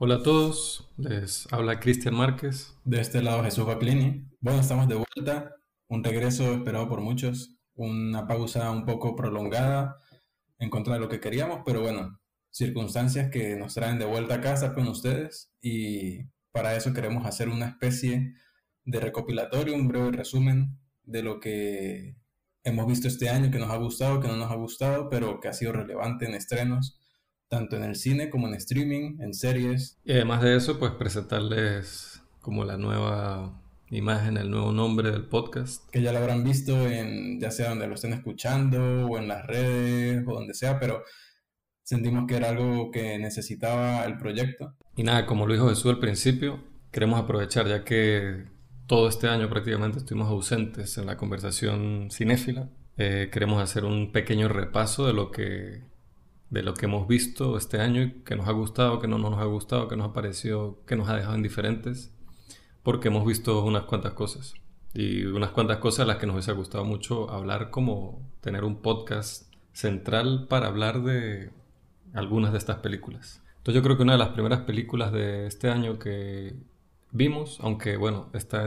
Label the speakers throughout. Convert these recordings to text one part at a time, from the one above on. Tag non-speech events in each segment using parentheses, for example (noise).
Speaker 1: Hola a todos, les habla Cristian Márquez.
Speaker 2: De este lado Jesús Baclini. Bueno, estamos de vuelta, un regreso esperado por muchos, una pausa un poco prolongada en contra de lo que queríamos, pero bueno, circunstancias que nos traen de vuelta a casa con ustedes y para eso queremos hacer una especie de recopilatorio, un breve resumen de lo que hemos visto este año, que nos ha gustado, que no nos ha gustado, pero que ha sido relevante en estrenos, tanto en el cine como en streaming, en series.
Speaker 1: Y además de eso, pues presentarles como la nueva imagen, el nuevo nombre del podcast.
Speaker 2: Que ya lo habrán visto en, ya sea donde lo estén escuchando o en las redes o donde sea, pero sentimos que era algo que necesitaba el proyecto.
Speaker 1: Y nada, como lo dijo Jesús al principio, queremos aprovechar ya que todo este año prácticamente estuvimos ausentes en la conversación cinéfila. Eh, queremos hacer un pequeño repaso de lo que de lo que hemos visto este año que nos ha gustado, que no nos ha gustado, que nos ha parecido, que nos ha dejado indiferentes, porque hemos visto unas cuantas cosas. Y unas cuantas cosas a las que nos hubiese gustado mucho hablar, como tener un podcast central para hablar de algunas de estas películas. Entonces yo creo que una de las primeras películas de este año que vimos, aunque bueno, está,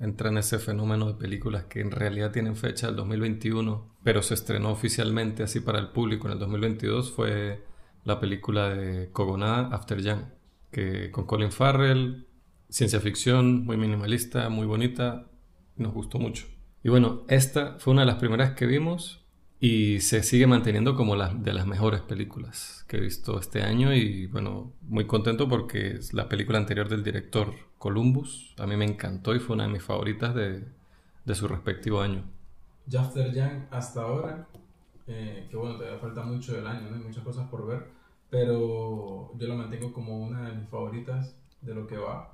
Speaker 1: entra en ese fenómeno de películas que en realidad tienen fecha del 2021, pero se estrenó oficialmente así para el público en el 2022, fue la película de Kogonada After Young, que con Colin Farrell, ciencia ficción, muy minimalista, muy bonita, nos gustó mucho. Y bueno, esta fue una de las primeras que vimos y se sigue manteniendo como la, de las mejores películas que he visto este año y bueno, muy contento porque es la película anterior del director Columbus, a mí me encantó y fue una de mis favoritas de, de su respectivo año.
Speaker 2: Jafter Young hasta ahora, eh, que bueno, todavía falta mucho del año, ¿no? hay muchas cosas por ver, pero yo la mantengo como una de mis favoritas de lo que va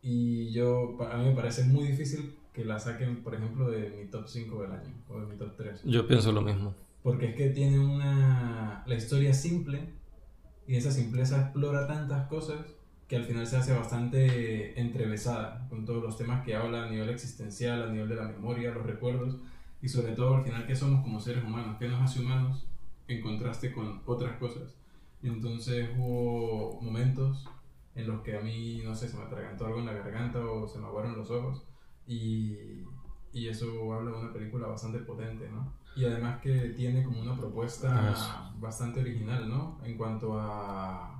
Speaker 2: y yo, a mí me parece muy difícil que la saquen, por ejemplo, de mi top 5 del año o de mi top 3.
Speaker 1: Yo pienso lo mismo.
Speaker 2: Porque es que tiene una. La historia es simple y esa simpleza explora tantas cosas que al final se hace bastante entrevesada con todos los temas que habla a nivel existencial, a nivel de la memoria, los recuerdos y sobre todo al final qué somos como seres humanos, qué nos hace humanos en contraste con otras cosas. Y entonces hubo momentos en los que a mí, no sé, se me atragantó algo en la garganta o se me aguaron los ojos y, y eso habla de una película bastante potente, ¿no? Y además que tiene como una propuesta bastante original, ¿no? En cuanto a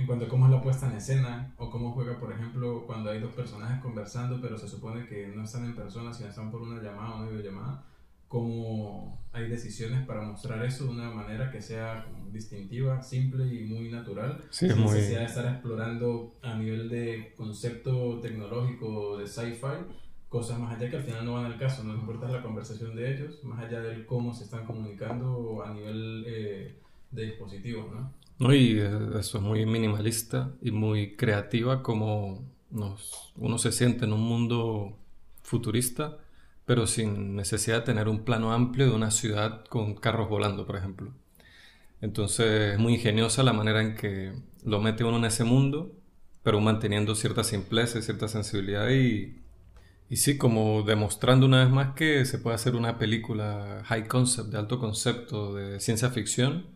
Speaker 2: en cuanto a cómo es la puesta en escena o cómo juega, por ejemplo, cuando hay dos personajes conversando, pero se supone que no están en persona, sino están por una llamada o una videollamada, cómo hay decisiones para mostrar eso de una manera que sea distintiva, simple y muy natural,
Speaker 1: sin
Speaker 2: muy... necesidad de estar explorando a nivel de concepto tecnológico de sci-fi cosas más allá que al final no van al caso, no importa la conversación de ellos, más allá del cómo se están comunicando a nivel eh, de dispositivos, ¿no?
Speaker 1: No, y eso es muy minimalista y muy creativa como nos, uno se siente en un mundo futurista, pero sin necesidad de tener un plano amplio de una ciudad con carros volando, por ejemplo. Entonces es muy ingeniosa la manera en que lo mete uno en ese mundo, pero manteniendo cierta simpleza y cierta sensibilidad y y sí, como demostrando una vez más que se puede hacer una película high concept, de alto concepto, de ciencia ficción,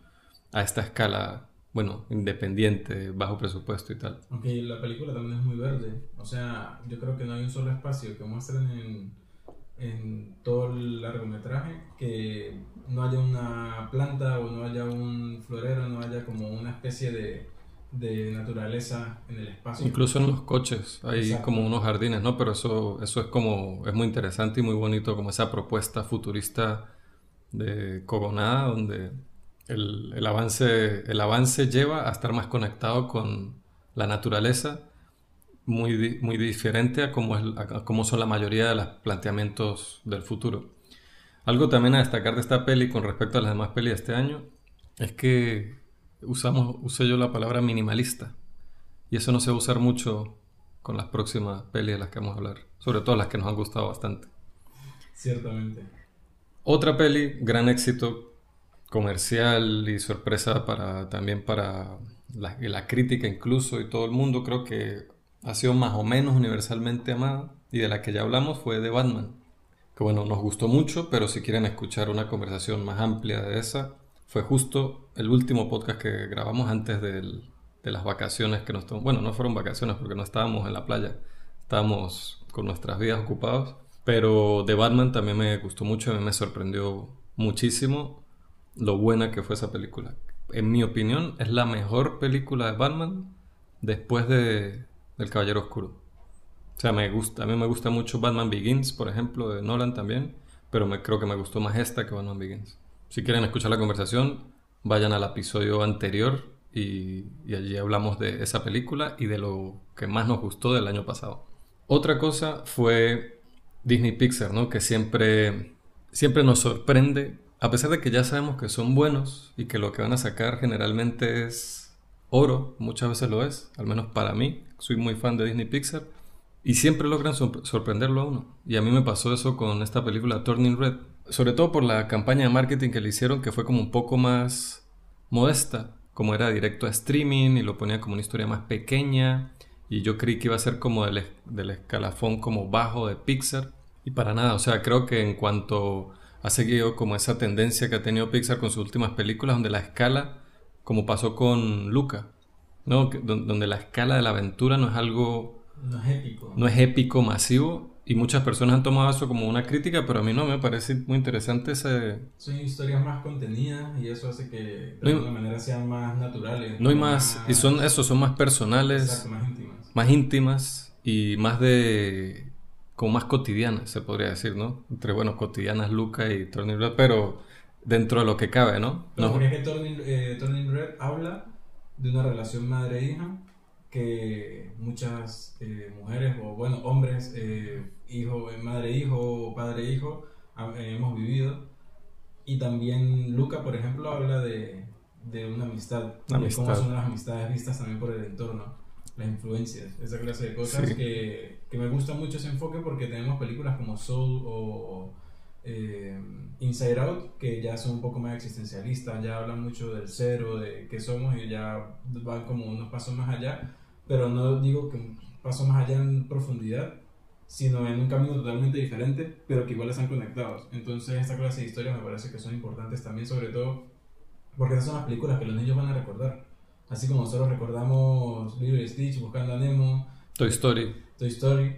Speaker 1: a esta escala, bueno, independiente, bajo presupuesto y tal.
Speaker 2: Aunque la película también es muy verde. O sea, yo creo que no hay un solo espacio que muestren en, en todo el largometraje que no haya una planta o no haya un florero, no haya como una especie de de naturaleza en el espacio.
Speaker 1: Incluso en los coches hay como unos jardines, ¿no? Pero eso, eso es como, es muy interesante y muy bonito como esa propuesta futurista de Cogonada, donde el, el, avance, el avance lleva a estar más conectado con la naturaleza, muy, muy diferente a cómo, es, a cómo son la mayoría de los planteamientos del futuro. Algo también a destacar de esta peli con respecto a las demás pelis de este año es que usamos, usé yo la palabra minimalista. Y eso no se va a usar mucho con las próximas pelis de las que vamos a hablar. Sobre todo las que nos han gustado bastante.
Speaker 2: Ciertamente.
Speaker 1: Otra peli, gran éxito comercial y sorpresa para también para la, crítica incluso y todo el mundo, creo que ha sido más o menos universalmente amada y de la que ya hablamos fue de Batman. Que bueno, nos gustó mucho, pero si quieren escuchar una conversación más amplia de esa, fue justo el último podcast que grabamos antes del, de las vacaciones que nos tomamos. Bueno, no fueron vacaciones porque no estábamos en la playa, estábamos con nuestras vidas ocupados. Pero de Batman también me gustó mucho, a mí me sorprendió muchísimo lo buena que fue esa película. En mi opinión, es la mejor película de Batman después de del Caballero Oscuro. O sea, me gusta, a mí me gusta mucho Batman Begins, por ejemplo, de Nolan también, pero me, creo que me gustó más esta que Batman Begins. Si quieren escuchar la conversación, vayan al episodio anterior y, y allí hablamos de esa película y de lo que más nos gustó del año pasado. Otra cosa fue Disney Pixar, ¿no? Que siempre, siempre nos sorprende, a pesar de que ya sabemos que son buenos y que lo que van a sacar generalmente es oro, muchas veces lo es, al menos para mí, soy muy fan de Disney Pixar, y siempre logran sorprenderlo a uno. Y a mí me pasó eso con esta película Turning Red, sobre todo por la campaña de marketing que le hicieron, que fue como un poco más modesta, como era directo a streaming y lo ponía como una historia más pequeña. Y yo creí que iba a ser como del, del escalafón como bajo de Pixar. Y para nada, o sea, creo que en cuanto ha seguido como esa tendencia que ha tenido Pixar con sus últimas películas, donde la escala, como pasó con Luca, ¿no? donde la escala de la aventura no es algo...
Speaker 2: No es épico.
Speaker 1: No es épico, masivo, y muchas personas han tomado eso como una crítica, pero a mí no me parece muy interesante ese...
Speaker 2: Son historias más contenidas y eso hace que de alguna manera sean más naturales.
Speaker 1: No hay más, y son eso, son más personales.
Speaker 2: Exacto, más íntimas.
Speaker 1: Más íntimas y más de... como más cotidianas, se podría decir, ¿no? Entre, bueno, cotidianas Luca y Turning Red, pero dentro de lo que cabe, ¿no?
Speaker 2: Pero
Speaker 1: no
Speaker 2: es que Turning, eh, Turning Red habla de una relación madre-hija que muchas eh, mujeres o bueno hombres eh, hijo madre hijo o padre hijo eh, hemos vivido y también Luca por ejemplo habla de, de una amistad,
Speaker 1: Amistad.
Speaker 2: de cómo son las amistades vistas también por el entorno las influencias esa clase de cosas
Speaker 1: Sí.
Speaker 2: que, que me gusta mucho ese enfoque porque tenemos películas como Soul o eh, Inside Out, que ya son un poco más existencialistas, ya hablan mucho del cero, de qué somos y ya van como unos pasos más allá, pero no digo que un paso más allá en profundidad, sino en un camino totalmente diferente, pero que igual están conectados. Entonces esta clase de historias me parece que son importantes también, sobre todo porque esas son las películas que los niños van a recordar. Así como nosotros recordamos Lilo y Stitch, Buscando a Nemo,
Speaker 1: Toy Story,
Speaker 2: Toy Story,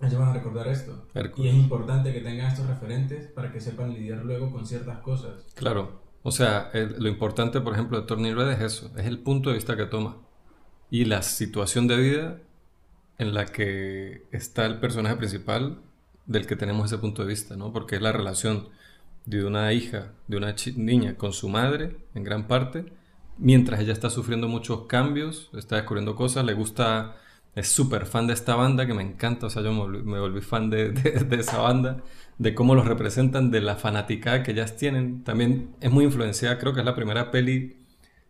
Speaker 2: ellos van a recordar esto. Y es
Speaker 1: Hércules.
Speaker 2: importante que tengan estos referentes para que sepan lidiar luego con ciertas cosas.
Speaker 1: Claro. O sea, el- lo importante, por ejemplo, de Turning Red es eso, es el punto de vista que toma. Y la situación de vida en la que está el personaje principal del que tenemos ese punto de vista, ¿no? Porque es la relación de una hija, de una niña con su madre, en gran parte, mientras ella está sufriendo muchos cambios, está descubriendo cosas, le gusta, es súper fan de esta banda que me encanta, o sea, yo me volví, fan de, esa banda, de cómo los representan, de la fanaticada que ellas tienen. También es muy influenciada, creo que es la primera peli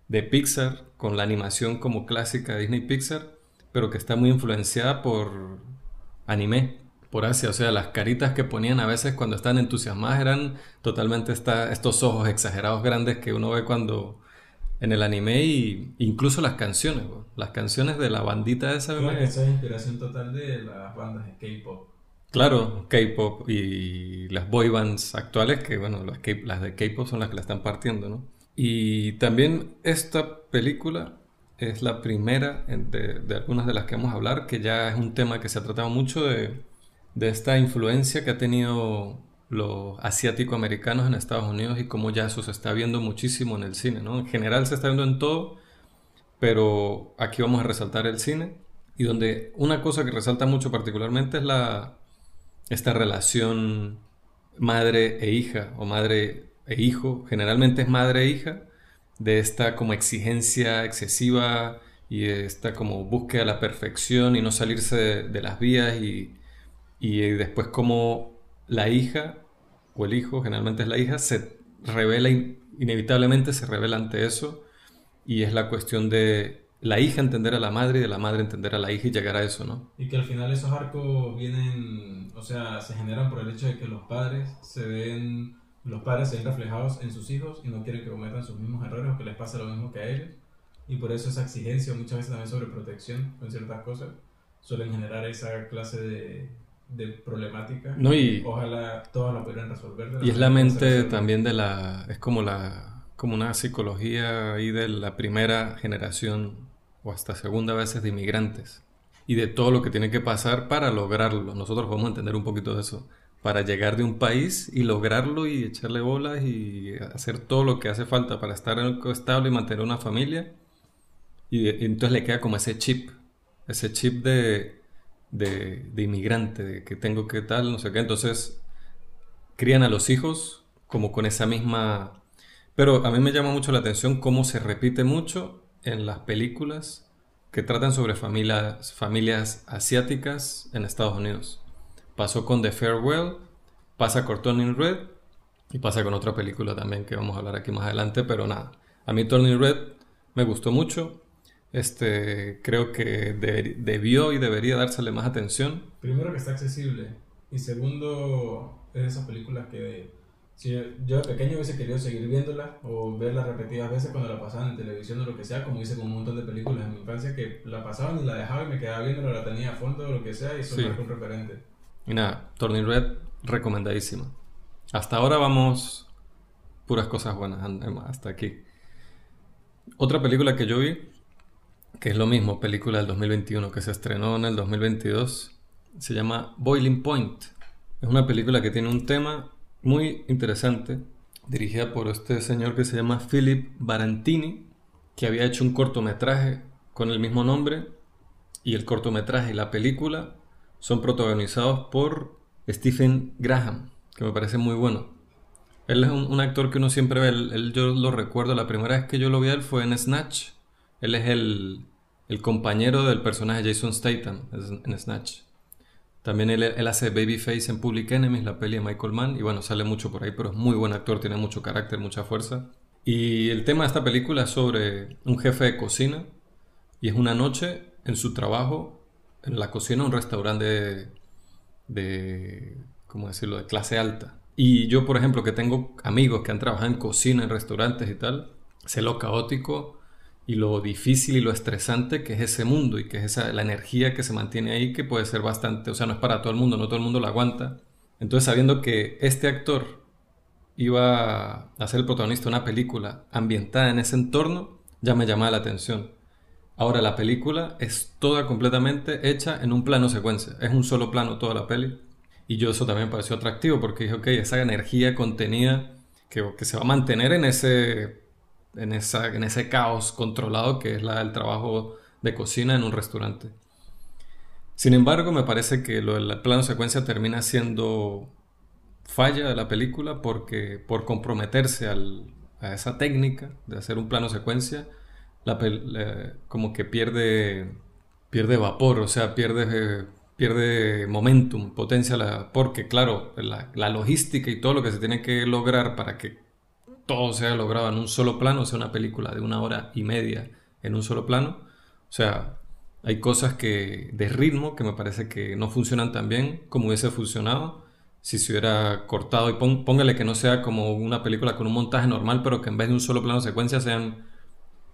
Speaker 1: de Pixar, con la animación como clásica de Disney Pixar, pero que está muy influenciada por anime, por Asia. O sea, las caritas que ponían a veces cuando están entusiasmadas eran totalmente estos ojos exagerados grandes que uno ve cuando en el anime y incluso las canciones, las canciones de la bandita esa.
Speaker 2: Creo que esa es inspiración total de las bandas de K-pop.
Speaker 1: Claro, K-pop y las boy bands actuales, que bueno, las, K- las de K-pop son las que la están partiendo, ¿no? Y también esta película es la primera de, de algunas de las que vamos a hablar, que ya es un tema que se ha tratado mucho de, de esta influencia que ha tenido los asiático-americanos en Estados Unidos y cómo ya eso se está viendo muchísimo en el cine, ¿no? En general se está viendo en todo, pero aquí vamos a resaltar el cine y donde una cosa que resalta mucho particularmente es la esta relación madre e hija o madre e hijo, generalmente es madre e hija, de esta como exigencia excesiva y esta como búsqueda de la perfección y no salirse de, de las vías y, y después como la hija o el hijo, generalmente es la hija, se revela in- inevitablemente, se revela ante eso y es la cuestión de la hija entender a la madre y de la madre entender a la hija y llegar a eso, ¿no?
Speaker 2: Y que al final esos arcos vienen, o sea, se generan por el hecho de que los padres se ven, los padres se ven reflejados en sus hijos y no quieren que cometan sus mismos errores o que les pase lo mismo que a ellos. Y por eso esa exigencia, muchas veces también sobre protección con ciertas cosas, suelen generar esa clase de, de problemática.
Speaker 1: No, y-
Speaker 2: Ojalá todas la pudieran resolver.
Speaker 1: Y es la mente también de la, es como la, como una psicología ahí de la primera generación o hasta segunda veces de inmigrantes y de todo lo que tiene que pasar para lograrlo. Nosotros podemos entender un poquito de eso. Para llegar de un país y lograrlo y echarle bolas y hacer todo lo que hace falta para estar estable y mantener una familia. Y, entonces le queda como ese chip, ese chip de, de, inmigrante, de que tengo que tal, no sé qué. Entonces crían a los hijos como con esa misma... Pero a mí me llama mucho la atención cómo se repite mucho en las películas que tratan sobre familias, familias asiáticas en Estados Unidos. Pasó con The Farewell, pasa con Turning Red y pasa con otra película también que vamos a hablar aquí más adelante, pero nada. A mí Turning Red me gustó mucho. Este, creo que debió y debería dársele más atención.
Speaker 2: Primero que está accesible y segundo es esas películas que si yo de pequeño hubiese querido seguir viéndola o verla repetidas veces cuando la pasaban en televisión o lo que sea, como hice con un montón de películas en mi infancia que la pasaban y la dejaba y me quedaba viendo, la tenía a fondo o lo que sea y eso sí. un referente.
Speaker 1: Y nada, Turning Red, recomendadísima. Hasta ahora vamos puras cosas buenas hasta aquí. Otra película que yo vi, que es lo mismo, película del 2021 que se estrenó en el 2022, se llama Boiling Point. Es una película que tiene un tema muy interesante, dirigida por este señor que se llama Philip Barantini, que había hecho un cortometraje con el mismo nombre, y el cortometraje y la película son protagonizados por Stephen Graham, que me parece muy bueno. Él es un, actor que uno siempre ve, él, yo lo recuerdo, la primera vez que yo lo vi él fue en Snatch. Él es el, el compañero del personaje Jason Statham en Snatch. También él, él, hace Babyface en Public Enemies, la peli de Michael Mann, y bueno, sale mucho por ahí, pero es muy buen actor, tiene mucho carácter, mucha fuerza. Y el tema de esta película es sobre un jefe de cocina, y es una noche en su trabajo, en la cocina, un restaurante de, ¿cómo decirlo?, de clase alta. Y yo, por ejemplo, que tengo amigos que han trabajado en cocina, en restaurantes y tal, sé lo caótico y lo difícil y lo estresante que es ese mundo y que es esa, la energía que se mantiene ahí que puede ser bastante, o sea, no es para todo el mundo, no todo el mundo lo aguanta. Entonces, sabiendo que este actor iba a ser el protagonista de una película ambientada en ese entorno, ya me llamaba la atención. Ahora, la película es toda completamente hecha en un plano secuencia, es un solo plano toda la peli. Y yo eso también me pareció atractivo porque dije, ok, esa energía contenida que, que se va a mantener en ese en, ese caos controlado que es la, el trabajo de cocina en un restaurante. Sin embargo, me parece que lo del plano secuencia termina siendo falla de la película porque por comprometerse a esa técnica de hacer un plano secuencia, la, como que pierde, pierde vapor, o sea, pierde, pierde momentum, potencia, la, porque claro, la, la logística y todo lo que se tiene que lograr para que todo se haya logrado en un solo plano, o sea, una película de una hora y media en un solo plano. O sea, hay cosas que de ritmo que me parece que no funcionan tan bien como hubiese funcionado si se hubiera cortado y póngale que no sea como una película con un montaje normal, pero que en vez de un solo plano secuencia sean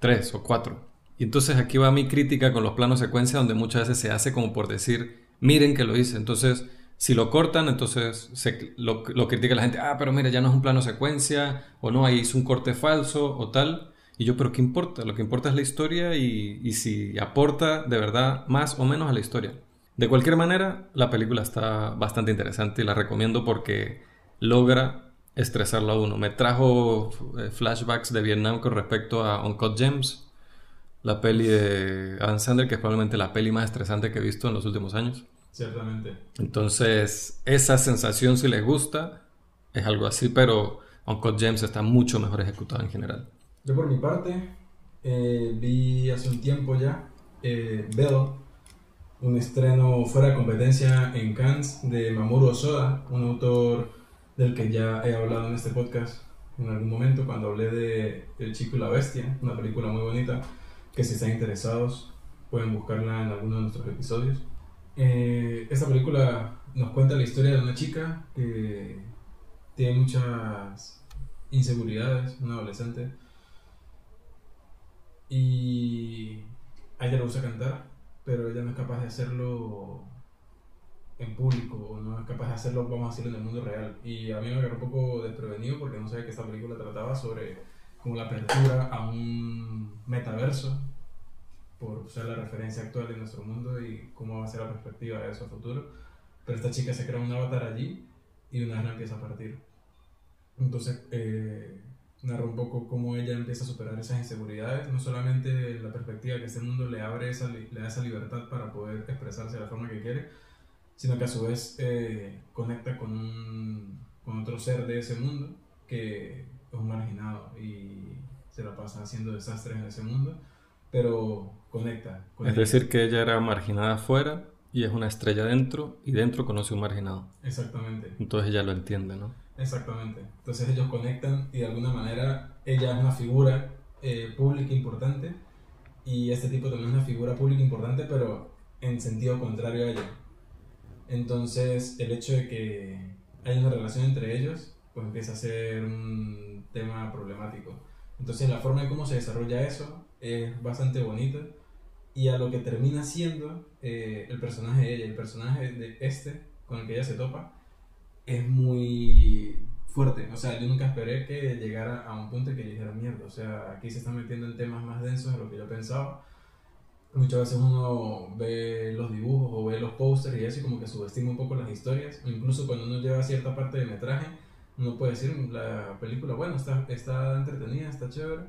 Speaker 1: tres o cuatro. Y entonces aquí va mi crítica con los planos secuencia donde muchas veces se hace como por decir, miren que lo hice. Entonces si lo cortan, entonces se, lo, lo, critica la gente, ah, pero mira, ya no es un plano secuencia, o no, ahí hizo un corte falso, o tal. Y yo, pero ¿qué importa? Lo que importa es la historia y, si aporta de verdad más o menos a la historia. De cualquier manera, la película está bastante interesante y la recomiendo porque logra estresarlo a uno. Me trajo eh, flashbacks de Vietnam con respecto a Uncut Gems, la peli de Adam Sandler, que es probablemente la peli más estresante que he visto en los últimos años.
Speaker 2: Ciertamente.
Speaker 1: Entonces, esa sensación, si les gusta, es algo así, pero Uncle James está mucho mejor ejecutado en general.
Speaker 2: Yo, por mi parte, eh, vi hace un tiempo ya eh, Bell, un estreno fuera de competencia en Cannes de Mamoru Osoda, un autor del que ya he hablado en este podcast en algún momento cuando hablé de El chico y la bestia, una película muy bonita que si están interesados pueden buscarla en alguno de nuestros episodios. Eh, esta película nos cuenta la historia de una chica que tiene muchas inseguridades, una adolescente, y a ella le gusta cantar, pero ella no es capaz de hacerlo en público, o no es capaz de hacerlo, vamos a decirlo, en el mundo real. Y a mí me agarró un poco desprevenido porque no sabía que esta película trataba sobre como la apertura a un metaverso por ser la referencia actual de nuestro mundo y cómo va a ser la perspectiva de eso a futuro. Pero esta chica se crea un avatar allí y una vez empieza a partir. Entonces, eh, narra un poco cómo ella empieza a superar esas inseguridades, no solamente la perspectiva que este mundo le abre esa, le da esa libertad para poder expresarse de la forma que quiere, sino que a su vez eh, conecta con, un, con otro ser de ese mundo que es un marginado y se la pasa haciendo desastres en ese mundo, pero conecta.
Speaker 1: es decir, que ella era marginada afuera y es una estrella dentro y dentro conoce un marginado.
Speaker 2: Exactamente.
Speaker 1: Entonces ella lo entiende, ¿no?
Speaker 2: Exactamente. Entonces ellos conectan y de alguna manera ella es una figura eh, pública importante y este tipo también es una figura pública importante, pero en sentido contrario a ella. Entonces el hecho de que hay una relación entre ellos, pues empieza a ser un tema problemático. Entonces la forma en cómo se desarrolla eso es bastante bonita y a lo que termina siendo eh, el personaje de ella, el personaje de este con el que ella se topa, es muy fuerte. O sea, yo nunca esperé que llegara a un punto que yo dijera mierda. O sea, aquí se está metiendo en temas más densos de lo que yo pensaba. Muchas veces uno ve los dibujos o ve los pósters y así como que subestima un poco las historias. incluso cuando uno lleva cierta parte de metraje, uno puede decir la película, bueno, está, está entretenida, está chévere.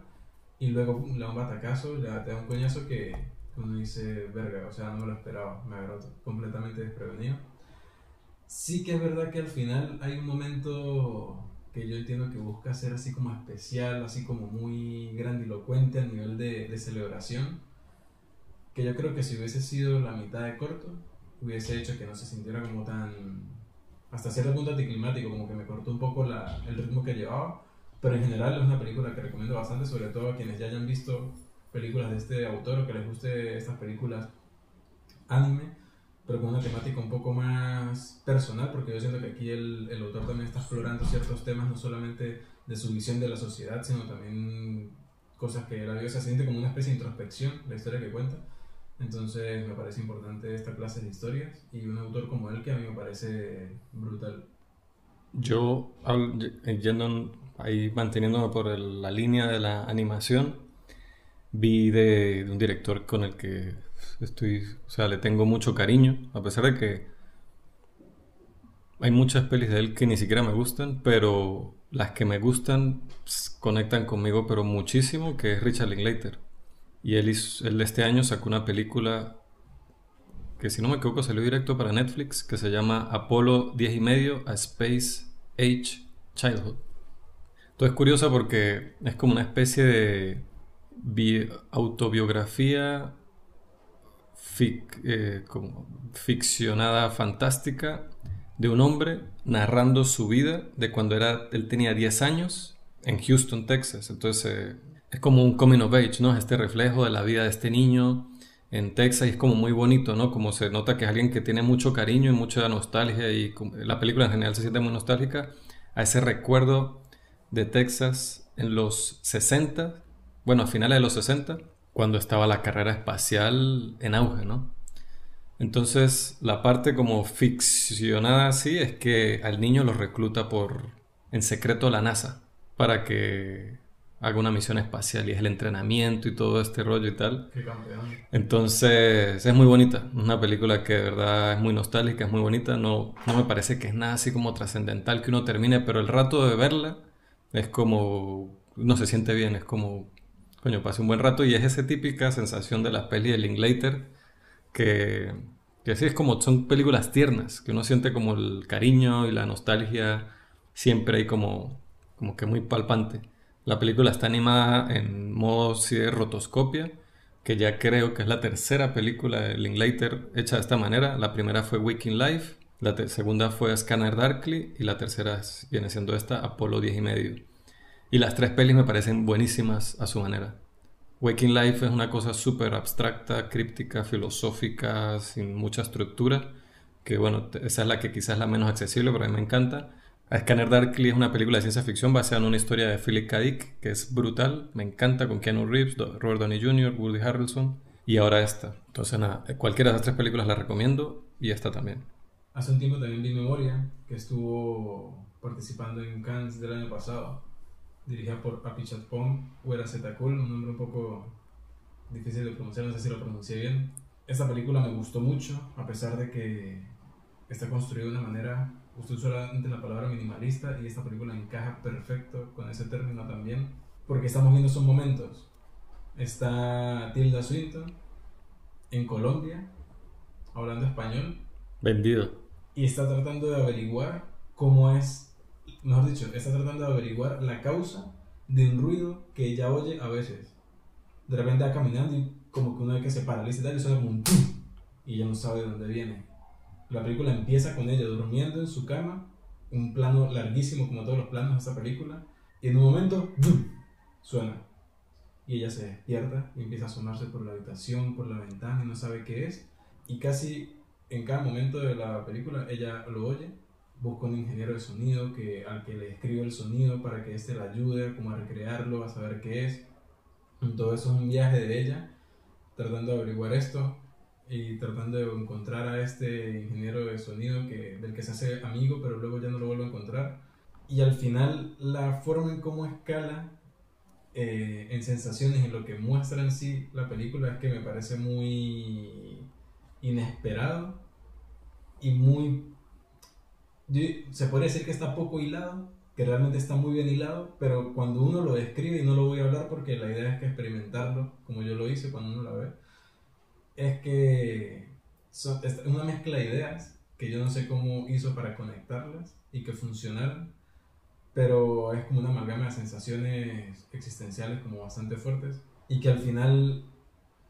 Speaker 2: Y luego le da un batacazo, le da, un coñazo que uno dice, verga, o sea, no me lo esperaba. Me agarró completamente desprevenido Sí que es verdad que al final hay un momento que yo entiendo que busca ser así como especial, así como muy grandilocuente a nivel de, de celebración, que yo creo que si hubiese sido la mitad de corto, hubiese hecho que no se sintiera como tan, hasta cierto punto anticlimático, como que me cortó un poco la, el ritmo que llevaba, pero en general es una película que recomiendo bastante, sobre todo a quienes ya hayan visto películas de este autor o que les guste estas películas anime pero con una temática un poco más personal, porque yo siento que aquí el, el, autor también está explorando ciertos temas, no solamente de su visión de la sociedad, sino también cosas que la vida se siente como una especie de introspección, la historia que cuenta. Entonces me parece importante esta clase de historias y un autor como él que a mí me parece brutal.
Speaker 1: Yo, yendo ahí manteniéndome por la línea de la animación, vi de, un director con el que Estoy, o sea, le tengo mucho cariño, a pesar de que hay muchas pelis de él que ni siquiera me gustan, pero las que me gustan conectan conmigo, pero muchísimo, que es Richard Linklater. Y él, él este año sacó una película que si no me equivoco salió directo para Netflix, que se llama Apolo 10 y medio, A Space Age Childhood. Entonces es curiosa porque es como una especie de autobiografía eh, como ficcionada fantástica de un hombre narrando su vida de cuando era, él tenía 10 años en Houston, Texas. Entonces eh, es como un coming of age, ¿no? Este reflejo de la vida de este niño en Texas y es como muy bonito, ¿no? Como se nota que es alguien que tiene mucho cariño y mucha nostalgia y la película en general se siente muy nostálgica a ese recuerdo de Texas en los 60, bueno, a finales de los 60 cuando estaba la carrera espacial en auge, ¿no? Entonces, la parte como ficcionada así es que al niño lo recluta por en secreto la NASA para que haga una misión espacial y es el entrenamiento y todo este rollo y tal.
Speaker 2: Qué campeón.
Speaker 1: Entonces, es muy bonita, una película que de verdad es muy nostálgica, es muy bonita, no, no me parece que es nada así como trascendental que uno termine, pero el rato de verla es como, no se siente bien, es como coño, pasé un buen rato y es esa típica sensación de las pelis de Linklater que, que así es como son películas tiernas, que uno siente como el cariño y la nostalgia siempre hay como, como que muy palpante. La película está animada en modo de rotoscopia, que ya creo que es la tercera película de Linklater hecha de esta manera. La primera fue Waking Life, la segunda fue Scanner Darkly y la tercera viene siendo esta, Apolo 10 y medio. Y las tres pelis me parecen buenísimas a su manera. Waking Life es una cosa súper abstracta, críptica, filosófica, sin mucha estructura, que bueno, esa es la que quizás es la menos accesible, pero a mí me encanta. A Scanner Darkly es una película de ciencia ficción basada en una historia de Philip K. Dick, que es brutal, me encanta, con Keanu Reeves, Robert Downey Jr., Woody Harrelson, y ahora esta. Entonces nada, cualquiera de esas tres películas la recomiendo, y esta también.
Speaker 2: Hace un tiempo también vi Memoria, que estuvo participando en Cannes del año pasado dirigida por Apichat Pong, Huera Zetacul, un nombre un poco difícil de pronunciar, no sé si lo pronuncié bien. Esta película me gustó mucho, a pesar de que está construida de una manera, usted solamente la palabra minimalista y esta película encaja perfecto con ese término también, porque estamos viendo esos momentos. Está Tilda Swinton en Colombia, hablando español.
Speaker 1: Vendido.
Speaker 2: Y está tratando de averiguar cómo es, mejor dicho, está tratando de averiguar la causa de un ruido que ella oye a veces. De repente va caminando y como que uno ve que se paraliza y tal, y suena como un y ella no sabe de dónde viene. La película empieza con ella durmiendo en su cama, un plano larguísimo como todos los planos de esta película, y en un momento suena. Y ella se despierta y empieza a asomarse por la habitación, por la ventana y no sabe qué es. Y casi en cada momento de la película ella lo oye, busca un ingeniero de sonido que, al que le escribe el sonido para que éste la ayude como a recrearlo, a saber qué es. Todo eso es un viaje de ella, tratando de averiguar esto y tratando de encontrar a este ingeniero de sonido que, del que se hace amigo, pero luego ya no lo vuelve a encontrar. Y al final, la forma en cómo escala eh, en sensaciones, en lo que muestra en sí la película, es que me parece muy inesperado y muy... se puede decir que está poco hilado, que realmente está muy bien hilado, pero cuando uno lo describe, y no lo voy a hablar porque la idea es que experimentarlo, como yo lo hice cuando uno la ve, es que es una mezcla de ideas que yo no sé cómo hizo para conectarlas y que funcionaran, pero es como una amalgama de sensaciones existenciales como bastante fuertes y que al final,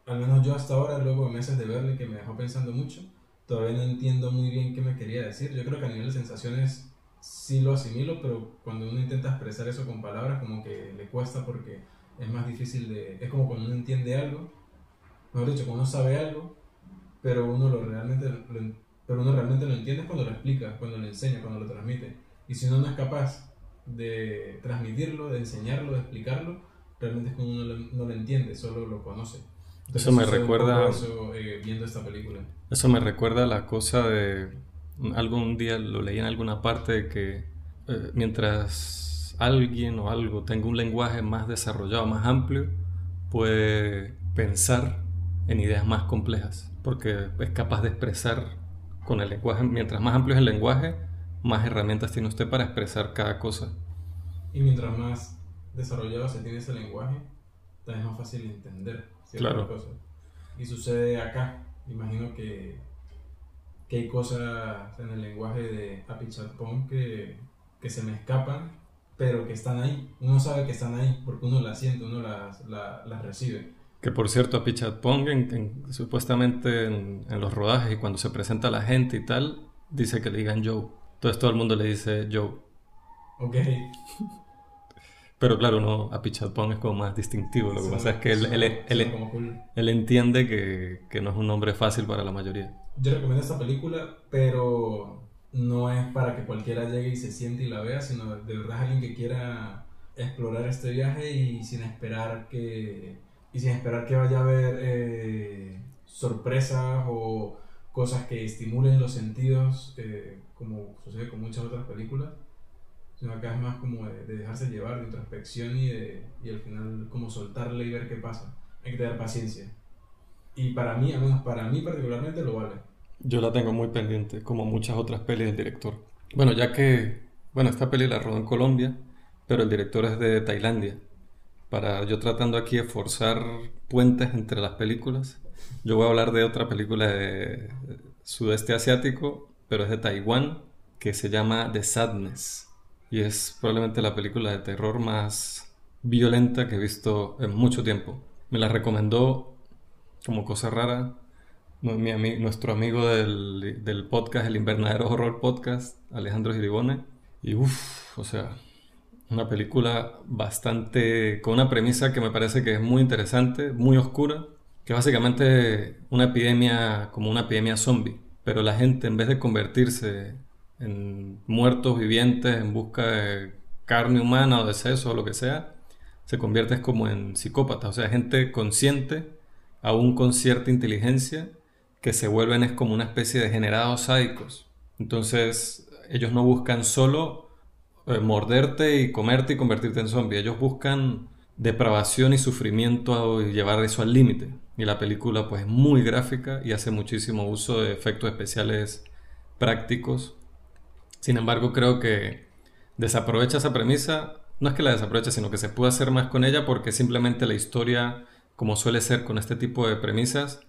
Speaker 2: al menos yo hasta ahora, luego de meses de verle, que me dejó pensando mucho, todavía no entiendo muy bien qué me quería decir. Yo creo que a nivel de sensaciones sí lo asimilo, pero cuando uno intenta expresar eso con palabras como que le cuesta porque es más difícil de... Es como cuando uno entiende algo mejor dicho, cuando uno sabe algo, pero uno lo realmente lo, pero uno realmente lo entiende cuando lo explica, cuando lo enseña, cuando lo transmite. Y si uno no es capaz de transmitirlo, de enseñarlo, de explicarlo, realmente es cuando uno no lo entiende, solo lo conoce.
Speaker 1: Eso me recuerda
Speaker 2: eso, eh, viendo esta película.
Speaker 1: Eso me recuerda a la cosa de algún día lo leí en alguna parte de que eh, mientras alguien o algo tenga un lenguaje más desarrollado, más amplio, puede pensar en ideas más complejas, porque es capaz de expresar con el lenguaje, mientras más amplio es el lenguaje, más herramientas tiene usted para expresar cada cosa.
Speaker 2: Y mientras más desarrollado se tiene ese lenguaje, también es más fácil entender ciertas claro. cosas. Y sucede acá, imagino que, que hay cosas en el lenguaje de Apichatpong que, que se me escapan, pero que están ahí. Uno sabe que están ahí porque uno las siente, uno las, las recibe.
Speaker 1: Que por cierto, a Pichat Pong, supuestamente en, los rodajes y cuando se presenta la gente y tal, dice que le digan Joe. Entonces todo el mundo le dice Joe.
Speaker 2: Ok. (laughs)
Speaker 1: Pero claro, no, a Pichat Pong es como más distintivo. Lo que pasa es que él, él, entiende que, que, no es un nombre fácil para la mayoría.
Speaker 2: Yo recomiendo esta película, pero no es para que cualquiera llegue y se siente y la vea, sino de verdad alguien que quiera explorar este viaje y sin esperar que y sin esperar que vaya a haber eh, sorpresas o cosas que estimulen los sentidos, eh, como sucede con muchas otras películas, sino acá es más como de, dejarse llevar, de introspección y, de, y al final como soltarle y ver qué pasa. Hay que tener paciencia. Y para mí, al menos para mí particularmente, lo vale.
Speaker 1: Yo la tengo muy pendiente, como muchas otras pelis del director. Bueno, ya que, bueno, esta peli la rodó en Colombia, pero el director es de Tailandia para yo tratando aquí de forzar puentes entre las películas. Yo voy a hablar de otra película de sudeste asiático, pero es de Taiwán, que se llama The Sadness. Y es probablemente la película de terror más violenta que he visto en mucho tiempo. Me la recomendó como cosa rara nuestro amigo del, del podcast, el Invernadero Horror Podcast, Alejandro Giribone. Y uff, o sea, una película bastante. con una premisa que me parece que es muy interesante, muy oscura, que es básicamente una epidemia, como una epidemia zombie. Pero la gente, en vez de convertirse en muertos vivientes en busca de carne humana o de seso o lo que sea, se convierte como en psicópatas, o sea, gente consciente, aún con cierta inteligencia, que se vuelven es como una especie de generados sádicos. Entonces, ellos no buscan solo eh, morderte y comerte y convertirte en zombie. Ellos buscan depravación y sufrimiento y llevar eso al límite. Y la película pues es muy gráfica y hace muchísimo uso de efectos especiales prácticos. Sin embargo, creo que desaprovecha esa premisa. No es que la desaproveche, sino que se puede hacer más con ella porque simplemente la historia, como suele ser con este tipo de premisas,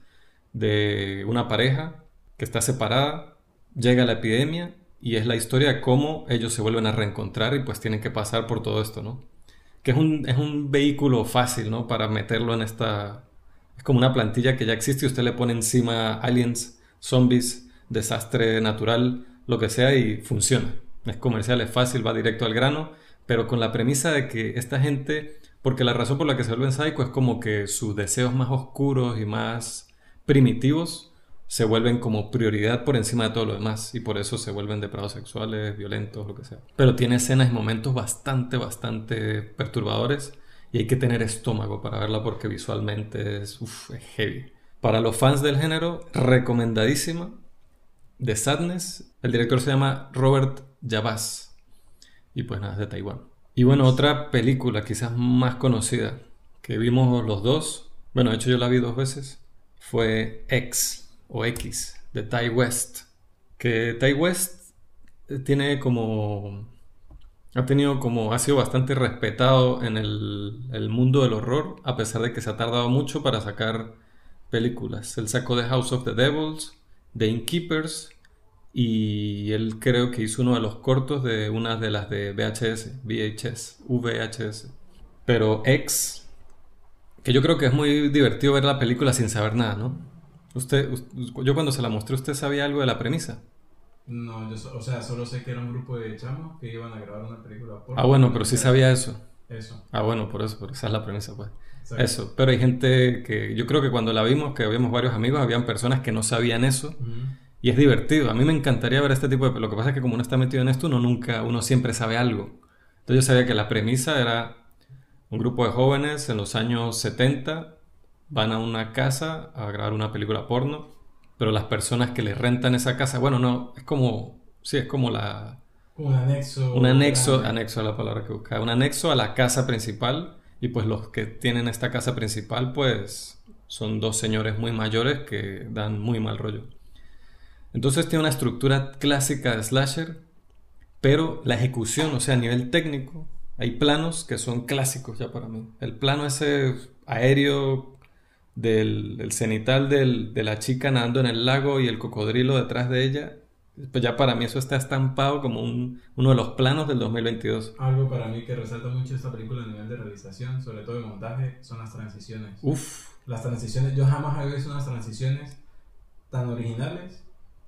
Speaker 1: de una pareja que está separada, llega la epidemia y es la historia de cómo ellos se vuelven a reencontrar y pues tienen que pasar por todo esto, ¿no? Que es un, es un vehículo fácil, ¿no? Para meterlo en esta... Es como una plantilla que ya existe y usted le pone encima aliens, zombies, desastre natural, lo que sea y funciona. Es comercial, es fácil, va directo al grano, pero con la premisa de que esta gente, porque la razón por la que se vuelven psycho es como que sus deseos más oscuros y más primitivos se vuelven como prioridad por encima de todo lo demás y por eso se vuelven depravados sexuales, violentos, lo que sea. Pero tiene escenas y momentos bastante, bastante perturbadores y hay que tener estómago para verla porque visualmente es, es heavy. Para los fans del género, recomendadísima. The Sadness, el director se llama Robert Yabaz y pues nada, es de Taiwán. Y bueno, otra película quizás más conocida que vimos los dos, bueno, de hecho yo la vi dos veces, fue X o X de Ty West. Que Ty West tiene como. Ha tenido como. Ha sido bastante respetado en el, mundo del horror, a pesar de que se ha tardado mucho para sacar películas. Él sacó The House of the Devils, The Innkeepers, y él creo que hizo uno de los cortos de una de las de VHS, VHS, VHS. Pero X, que yo creo que es muy divertido ver la película sin saber nada, ¿no? Usted, yo cuando se la mostré, ¿usted sabía algo de la premisa?
Speaker 2: No, yo, o sea, solo sé que era un grupo de chamos que iban a grabar una película.
Speaker 1: ah, bueno, pero sí sabía eso.
Speaker 2: Eso.
Speaker 1: Ah, bueno, por eso, esa es la premisa, pues. Eso, pero hay gente que, yo creo que cuando la vimos, que habíamos varios amigos, habían personas que no sabían eso. Y es divertido. A mí me encantaría ver este tipo de... Lo que pasa es que como uno está metido en esto, uno nunca, uno siempre sabe algo. Entonces yo sabía que la premisa era un grupo de jóvenes en los años 70 van a una casa a grabar una película porno, pero las personas que les rentan esa casa, bueno, no, es como, sí, es como la...
Speaker 2: Un anexo.
Speaker 1: Un anexo, anexo a la palabra que buscaba, un anexo a la casa principal y pues los que tienen esta casa principal pues son dos señores muy mayores que dan muy mal rollo. Entonces tiene una estructura clásica de slasher, pero la ejecución, o sea, a nivel técnico, hay planos que son clásicos ya para mí. El plano ese aéreo del, cenital de la chica nadando en el lago y el cocodrilo detrás de ella, pues ya para mí eso está estampado como uno de los planos del 2022.
Speaker 2: Algo para mí que resalta mucho esta película a nivel de realización, sobre todo de montaje, son las transiciones.
Speaker 1: Uf.
Speaker 2: Las transiciones, yo jamás había visto unas transiciones tan originales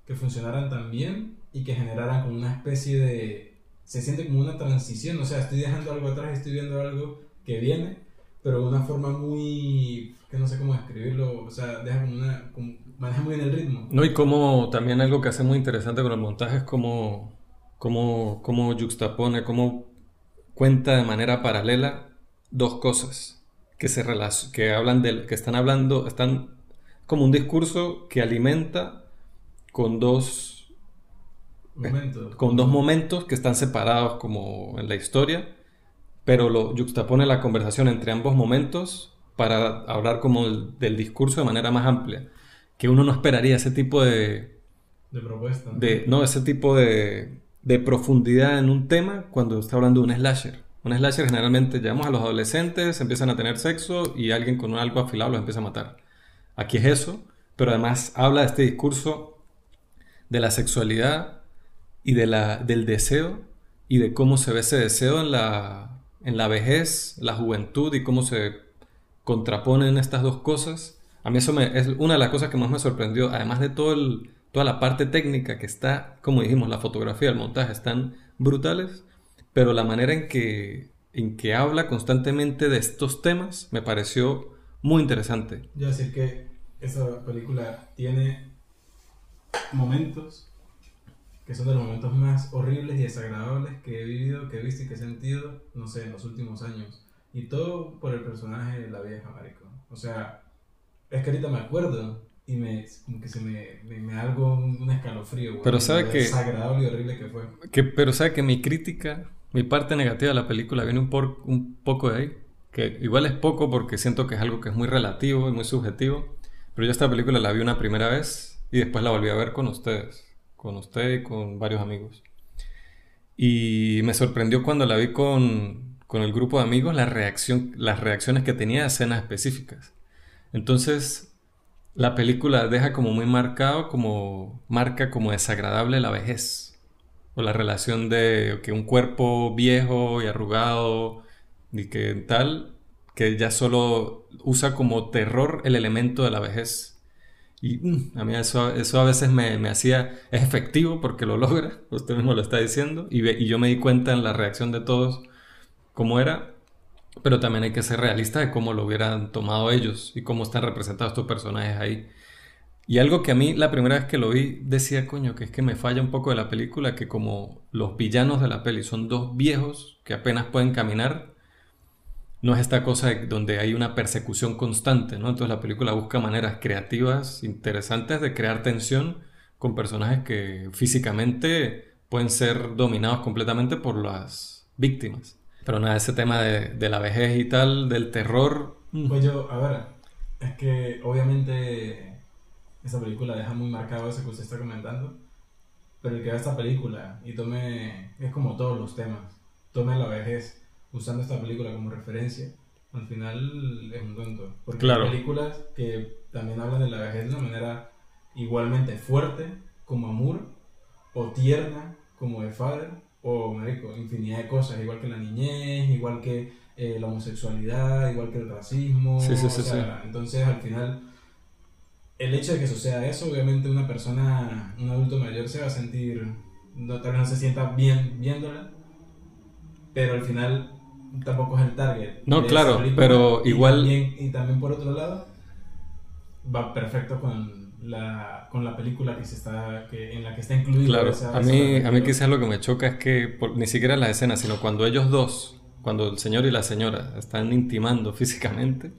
Speaker 2: que funcionaran tan bien y que generaran como una especie de... Se siente como una transición, o sea, estoy dejando algo atrás, estoy viendo algo que viene, pero de una forma muy que no sé cómo describirlo, o sea, deja como una, maneja muy bien el ritmo.
Speaker 1: No, y como también algo que hace muy interesante con el montaje es como, como, como juxtapone, cómo cuenta de manera paralela dos cosas que se que hablan del, que están hablando, están como un discurso que alimenta con dos
Speaker 2: momentos,
Speaker 1: con dos momentos que están separados como en la historia, pero lo juxtapone la conversación entre ambos momentos para hablar como del, discurso de manera más amplia, que uno no esperaría ese tipo de...
Speaker 2: De propuesta.
Speaker 1: De, no, ese tipo de, de profundidad en un tema cuando está hablando de un slasher. Un slasher generalmente llamamos a los adolescentes, empiezan a tener sexo y alguien con algo afilado los empieza a matar. Aquí es eso, pero además habla de este discurso de la sexualidad y de la, del deseo y de cómo se ve ese deseo en la, en la vejez, la juventud y cómo se contraponen estas dos cosas. A mí eso me, es una de las cosas que más me sorprendió, además de todo toda la parte técnica que está, como dijimos, la fotografía, el montaje están brutales, pero la manera en que, en que habla constantemente de estos temas me pareció muy interesante.
Speaker 2: Yo decir que esa película tiene momentos que son de los momentos más horribles y desagradables que he vivido, que he visto y que he sentido, no sé, en los últimos años. Y todo por el personaje de la vieja, marico. O sea, es que ahorita me acuerdo y me, como que se me, me, algo un, escalofrío,
Speaker 1: Pero sabe que...
Speaker 2: Desagradable y horrible que fue.
Speaker 1: Que, pero sabe que mi crítica, mi parte negativa de la película viene un, por, un poco de ahí. que igual es poco porque siento que es algo que es muy relativo y muy subjetivo, pero yo esta película la vi una primera vez y después la volví a ver con ustedes, con usted y con varios amigos. Y me sorprendió cuando la vi con, con el grupo de amigos la reacción, las reacciones que tenía a escenas específicas. Entonces, la película deja como muy marcado, como marca como desagradable la vejez. O la relación de que un cuerpo viejo y arrugado y que tal, que ya solo usa como terror el elemento de la vejez. Y mm, a mí eso, eso a veces me, me, hacía, es efectivo porque lo (laughs) logra, usted mismo lo está diciendo, y, y yo me di cuenta en la reacción de todos cómo era, pero también hay que ser realista de cómo lo hubieran tomado ellos y cómo están representados estos personajes ahí. Y algo que a mí la primera vez que lo vi decía, coño, que es que me falla un poco de la película, que como los villanos de la peli son dos viejos que apenas pueden caminar, no es esta cosa donde hay una persecución constante, ¿no? Entonces la película busca maneras creativas, interesantes de crear tensión con personajes que físicamente pueden ser dominados completamente por las víctimas. Pero nada, ese tema de, la vejez y tal, del terror.
Speaker 2: Pues yo, a ver, es que obviamente esa película deja muy marcado eso que usted está comentando. Pero el que vea esta película y tome, es como todos los temas, tome la vejez usando esta película como referencia, al final es un tonto. Porque hay películas que también hablan de la vejez de una manera igualmente fuerte, como Amor, o tierna, como The Father, o marico, infinidad de cosas, igual que la niñez, igual que eh, la homosexualidad, igual que el racismo. Sí, sí, sí, entonces, al final, el hecho de que suceda eso, obviamente una persona, un adulto mayor se va a sentir, no, tal vez no se sienta bien viéndola, pero al final tampoco es el target.
Speaker 1: No, claro, pero igual...
Speaker 2: y también por otro lado, va perfecto con la, con la película que se está, que, en la que está incluida.
Speaker 1: Claro, a mí, a mí quizás lo que me choca es que ni siquiera la escena, sino cuando ellos dos, cuando el señor y la señora están intimando (laughs) físicamente,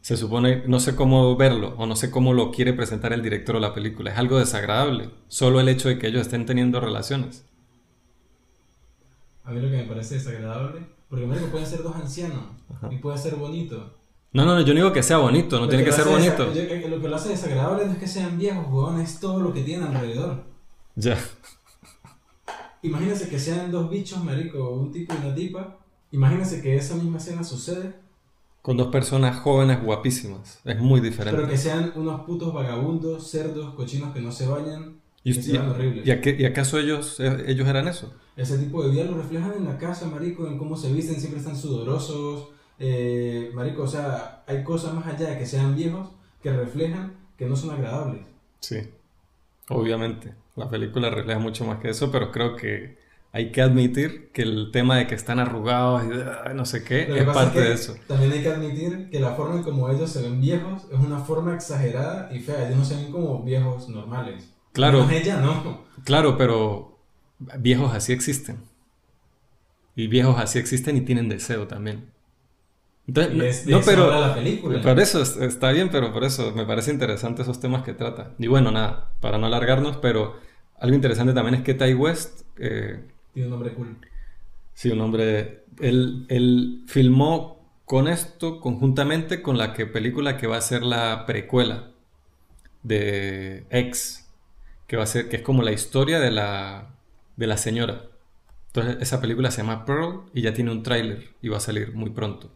Speaker 1: se supone, no sé cómo verlo o no sé cómo lo quiere presentar el director de la película. Es algo desagradable, solo el hecho de que ellos estén teniendo relaciones.
Speaker 2: A mí lo que me parece desagradable, porque me pueden ser dos ancianos y puede ser bonito,
Speaker 1: no, no, yo no digo que sea bonito, no tiene que, ser bonito.
Speaker 2: lo que lo hace desagradable no es que sean viejos, weón, es todo lo que tienen alrededor.
Speaker 1: Ya.
Speaker 2: Imagínense que sean dos bichos, marico, un tipo y una tipa. Imagínense que esa misma escena sucede.
Speaker 1: Con dos personas jóvenes guapísimas. Es muy diferente.
Speaker 2: Pero que sean unos putos vagabundos, cerdos, cochinos que no se bañan.
Speaker 1: Y, y, acaso ellos, eh, ellos eran eso?
Speaker 2: Ese tipo de vida lo reflejan en la casa, marico, en cómo se visten, siempre están sudorosos eh, marico, o sea, hay cosas más allá de que sean viejos que reflejan que no son agradables.
Speaker 1: Sí, obviamente. La película refleja mucho más que eso, pero creo que hay que admitir que el tema de que están arrugados y no sé qué es parte de eso.
Speaker 2: También hay que admitir que la forma en como ellos se ven viejos es una forma exagerada y fea. Ellos no se ven como viejos normales.
Speaker 1: Claro.
Speaker 2: ella no.
Speaker 1: Claro, pero viejos así existen. Y viejos así existen y tienen deseo también
Speaker 2: no, pero la película.
Speaker 1: Por eso está bien, pero por eso me parece interesante esos temas que trata. Y bueno, nada, para no alargarnos, pero algo interesante también es que Ty West...
Speaker 2: Eh, Tiene un nombre cool.
Speaker 1: Sí, un nombre... Él, él, filmó con esto conjuntamente con la que película que va a ser la precuela de X, que va a ser que es como la historia de la de la señora. Entonces esa película se llama Pearl y ya tiene un tráiler y va a salir muy pronto.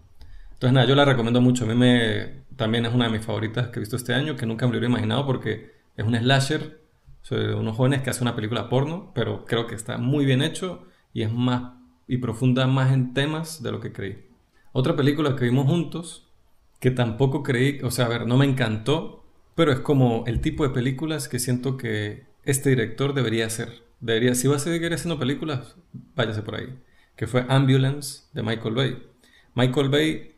Speaker 1: Entonces, nada, yo la recomiendo mucho. A mí me, también es una de mis favoritas que he visto este año, que nunca me lo hubiera imaginado porque es un slasher sobre unos jóvenes que hacen una película porno, pero creo que está muy bien hecho y es más y profunda más en temas de lo que creí. Otra película que vimos juntos, que tampoco creí, o sea, a ver, no me encantó, pero es como el tipo de películas que siento que este director debería hacer. Debería, si va a seguir haciendo películas, váyase por ahí. Que fue Ambulance de Michael Bay. Michael Bay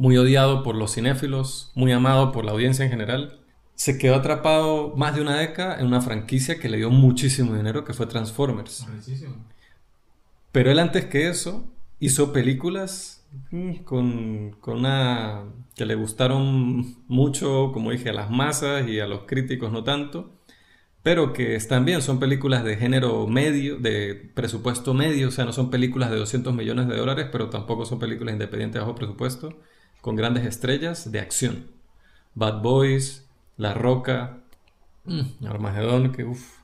Speaker 1: muy odiado por los cinéfilos, muy amado por la audiencia en general. Se quedó atrapado más de una década en una franquicia que le dio muchísimo dinero, que fue Transformers. Pero él antes que eso hizo películas mm, con, con una que le gustaron mucho, como dije, a las masas y a los críticos no tanto, pero que están bien, son películas de género medio, de presupuesto medio, o sea, no son películas de 200 millones de dólares, pero tampoco son películas independientes bajo presupuesto, con grandes estrellas de acción. Bad Boys, La Roca, mm, Armagedón, que uff,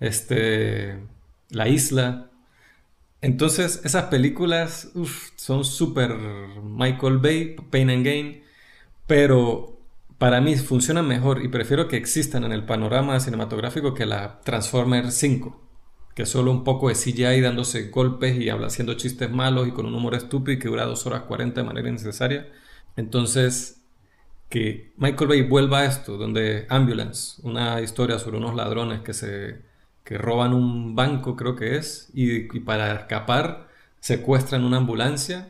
Speaker 1: este, La Isla. Entonces, esas películas uf, son súper Michael Bay, Pain and Gain, pero para mí funcionan mejor y prefiero que existan en el panorama cinematográfico que la Transformer 5, que es solo un poco de CGI dándose golpes y haciendo chistes malos y con un humor estúpido que dura 2 horas 40 de manera innecesaria. Entonces, que Michael Bay vuelva a esto, donde Ambulance, una historia sobre unos ladrones que se que roban un banco, creo que es, y, para escapar secuestran una ambulancia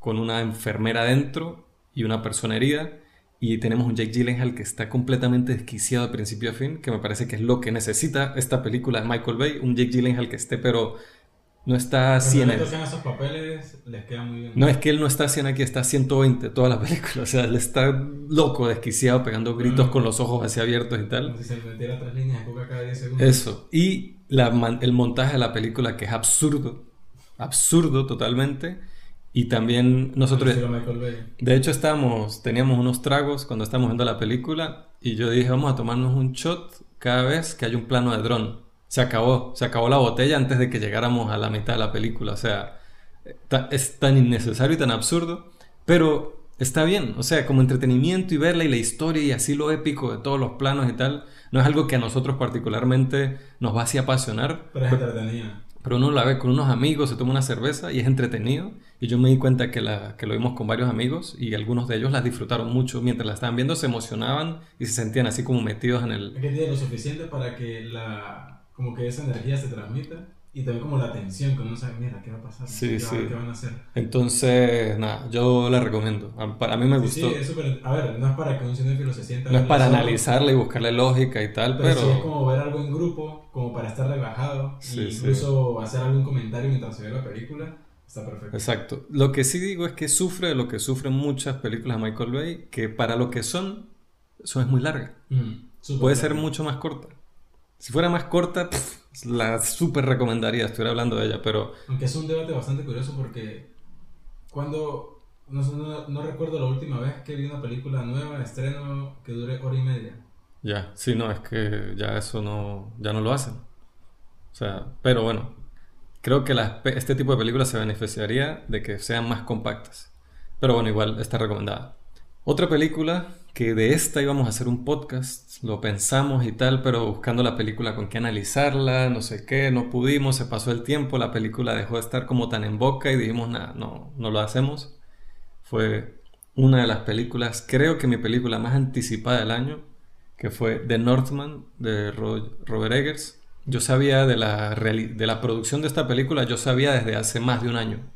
Speaker 1: con una enfermera dentro y una persona herida. Y tenemos un Jake Gyllenhaal que está completamente desquiciado de principio a fin, que me parece que es lo que necesita esta película de Michael Bay, un Jake Gyllenhaal que esté pero no está así
Speaker 2: en esos papeles les queda muy bien.
Speaker 1: No, es que él no está 100 aquí, está 120 toda la película. O sea, él está loco, desquiciado, pegando gritos con los ojos así abiertos y tal.
Speaker 2: si se metiera tres líneas de coca cada 10 segundos.
Speaker 1: Eso. Y la, el montaje de la película que es absurdo. Absurdo totalmente. Y también nosotros... De hecho, estábamos, teníamos unos tragos cuando estábamos viendo la película y yo dije, vamos a tomarnos un shot cada vez que hay un plano de dron. Se acabó, se acabó la botella antes de que llegáramos a la mitad de la película. O sea, es tan innecesario y tan absurdo, pero está bien. O sea, como entretenimiento y verla y la historia y así lo épico de todos los planos y tal, no es algo que a nosotros particularmente nos va así a apasionar.
Speaker 2: Pero es entretenida
Speaker 1: pero uno la ve con unos amigos, se toma una cerveza y es entretenido. Y yo me di cuenta que, la, que lo vimos con varios amigos y algunos de ellos las disfrutaron mucho. Mientras la estaban viendo se emocionaban y se sentían así como metidos en el...
Speaker 2: Es que tiene lo suficiente para que la, como que esa energía se transmita y también como la tensión, que uno sabe, mira, ¿qué va a pasar?
Speaker 1: Sí,
Speaker 2: ¿Qué,
Speaker 1: sí.
Speaker 2: ¿Qué van a hacer?
Speaker 1: Entonces, nada, yo la recomiendo. A, mí me gustó.
Speaker 2: Sí, es súper... A ver, no es para que un cinéfilo se sienta...
Speaker 1: No es para analizarla y buscarle lógica y tal, pero...
Speaker 2: pero... Sí es como ver algo en grupo, como para estar relajado. Sí, e incluso hacer algún comentario mientras se ve la película. Está perfecto.
Speaker 1: Exacto. Lo que sí digo es que sufre de lo que sufren muchas películas de Michael Bay, que para lo que son, eso es muy larga. Mm, Puede ser mucho más corta. Si fuera más corta, la súper recomendaría, estuviera hablando de ella, pero...
Speaker 2: Aunque es un debate bastante curioso porque cuando... No, recuerdo la última vez que vi una película nueva, estreno, que dure hora y media.
Speaker 1: Ya, sí, no, es que ya eso no... ya no lo hacen. O sea, pero bueno, creo que este tipo de películas se beneficiaría de que sean más compactas. Pero bueno, igual está recomendada. Otra película que de esta íbamos a hacer un podcast, lo pensamos y tal, pero buscando la película con qué analizarla, no sé qué, no pudimos, se pasó el tiempo, la película dejó de estar como tan en boca y dijimos, nada, no, no lo hacemos. Fue una de las películas, creo que mi película más anticipada del año, que fue The Northman de Robert Eggers. Yo sabía de la, de la producción de esta película, yo sabía desde hace más de un año.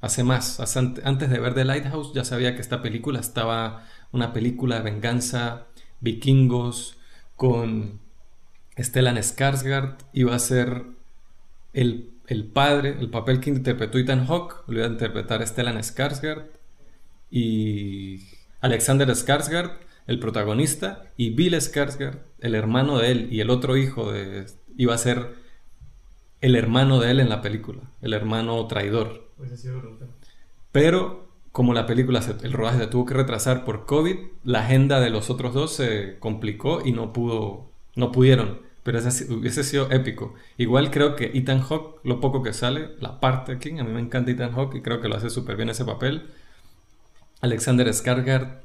Speaker 1: Hace más, antes de ver The Lighthouse ya sabía que esta película estaba una película de venganza, vikingos, con Stellan Skarsgård, iba a ser el, padre, el papel que interpretó Ethan Hawke, lo iba a interpretar Stellan Skarsgård, y Alexander Skarsgård, el protagonista, y Bill Skarsgård, el hermano de él, y el otro hijo de, iba a ser el hermano de él en la película, el hermano traidor.
Speaker 2: Pues
Speaker 1: Pero como la película, el rodaje se tuvo que retrasar por COVID, la agenda de los otros dos se complicó y no pudo, no pudieron. Pero ese hubiese sido épico. Igual creo que Ethan Hawke, lo poco que sale, la parte King, a mí me encanta Ethan Hawke y creo que lo hace súper bien ese papel. Alexander Skarsgård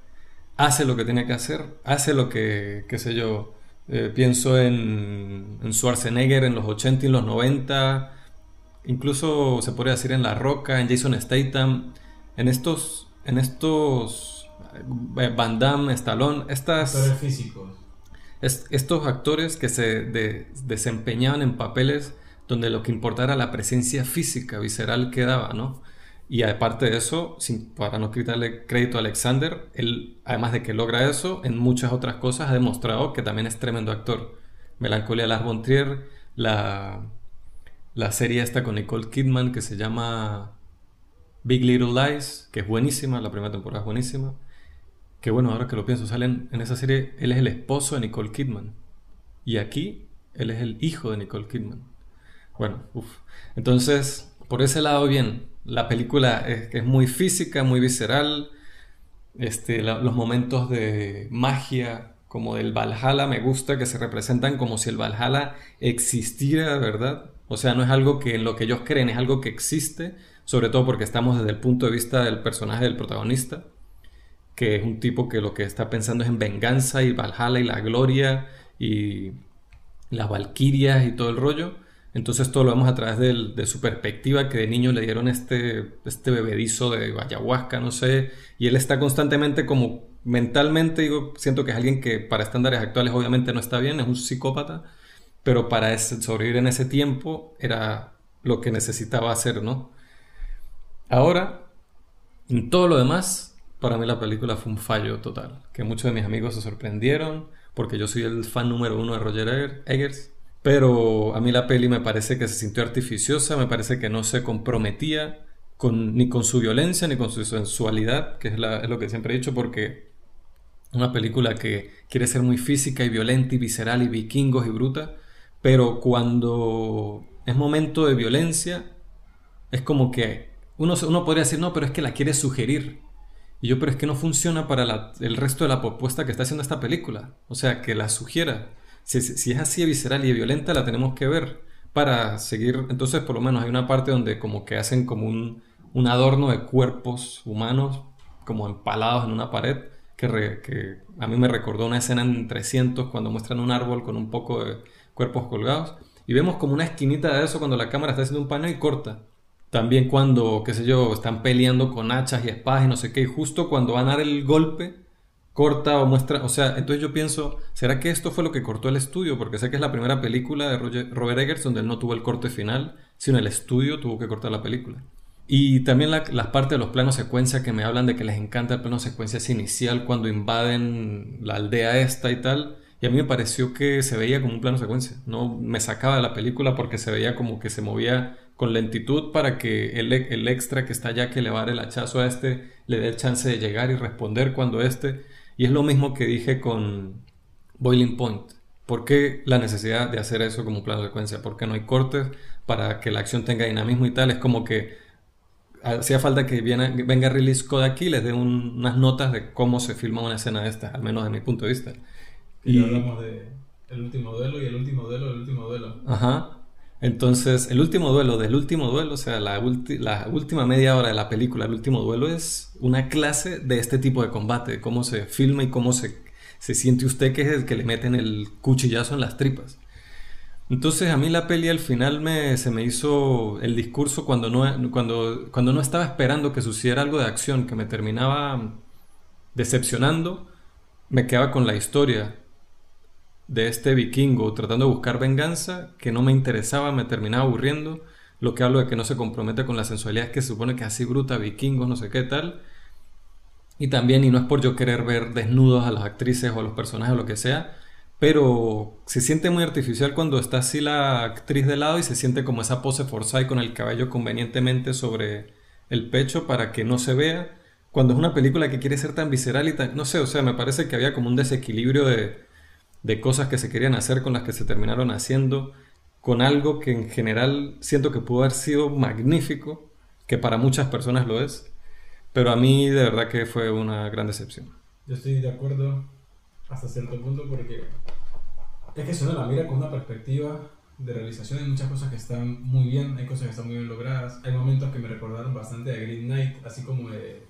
Speaker 1: hace lo que tiene que hacer, hace lo que, qué sé yo, eh, pienso en, en Schwarzenegger en los 80 y los 90, incluso se podría decir en La Roca, en Jason Statham en estos, en estos eh, Van Damme, Stallone, estas...
Speaker 2: Actores físicos.
Speaker 1: estos actores que se desempeñaban en papeles donde lo que importaba era la presencia física, visceral que daba, ¿no? Y aparte de eso, sin, para no quitarle crédito a Alexander, él, además de que logra eso, en muchas otras cosas ha demostrado que también es tremendo actor. Melancolía Lars von Trier, la, la serie esta con Nicole Kidman que se llama Big Little Lies, que es buenísima, la primera temporada es buenísima. Que bueno, ahora que lo pienso, salen en esa serie, él es el esposo de Nicole Kidman. Y aquí él es el hijo de Nicole Kidman. Bueno, uff. Entonces, por ese lado, bien. La película es, es muy física, muy visceral. Este, los momentos de magia, como del Valhalla, me gusta que se representan como si el Valhalla existiera, ¿verdad? O sea, no es algo que en lo que ellos creen, es algo que existe, sobre todo porque estamos desde el punto de vista del personaje del protagonista, que es un tipo que lo que está pensando es en venganza y Valhalla y la gloria y las valquirias y todo el rollo. Entonces todo lo vemos a través de, su perspectiva, que de niño le dieron este, este bebedizo de ayahuasca, no sé, y él está constantemente como mentalmente, digo, siento que es alguien que para estándares actuales obviamente no está bien, es un psicópata, pero para sobrevivir en ese tiempo era lo que necesitaba hacer, ¿no? Ahora, en todo lo demás, para mí la película fue un fallo total, que muchos de mis amigos se sorprendieron, porque yo soy el fan número uno de Roger Eggers pero a mí la peli me parece que se sintió artificiosa, me parece que no se comprometía ni con su violencia ni con su sensualidad, que es, lo que siempre he dicho, porque una película que quiere ser muy física y violenta y visceral y vikingos y bruta, pero cuando es momento de violencia, es como que uno, uno podría decir, no, pero es que la quiere sugerir. Y yo, pero es que no funciona para el resto de la propuesta que está haciendo esta película. O sea, que la sugiera si, es así de visceral y violenta, la tenemos que ver para seguir. Entonces, por lo menos hay una parte donde como que hacen como un, adorno de cuerpos humanos como empalados en una pared que, que, a mí me recordó una escena en 300 cuando muestran un árbol con un poco de cuerpos colgados y vemos como una esquinita de eso cuando la cámara está haciendo un paneo y corta. También cuando, qué sé yo, están peleando con hachas y espadas y no sé qué, y justo cuando van a dar el golpe, corta o muestra, o sea, entonces yo pienso, ¿será que esto fue lo que cortó el estudio? Porque sé que es la primera película de Robert Eggers donde él no tuvo el corte final, sino el estudio tuvo que cortar la película. Y también las partes de los planos secuencia que me hablan de que les encanta el plano secuencia inicial cuando invaden la aldea esta y tal. Y a mí me pareció que se veía como un plano secuencia. No me sacaba de la película porque se veía como que se movía con lentitud para que el, el extra que está allá que le va a dar el hachazo a este le dé el chance de llegar y responder cuando este y es lo mismo que dije con Boiling Point. ¿Por qué la necesidad de hacer eso como plano de secuencia? ¿Por qué no hay cortes para que la acción tenga dinamismo y tal? Es como que hacía falta que venga Ridley Scott aquí y les dé unas notas de cómo se filma una escena de estas, al menos de mi punto de vista.
Speaker 2: Y, y hablamos de el último duelo y el último duelo, el último duelo.
Speaker 1: Ajá. Entonces, el último duelo del último duelo, o sea, la, la, última media hora de la película, el último duelo, es una clase de este tipo de combate, cómo se filma y cómo se, se siente usted que es el que le meten el cuchillazo en las tripas. Entonces a mí la peli al final me, se me hizo el discurso cuando no, cuando, cuando no estaba esperando que sucediera algo de acción que me terminaba decepcionando, me quedaba con la historia de este vikingo tratando de buscar venganza que no me interesaba, me terminaba aburriendo. Lo que hablo de que no se compromete con la sensualidad es que se supone que así bruta, vikingo, no sé qué tal. Y también, y no es por yo querer ver desnudos a las actrices o a los personajes o lo que sea, pero se siente muy artificial cuando está así la actriz de lado y se siente como esa pose forzada y con el cabello convenientemente sobre el pecho para que no se vea. Cuando es una película que quiere ser tan visceral y tan... No sé, o sea, me parece que había como un desequilibrio de de cosas que se querían hacer con las que se terminaron haciendo, con algo que en general siento que pudo haber sido magnífico, que para muchas personas lo es, pero a mí de verdad que fue una gran decepción.
Speaker 2: Yo estoy de acuerdo hasta cierto punto porque es que uno la mira con una perspectiva de realización hay muchas cosas que están muy bien, hay cosas que están muy bien logradas, hay momentos que me recordaron bastante a Green Knight, así como de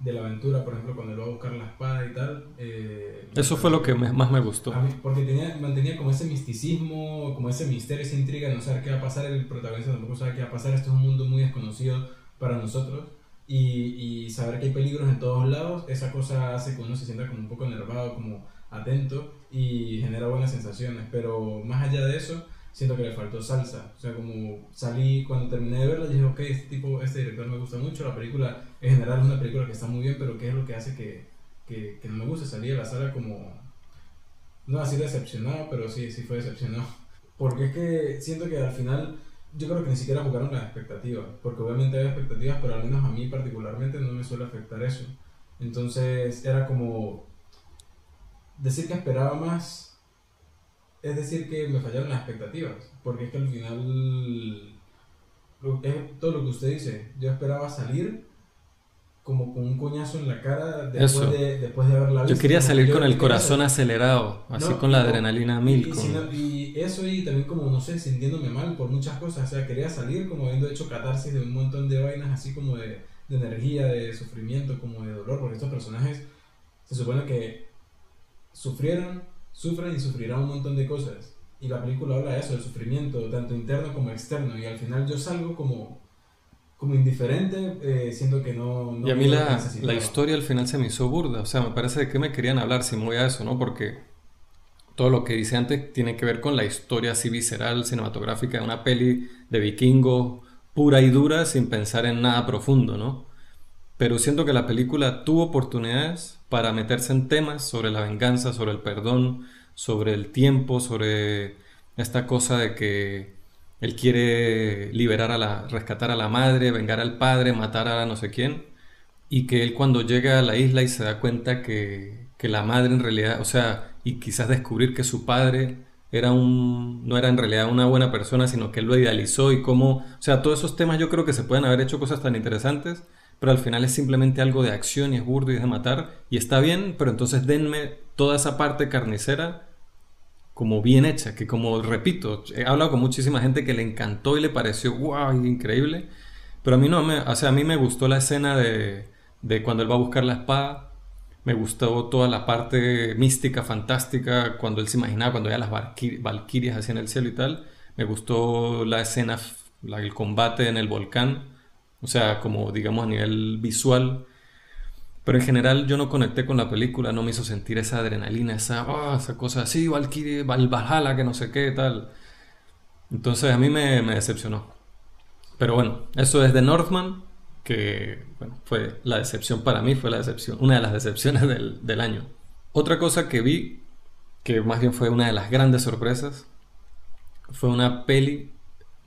Speaker 2: de la aventura, por ejemplo, cuando él va a buscar la espada y tal. Eh,
Speaker 1: Eso fue lo que más me gustó.
Speaker 2: porque tenía, mantenía como ese misticismo, como ese misterio, esa intriga no saber qué va a pasar, el protagonista tampoco sabe qué va a pasar, esto es un mundo muy desconocido para nosotros. Y, y saber que hay peligros en todos lados, esa cosa hace que uno se sienta como un poco enervado, como atento y genera buenas sensaciones. Pero más allá de eso, siento que le faltó salsa. O sea, como salí, cuando terminé de verla, dije, ok, este tipo, este director me gusta mucho, la película en general es una película que está muy bien, pero ¿qué es lo que hace que, que, que no me guste? Salí de la sala como, no así decepcionado, pero sí, sí fue decepcionado. (laughs) Porque es que siento que al final yo creo que ni siquiera jugaron las expectativas, porque obviamente hay expectativas, pero al menos a mí particularmente no me suele afectar eso. Entonces era como decir que esperaba más es decir que me fallaron las expectativas, porque es que al final es todo lo que usted dice. Yo esperaba salir como con un coñazo en la cara después, de, después de haberla
Speaker 1: visto. Yo quería salir con el corazón acelerado, así con la adrenalina mil.
Speaker 2: Y, eso y también como, no sé, sintiéndome mal por muchas cosas. O sea, quería salir como habiendo hecho catarsis de un montón de vainas así como de, de energía, de sufrimiento, como de dolor, porque estos personajes se supone que sufrieron, sufren y sufrirán un montón de cosas. Y la película habla de eso, del sufrimiento, tanto interno como externo. Y al final yo salgo como, como indiferente, eh, siendo que no...
Speaker 1: y a mí la, la, historia al final se me hizo burda. O sea, me parece de qué me querían hablar si me voy a eso, ¿no? Porque todo lo que dice antes tiene que ver con la historia así visceral, cinematográfica de una peli de vikingos pura y dura sin pensar en nada profundo, ¿no? Pero siento que la película tuvo oportunidades para meterse en temas sobre la venganza, sobre el perdón, sobre el tiempo, sobre esta cosa de que él quiere liberar a la, rescatar a la madre, vengar al padre, matar a no sé quién, y que él cuando llega a la isla y se da cuenta que, que la madre en realidad, o sea, y quizás descubrir que su padre era un, no era en realidad una buena persona, sino que él lo idealizó y cómo, o sea, todos esos temas yo creo que se pueden haber hecho cosas tan interesantes, pero al final es simplemente algo de acción y es burdo y es de matar, y está bien, pero entonces denme toda esa parte carnicera como bien hecha, que como repito, he hablado con muchísima gente que le encantó y le pareció wow, increíble, pero a mí no, me, o sea, a mí me gustó la escena de, de cuando él va a buscar la espada, me gustó toda la parte mística, fantástica, cuando él se imaginaba, cuando veía las valquirias así en el cielo y tal, me gustó la escena, el combate en el volcán, o sea, como digamos a nivel visual, pero en general yo no conecté con la película, no me hizo sentir esa adrenalina, esa, oh, esa cosa así, Valkyrie, Valhalla, que no sé qué, tal. Entonces a mí me, decepcionó. Pero bueno, eso es de Northman, que fue la decepción para mí, fue la decepción, una de las decepciones del, del año. Otra cosa que vi, que más bien fue una de las grandes sorpresas, fue una peli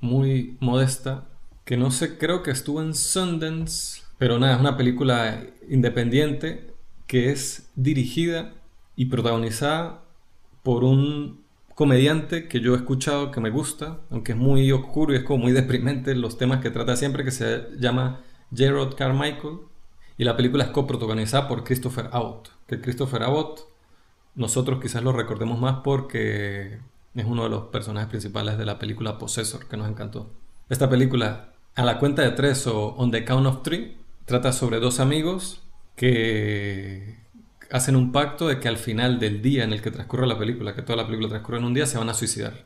Speaker 1: muy modesta, que no sé, creo que estuvo en Sundance pero nada, es una película independiente que es dirigida y protagonizada por un comediante que yo he escuchado que me gusta, aunque es muy oscuro y es como muy (laughs) deprimente los temas que trata siempre, que se llama Gerard Carmichael. Y la película es coprotagonizada por Christopher Abbott. Que Christopher Abbott, nosotros quizás lo recordemos más porque es uno de los personajes principales de la película Possessor, que nos encantó. Esta película, a la cuenta de tres o On the Count of Three, Trata sobre dos amigos que hacen un pacto de que al final del día en el que transcurre la película, que toda la película transcurre en un día, se van a suicidar.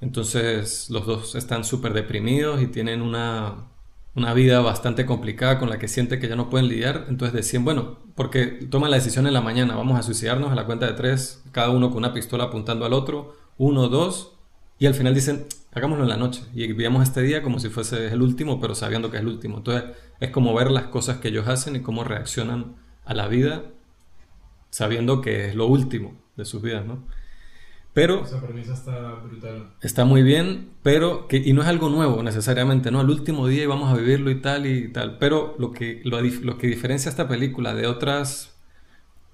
Speaker 1: Entonces los dos están súper deprimidos y tienen una, una vida bastante complicada con la que sienten que ya no pueden lidiar. Entonces decían, bueno, porque toman la decisión en la mañana, vamos a suicidarnos a la cuenta de tres, cada uno con una pistola apuntando al otro, uno, dos, y al final dicen, hagámoslo en la noche y vivamos este día como si fuese el último, pero sabiendo que es el último. Entonces es como ver las cosas que ellos hacen y cómo reaccionan a la vida sabiendo que es lo último de sus vidas, ¿no? Pero
Speaker 2: esa premisa está brutal.
Speaker 1: Está muy bien, pero que y no es algo nuevo necesariamente, no, el último día y vamos a vivirlo y tal y tal, pero lo que lo, lo que diferencia esta película de otras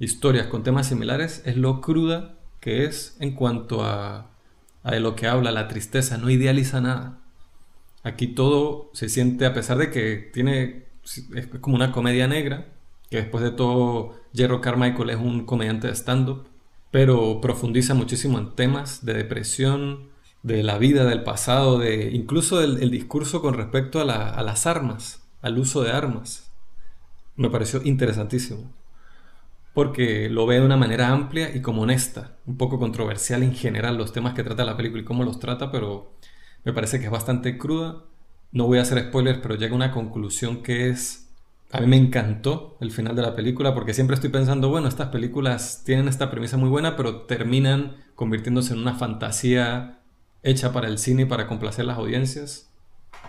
Speaker 1: historias con temas similares es lo cruda que es en cuanto a de lo que habla, la tristeza, no idealiza nada. Aquí todo se siente, a pesar de que tiene, es como una comedia negra, que después de todo Jerry Carmichael es un comediante de stand-up, pero profundiza muchísimo en temas de depresión, de la vida, del pasado, de incluso el, discurso con respecto a las armas, al uso de armas. Me pareció interesantísimo porque lo ve de una manera amplia y como honesta, un poco controversial en general los temas que trata la película y cómo los trata, pero me parece que es bastante cruda. No voy a hacer spoilers, pero llega una conclusión que es... A mí me encantó el final de la película porque siempre estoy pensando, bueno, estas películas tienen esta premisa muy buena, pero terminan convirtiéndose en una fantasía hecha para el cine y para complacer las audiencias.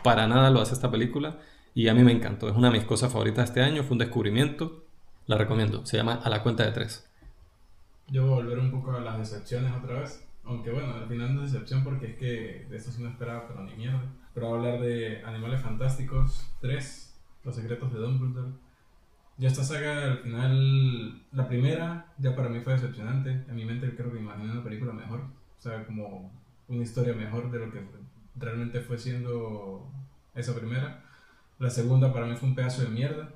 Speaker 1: Para nada lo hace esta película y a mí me encantó. Es una de mis cosas favoritas este año, fue un descubrimiento la recomiendo. Se llama A la cuenta de tres.
Speaker 2: Yo voy a volver un poco a las decepciones otra vez. Aunque bueno, al final no es decepción porque es que de esto sí no esperaba, pero ni mierda. Pero voy a hablar de Animales Fantásticos 3, Los Secretos de Dumbledore. Ya esta saga al final, la primera ya para mí fue decepcionante. En mi mente creo que imaginé una película mejor. sea, como una historia mejor de lo que realmente fue siendo esa primera. La segunda para mí fue un pedazo de mierda.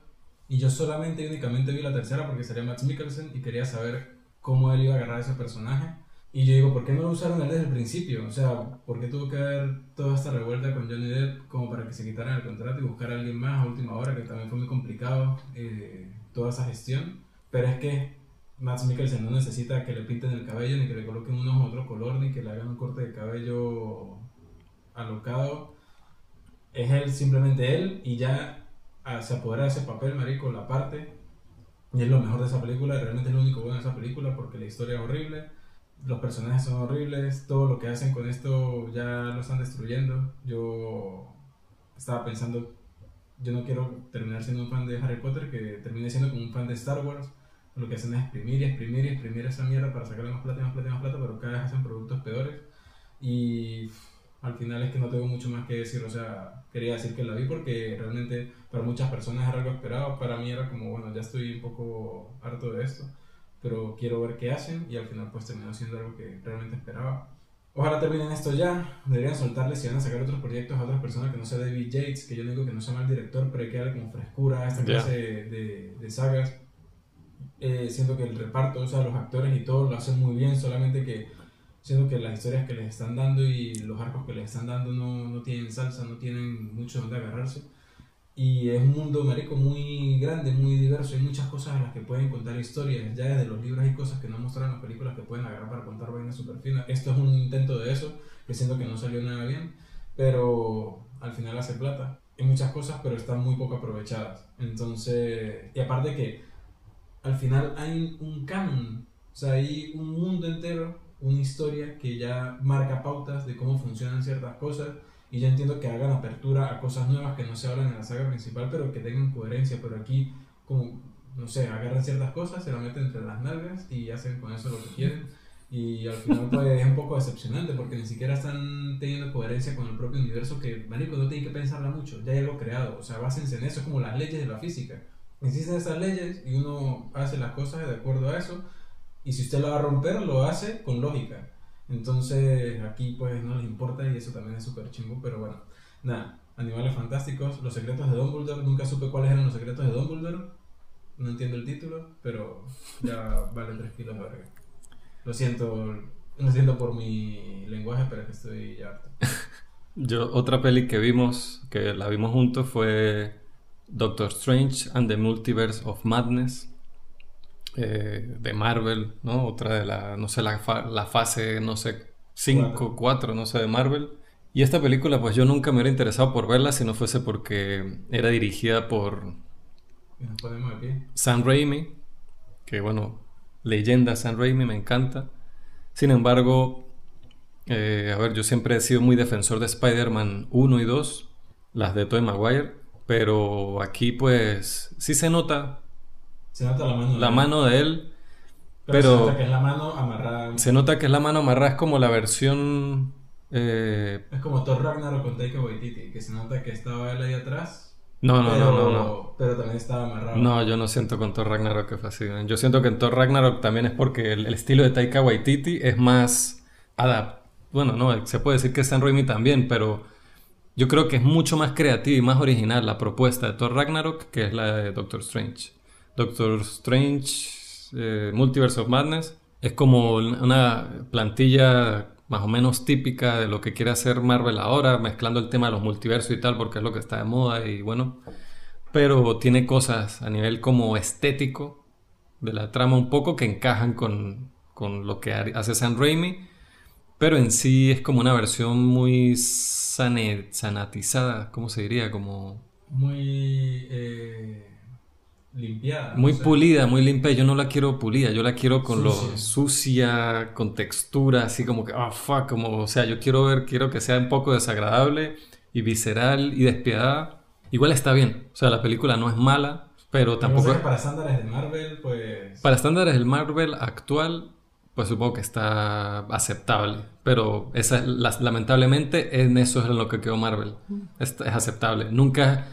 Speaker 2: Y yo solamente y únicamente vi la tercera porque sería Max Mikkelsen y quería saber cómo él iba a agarrar ese personaje. Y yo digo, ¿por qué no lo usaron él desde el principio? O sea, ¿por qué tuvo que haber toda esta revuelta con Johnny Depp como para que se quitaran el contrato y buscar a alguien más a última hora, que también fue muy complicado eh, toda esa gestión? Pero es que Max Mikkelsen no necesita que le pinten el cabello, ni que le coloquen unos otro color, ni que le hagan un corte de cabello alocado. Es él, simplemente él, y ya se apodera de ese papel, marico, la parte. Y es lo mejor de esa película, realmente es lo único bueno de esa película porque la historia es horrible, los personajes son horribles, todo lo que hacen con esto ya lo están destruyendo. Yo estaba pensando, yo no quiero terminar siendo un fan de Harry Potter, que termine siendo como un fan de Star Wars. Lo que hacen es exprimir y exprimir y exprimir esa mierda para sacarle más plata más plata más plata, pero cada vez hacen productos peores. Y al final es que no tengo mucho más que decir, o sea, quería decir que la vi porque realmente para muchas personas era algo esperado, para mí era como, bueno, ya estoy un poco harto de esto, pero quiero ver qué hacen y al final pues terminó siendo algo que realmente esperaba. Ojalá terminen esto ya, deberían soltarles si van a sacar otros proyectos a otras personas que no sea David Yates, que yo digo que no sea mal director, pero hay que darle como frescura a esta clase de, de, sagas. Eh, siento que el reparto, o sea, los actores y todo lo hacen muy bien, solamente que siendo que las historias que les están dando y los arcos que les están dando no, no tienen salsa, no tienen mucho donde agarrarse. Y es un mundo, marico, muy grande, muy diverso. Hay muchas cosas en las que pueden contar historias. Ya desde los libros hay cosas que no muestran las películas que pueden agarrar para contar vainas super finas. Esto es un intento de eso, que siento que no salió nada bien, pero al final hace plata. Hay muchas cosas, pero están muy poco aprovechadas. Entonces, y aparte que al final hay un canon, o sea, hay un mundo entero una historia que ya marca pautas de cómo funcionan ciertas cosas y ya entiendo que hagan apertura a cosas nuevas que no se hablan en la saga principal pero que tengan coherencia, pero aquí como, no sé, agarran ciertas cosas, se las meten entre las nalgas y hacen con eso lo que quieren y al final (laughs) pues es un poco decepcionante porque ni siquiera están teniendo coherencia con el propio universo que, marico, no tienen que pensarla mucho, ya hay algo creado, o sea, básense en eso, es como las leyes de la física. Existen esas leyes y uno hace las cosas de acuerdo a eso y si usted lo va a romper, lo hace con lógica. Entonces aquí pues no les importa y eso también es súper chingo, pero bueno, nada, Animales Fantásticos, Los Secretos de Dumbledore, nunca supe cuáles eran los secretos de Dumbledore, no entiendo el título, pero ya (laughs) vale tres kilos de verga. Lo siento, lo siento por mi lenguaje, pero es que estoy ya harto. (laughs)
Speaker 1: Yo, otra peli que vimos, que la vimos juntos, fue Doctor Strange and the Multiverse of Madness. Eh, de Marvel, ¿no? Otra de la, no sé, la, la fase, no sé, 5, 4, no sé, de Marvel. Y esta película, pues yo nunca me hubiera interesado por verla si no fuese porque era dirigida por Sam Raimi, que bueno, leyenda Sam Raimi, me encanta. Sin embargo, eh, a ver, yo siempre he sido muy defensor de Spider-Man 1 y 2, las de Tobey Maguire, pero aquí pues sí se nota
Speaker 2: se nota la mano.
Speaker 1: La de mano de él.
Speaker 2: Pero, se nota que es la mano amarrada.
Speaker 1: Se nota que es la mano amarrada, es como la versión. Eh,
Speaker 2: es como Thor Ragnarok con Taika Waititi, que se nota que estaba él ahí atrás.
Speaker 1: No, no, no, no, no.
Speaker 2: Pero también estaba amarrado.
Speaker 1: No, yo no siento con Thor Ragnarok que fue así. Yo siento que en Thor Ragnarok también es porque el, estilo de Taika Waititi es más adaptado. Bueno, no, se puede decir que San Raimi también, pero yo creo que es mucho más creativo y más original la propuesta de Thor Ragnarok que es la de Doctor Strange. Doctor Strange eh, Multiverse of Madness es como una plantilla más o menos típica de lo que quiere hacer Marvel ahora, mezclando el tema de los multiversos y tal, porque es lo que está de moda y bueno, pero tiene cosas a nivel como estético de la trama un poco que encajan con, con lo que hace Sam Raimi, pero en sí es como una versión muy sanatizada, ¿cómo se diría? Como...
Speaker 2: Muy... Eh limpiada.
Speaker 1: Muy pulida, muy limpia. Yo no la quiero pulida, yo la quiero con lo sucia, con textura, así como que, ah, fuck, como, o sea, yo quiero ver, quiero que sea un poco desagradable y visceral y despiadada. Igual está bien, o sea, la película no es mala, pero tampoco...
Speaker 2: para estándares de Marvel, pues...
Speaker 1: Para estándares del Marvel actual, pues supongo que está aceptable. Pero esa, lamentablemente en eso es en lo que quedó Marvel. Es, es, aceptable. Nunca...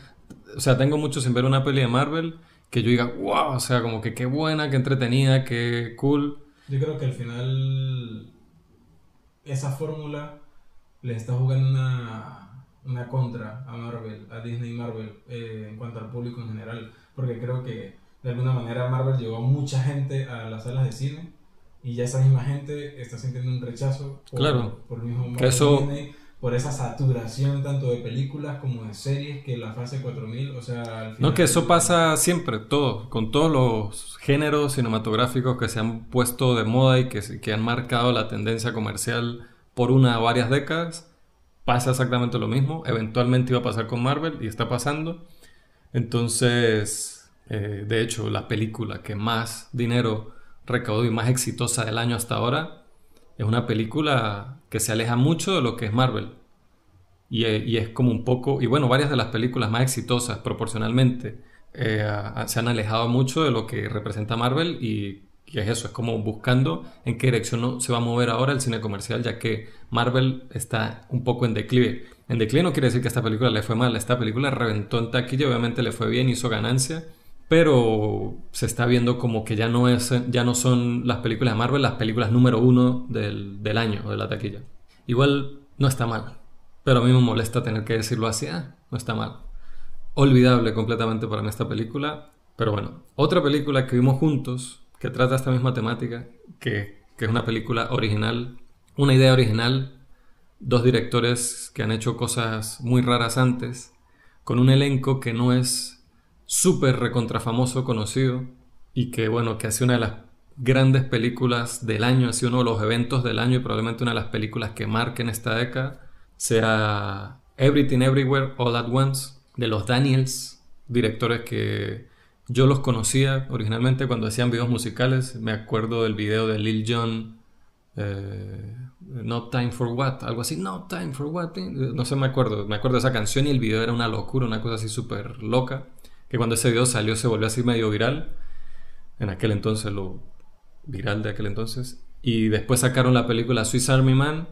Speaker 1: O sea, tengo mucho sin ver una peli de Marvel que yo diga, wow, o sea, como que qué buena, qué entretenida, qué cool.
Speaker 2: Yo creo que al final esa fórmula le está jugando una, una contra a Marvel, a Disney y Marvel, eh, en cuanto al público en general. Porque creo que de alguna manera Marvel llevó a mucha gente a las salas de cine y ya esa misma gente está sintiendo un rechazo por,
Speaker 1: Claro.
Speaker 2: por el mismo
Speaker 1: Que
Speaker 2: Marvel
Speaker 1: eso-
Speaker 2: Disney, por esa saturación tanto de películas como de series que la fase 4000, o sea, al final...
Speaker 1: No, que eso pasa siempre, todo, con todos los géneros cinematográficos que se han puesto de moda y que, que han marcado la tendencia comercial por una o varias décadas, pasa exactamente lo mismo. Eventualmente iba a pasar con Marvel y está pasando. Entonces, eh, de hecho, la película que más dinero recaudó y más exitosa del año hasta ahora es una película que se aleja mucho de lo que es Marvel. Y, eh, y es como un poco, y bueno, varias de las películas más exitosas proporcionalmente eh, se han alejado mucho de lo que representa Marvel y, y es eso, es como buscando en qué dirección se va a mover ahora el cine comercial, ya que Marvel está un poco en declive. En declive no quiere decir que esta película le fue mal, esta película reventó en taquilla, obviamente le fue bien, hizo ganancia, pero se está viendo como que ya no, es, ya no son las películas de Marvel las películas número uno del, del año de la taquilla. Igual no está mal, pero a mí me molesta tener que decirlo así, ah, no está mal. Olvidable completamente para mí esta película, pero bueno, otra película que vimos juntos que trata esta misma temática, que, que es una película original, una idea original, dos directores que han hecho cosas muy raras antes, con un elenco que no es súper recontrafamoso, conocido, y que bueno, que hace una de las grandes películas del año, ha sido uno de los eventos del año y probablemente una de las películas que marquen esta década, sea Everything Everywhere All at Once, de los Daniels, directores que yo los conocía originalmente cuando hacían videos musicales, me acuerdo del video de Lil Jon, eh, No Time for What, algo así, No Time for What, eh, no sé, me acuerdo, me acuerdo de esa canción y el video era una locura, una cosa así súper loca, que cuando ese video salió se volvió así medio viral, en aquel entonces lo viral de aquel entonces, y después sacaron la película Swiss Army Man,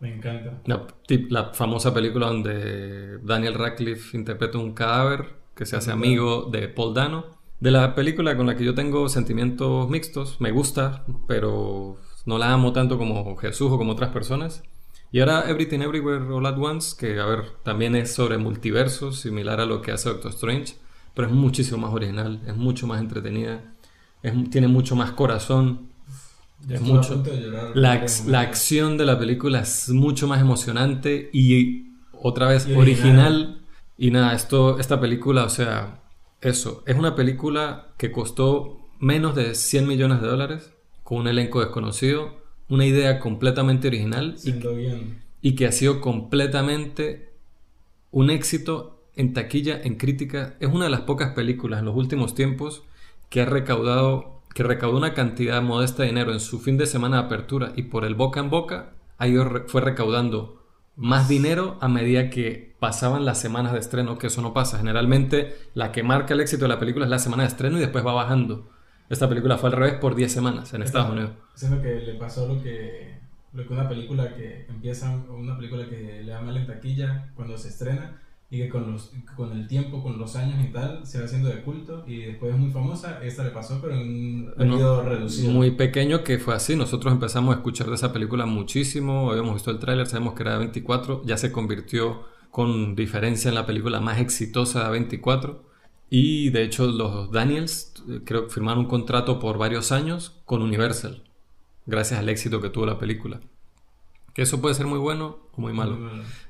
Speaker 2: Me encanta.
Speaker 1: la, la famosa película donde Daniel Radcliffe interpreta un cadáver que se hace amigo de Paul Dano. De la película con la que yo tengo sentimientos mixtos, me gusta, pero no la amo tanto como Jesús o como otras personas. Y ahora Everything Everywhere All at Once, que a ver, también es sobre multiversos, similar a lo que hace Doctor Strange, pero es muchísimo más original, es mucho más entretenida, es- tiene mucho más corazón, Es mucho.
Speaker 2: llorar
Speaker 1: la, ac- la acción de la película es mucho más emocionante y otra vez
Speaker 2: Y
Speaker 1: original.
Speaker 2: original.
Speaker 1: Y nada, esto, esta película, o sea, eso, es una película que costó menos de 100 millones de dólares, con un elenco desconocido, una idea completamente original y, y que ha sido completamente un éxito en taquilla, en crítica. Es una de las pocas películas en los últimos tiempos que ha recaudado, que recaudó una cantidad modesta de dinero en su fin de semana de apertura y por el boca en boca ha ido fue recaudando más dinero a medida que pasaban las semanas de estreno, que eso no pasa. Generalmente la que marca el éxito de la película es la semana de estreno y después va bajando. Esta película fue al revés por 10 semanas en Estados Unidos.
Speaker 2: Eso es lo que le pasó lo que, lo que una película que empieza, una película que le da mal en taquilla cuando se estrena y que con, los, con el tiempo, con los años y tal, se va haciendo de culto y después es muy famosa. Esta le pasó, pero en un
Speaker 1: No,
Speaker 2: periodo reducido.
Speaker 1: Muy pequeño que fue así. Nosotros empezamos a escuchar de esa película muchísimo. Habíamos visto el tráiler, sabemos que era de 24. Ya se convirtió con diferencia en la película más exitosa de 24. Y de hecho los Daniels eh, creo que firmaron un contrato por varios años con Universal. Gracias al éxito que tuvo la película. Que eso puede ser muy bueno o. Muy malo.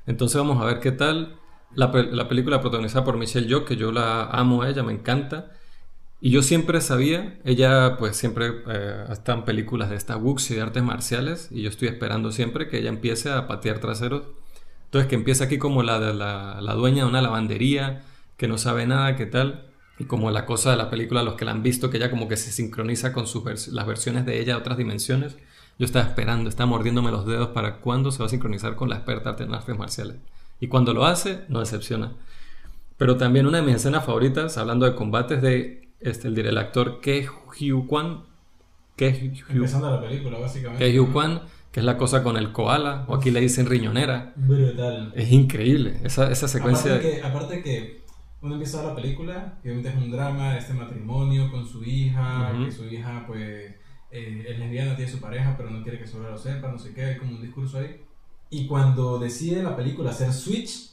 Speaker 1: Entonces vamos a ver qué tal. La, la película protagonizada por Michelle Yeoh, que yo la amo a ella, me encanta. Y yo siempre sabía, ella pues siempre eh, está en películas de esta Wuxi de artes marciales y yo estoy esperando siempre que ella empiece a patear traseros. Entonces que empiece aquí como la, la, la dueña de una lavandería, que no sabe nada, qué tal. Y como la cosa de la película, los que la han visto, que ella como que se sincroniza con sus las versiones de ella de otras dimensiones. Yo estaba esperando, estaba mordiéndome los dedos para cuándo se va a sincronizar con la experta en artes marciales. Y cuando lo hace, no decepciona. Pero también una de mis escenas favoritas, hablando de combates, de este, el, el actor Ke Hugh Kwan. Ke Hugh,
Speaker 2: Empezando la película, básicamente.
Speaker 1: Ke Hugh Kwan, que es la cosa con el koala, o aquí le dicen riñonera.
Speaker 2: Brutal.
Speaker 1: Es increíble esa, esa secuencia.
Speaker 2: Aparte que, aparte que uno empieza a ver la película, que obviamente es un drama, este matrimonio con su hija,
Speaker 1: Ujú.
Speaker 2: que su hija pues eh, es lesbiana, tiene su pareja, pero no quiere que sobre lo sepa, no sé qué, hay como un discurso ahí. Y cuando decide la película hacer Switch,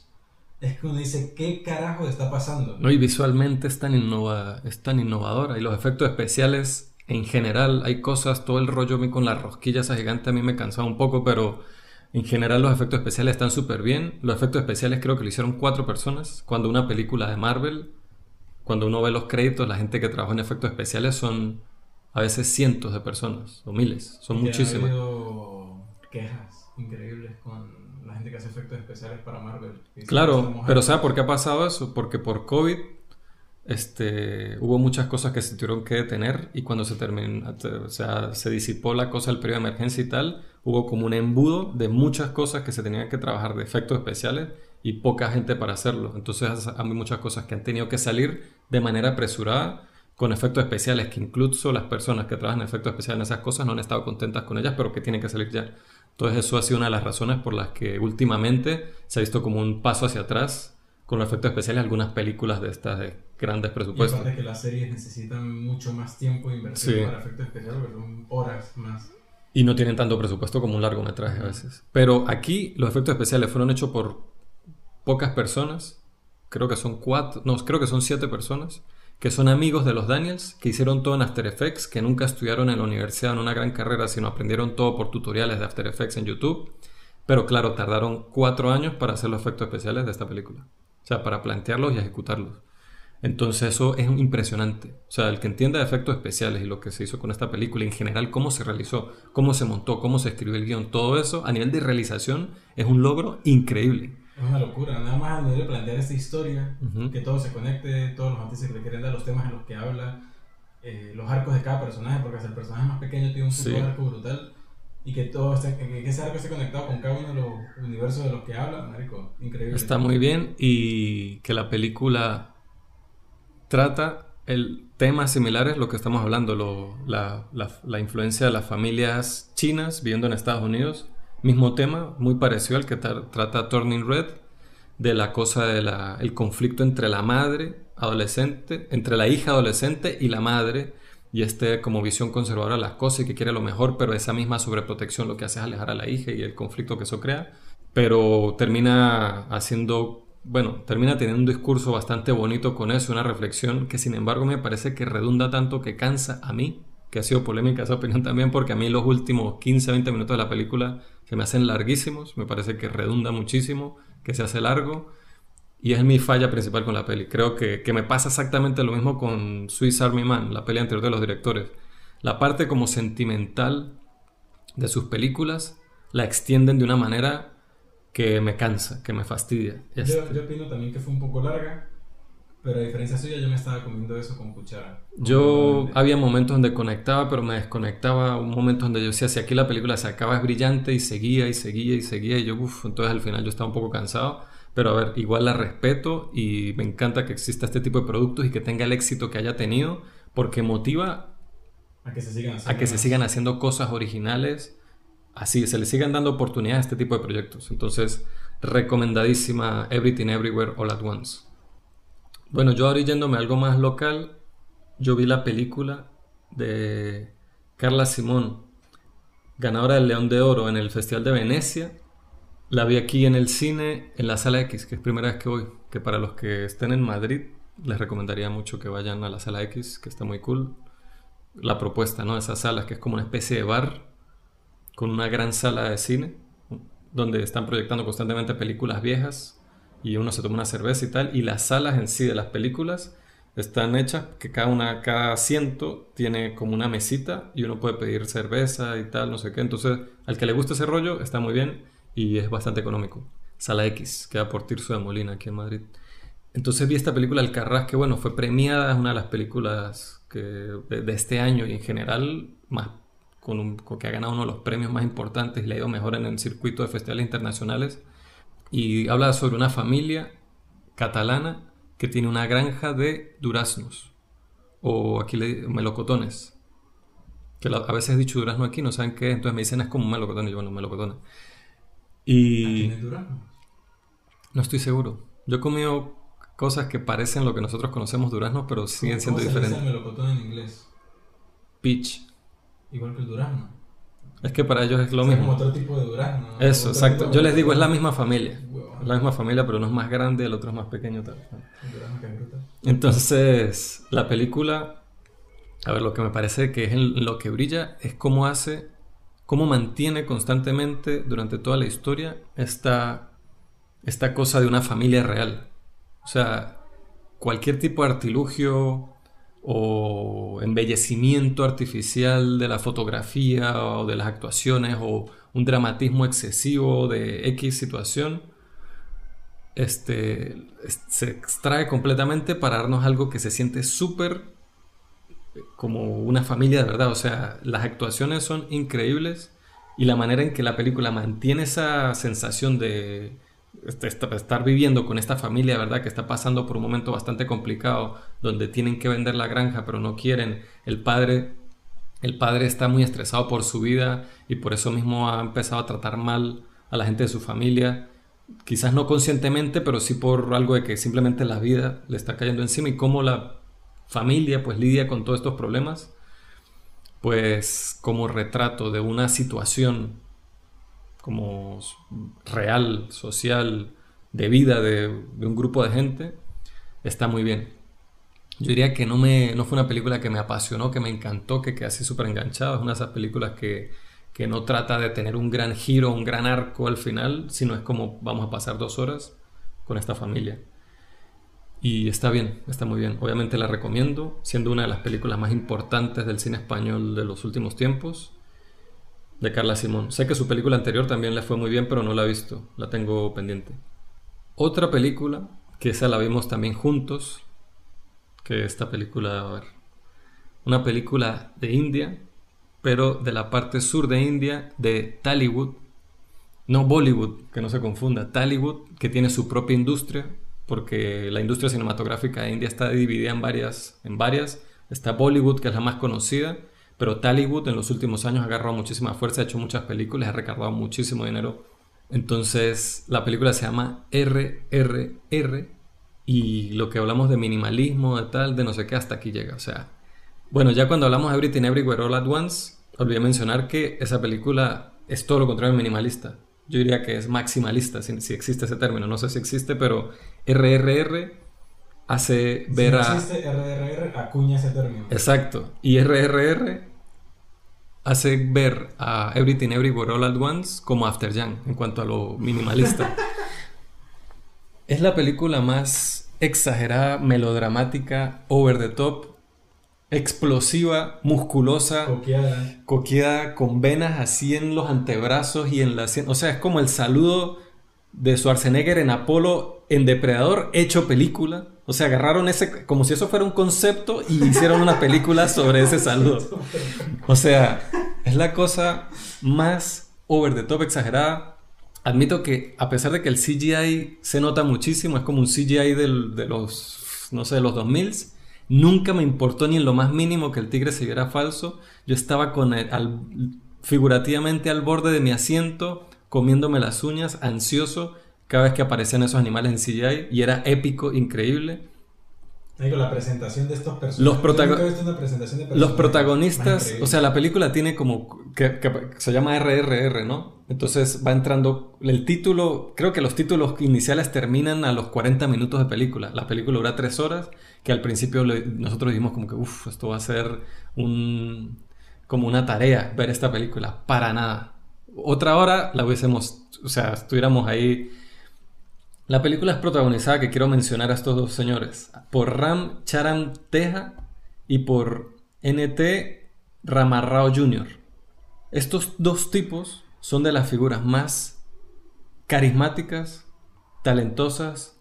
Speaker 2: es que uno dice, ¿qué carajo está pasando?
Speaker 1: No, y visualmente es tan, innova, es tan innovadora. Y los efectos especiales, en general, hay cosas, todo el rollo a mí con la rosquilla esa gigante a mí me cansaba un poco, pero en general los efectos especiales están súper bien. Los efectos especiales creo que lo hicieron cuatro personas. Cuando una película de Marvel, cuando uno ve los créditos, la gente que trabajó en efectos especiales son a veces cientos de personas o miles. Son
Speaker 2: Y
Speaker 1: muchísimas.
Speaker 2: Ha habido quejas increíbles con la gente que hace efectos especiales para Marvel.
Speaker 1: Claro, pero
Speaker 2: algo-
Speaker 1: ¿sabe por qué ha pasado eso? Porque por COVID este, hubo muchas cosas que se tuvieron que detener y cuando se terminó, o sea, se disipó la cosa del periodo de emergencia y tal, hubo como un embudo de muchas cosas que se tenían que trabajar de efectos especiales y poca gente para hacerlo. Entonces hay muchas cosas que han tenido que salir de manera apresurada con efectos especiales que incluso las personas que trabajan en efectos especiales en esas cosas no han estado contentas con ellas, pero que tienen que salir ya. Entonces eso ha sido una de las razones por las que últimamente se ha visto como un paso hacia atrás con los efectos especiales algunas películas de estas de grandes
Speaker 2: Y
Speaker 1: presupuestos.
Speaker 2: aparte que las series necesitan mucho más tiempo de inversión
Speaker 1: Sí.
Speaker 2: para efectos especiales, porque son horas más.
Speaker 1: Y no tienen tanto presupuesto como un largometraje a veces. Pero aquí los efectos especiales fueron hechos por pocas personas. Creo que son cuatro, no, creo que son siete personas. Que son amigos de los Daniels, que hicieron todo en After Effects, que nunca estudiaron en la universidad en una gran carrera, sino aprendieron todo por tutoriales de After Effects en YouTube. Pero claro, tardaron cuatro años para hacer los efectos especiales de esta película. O sea, para plantearlos y ejecutarlos. Entonces eso es impresionante. O sea, el que entienda de efectos especiales y lo que se hizo con esta película, en general cómo se realizó, cómo se montó, cómo se escribió el guion, todo eso a nivel de realización es un logro increíble.
Speaker 2: Es una locura, nada más a nivel de plantear esta historia, que todo se conecte, todos los matices que le quieren dar, los temas en los que habla, eh, los arcos de cada personaje, porque hasta el personaje más pequeño tiene un
Speaker 1: Sí.
Speaker 2: arco brutal, y que todo esté, que que ese arco esté conectado con cada uno de los universos de los que habla, marico, increíble.
Speaker 1: Está muy bien y que la película trata el temas similares, lo que estamos hablando, lo- la, la- la influencia de las familias chinas viviendo en Estados Unidos. Mismo tema, muy parecido al que trata Turning Red, de la cosa del conflicto entre la madre adolescente, entre la hija adolescente y la madre, y este como visión conservadora de las cosas y que quiere lo mejor, pero esa misma sobreprotección lo que hace es alejar a la hija y el conflicto que eso crea, pero termina haciendo, bueno, termina teniendo un discurso bastante bonito con eso, una reflexión que sin embargo me parece que redunda tanto que cansa a mí, que ha sido polémica esa opinión también, porque a mí los últimos 15, 20 minutos de la película se me hacen larguísimos, me parece que redunda muchísimo, que se hace largo. Y es mi falla principal con la peli. Creo que, que me pasa exactamente lo mismo con Swiss Army Man, la peli anterior de los directores. La parte como sentimental de sus películas la extienden de una manera que me cansa, que me fastidia.
Speaker 2: Yo,
Speaker 1: Este,
Speaker 2: yo opino también que fue un poco larga, pero a diferencia suya yo me estaba comiendo eso con cuchara.
Speaker 1: Yo había momentos donde conectaba, pero me desconectaba. Un momento donde yo decía, si aquí la película se acaba es brillante y seguía y seguía y seguía. Y yo, uff, entonces al final yo estaba un poco cansado. Pero a ver, igual la respeto y me encanta que exista este tipo de productos y que tenga el éxito que haya tenido, porque motiva
Speaker 2: A que se sigan haciendo.
Speaker 1: a que se sigan haciendo cosas originales, así, se le sigan dando oportunidades a este tipo de proyectos. Entonces, recomendadísima Everything Everywhere All at Once. Bueno, yo ahora yéndome algo más local, yo vi la película de Carla Simón, ganadora del León de Oro en el Festival de Venecia. La vi aquí en el cine, en la Sala X, que es primera vez que voy. Que para los que estén en Madrid, les recomendaría mucho que vayan a la Sala X, que está muy cool la propuesta, ¿no? Esas salas que es como una especie de bar con una gran sala de cine donde están proyectando constantemente películas viejas y uno se toma una cerveza y tal y las salas en sí de las películas están hechas que cada una cada asiento tiene como una mesita y uno puede pedir cerveza y tal, no sé qué. Entonces, al que le guste ese rollo está muy bien y es bastante económico. Sala X, queda por Tirso de Molina aquí en Madrid. Entonces vi esta película El Carras, que bueno, fue premiada, es una de las películas que, de, de este año y en general, más con, un, con que ha ganado uno de los premios más importantes y le ha ido mejor en el circuito de festivales internacionales. Y habla sobre una familia catalana que tiene una granja de duraznos, o aquí le melocotones. Que a veces he dicho durazno aquí, no saben qué, es, entonces me dicen es como un melocotón, y yo, bueno, melocotones. Y...
Speaker 2: el Durazno.
Speaker 1: No estoy seguro. Yo he comido cosas que parecen lo que nosotros conocemos duraznos, pero siguen siendo
Speaker 2: ¿Cómo se
Speaker 1: diferentes.
Speaker 2: melocotón en inglés?
Speaker 1: Peach.
Speaker 2: igual que el durazno.
Speaker 1: Es que para ellos es lo
Speaker 2: O sea,
Speaker 1: mismo.
Speaker 2: como otro tipo de durazno. ¿no?
Speaker 1: Eso, exacto. Yo
Speaker 2: de-
Speaker 1: les digo, es la misma familia. Es la misma familia, pero uno es más grande, el otro es más pequeño. Tal. Entonces, la película, a ver, lo que me parece que es en lo que brilla es cómo hace, cómo mantiene constantemente durante toda la historia esta, esta cosa de una familia real. O sea, cualquier tipo de artilugio o embellecimiento artificial de la fotografía o de las actuaciones o un dramatismo excesivo de X situación, este, es- se extrae completamente para darnos algo que se siente súper eh, como una familia de verdad. O sea, las actuaciones son increíbles y la manera en que la película mantiene esa sensación de estar viviendo con esta familia, ¿verdad? Que está pasando por un momento bastante complicado, donde tienen que vender la granja, pero no quieren. El padre, el padre está muy estresado por su vida y por eso mismo ha empezado a tratar mal a la gente de su familia. Quizás no conscientemente, pero sí por algo de que simplemente la vida le está cayendo encima y cómo la familia pues lidia con todos estos problemas. Pues como retrato de una situación como real, social, de vida de, de un grupo de gente, está muy bien. Yo diría que no, me, no fue una película que me apasionó, que me encantó, que quedé así súper enganchado. Es una de esas películas que, que no trata de tener un gran giro, un gran arco al final, sino es como vamos a pasar dos horas con esta familia. Y está bien, está muy bien. Obviamente la recomiendo, siendo una de las películas más importantes del cine español de los últimos tiempos, de Carla Simón. Sé que su película anterior también le fue muy bien, pero no la he visto, la tengo pendiente. Otra película, que esa la vimos también juntos, que esta película, a ver, una película de India, pero de la parte sur de India, de Tollywood, no Bollywood, que no se confunda, Tollywood, que tiene su propia industria, porque la industria cinematográfica de India está dividida en varias, en varias. Está Bollywood, que es la más conocida, pero Tollywood en los últimos años ha agarrado muchísima fuerza, ha hecho muchas películas, ha recargado muchísimo dinero. Entonces, la película se llama RRR y lo que hablamos de minimalismo, de tal, de no sé qué, hasta aquí llega. O sea, bueno, ya cuando hablamos de Everything Everywhere All at Once, olvidé mencionar que esa película es todo lo contrario de minimalista. Yo diría que es maximalista, si, si existe ese término. No sé si existe, pero RRR hace ver
Speaker 2: si no
Speaker 1: a...
Speaker 2: existe RRR, acuña ese término.
Speaker 1: Exacto. Y RRR hace ver a Everything Everywhere All at Once como After Young en cuanto a lo minimalista. (laughs) es la película más exagerada, melodramática, over the top, explosiva, musculosa,
Speaker 2: Coqueada.
Speaker 1: coqueada, con venas así en los antebrazos y en la O sea, es como el saludo de Schwarzenegger en Apolo en Depredador hecho película. O sea, agarraron ese como si eso fuera un concepto y hicieron una película sobre ese saludo. O sea, es la cosa más over the top exagerada. Admito que a pesar de que el CGI se nota muchísimo, es como un CGI de los, no sé, de los 2000s, nunca me importó ni en lo más mínimo que el tigre se viera falso. Yo estaba con figurativamente al borde de mi asiento, comiéndome las uñas, ansioso cada vez que aparecían esos animales en CGI y era épico, increíble.
Speaker 2: Digo, la presentación de estos personajes.
Speaker 1: Los protago-
Speaker 2: una presentación de personajes
Speaker 1: protagonistas, o sea, la película tiene como que, que se llama RRR, ¿no? Entonces va entrando el título, creo que los títulos iniciales terminan a los 40 minutos de película. La película dura 3 horas, que al principio le- nosotros dijimos como que, uff, esto va a ser un como una tarea ver esta película, para nada. Otra hora la hubiésemos, o sea, estuviéramos ahí la película es protagonizada, que quiero mencionar a estos dos señores, por Ram Charan Teja y por NT Ramarrao Jr. Estos dos tipos son de las figuras más carismáticas, talentosas,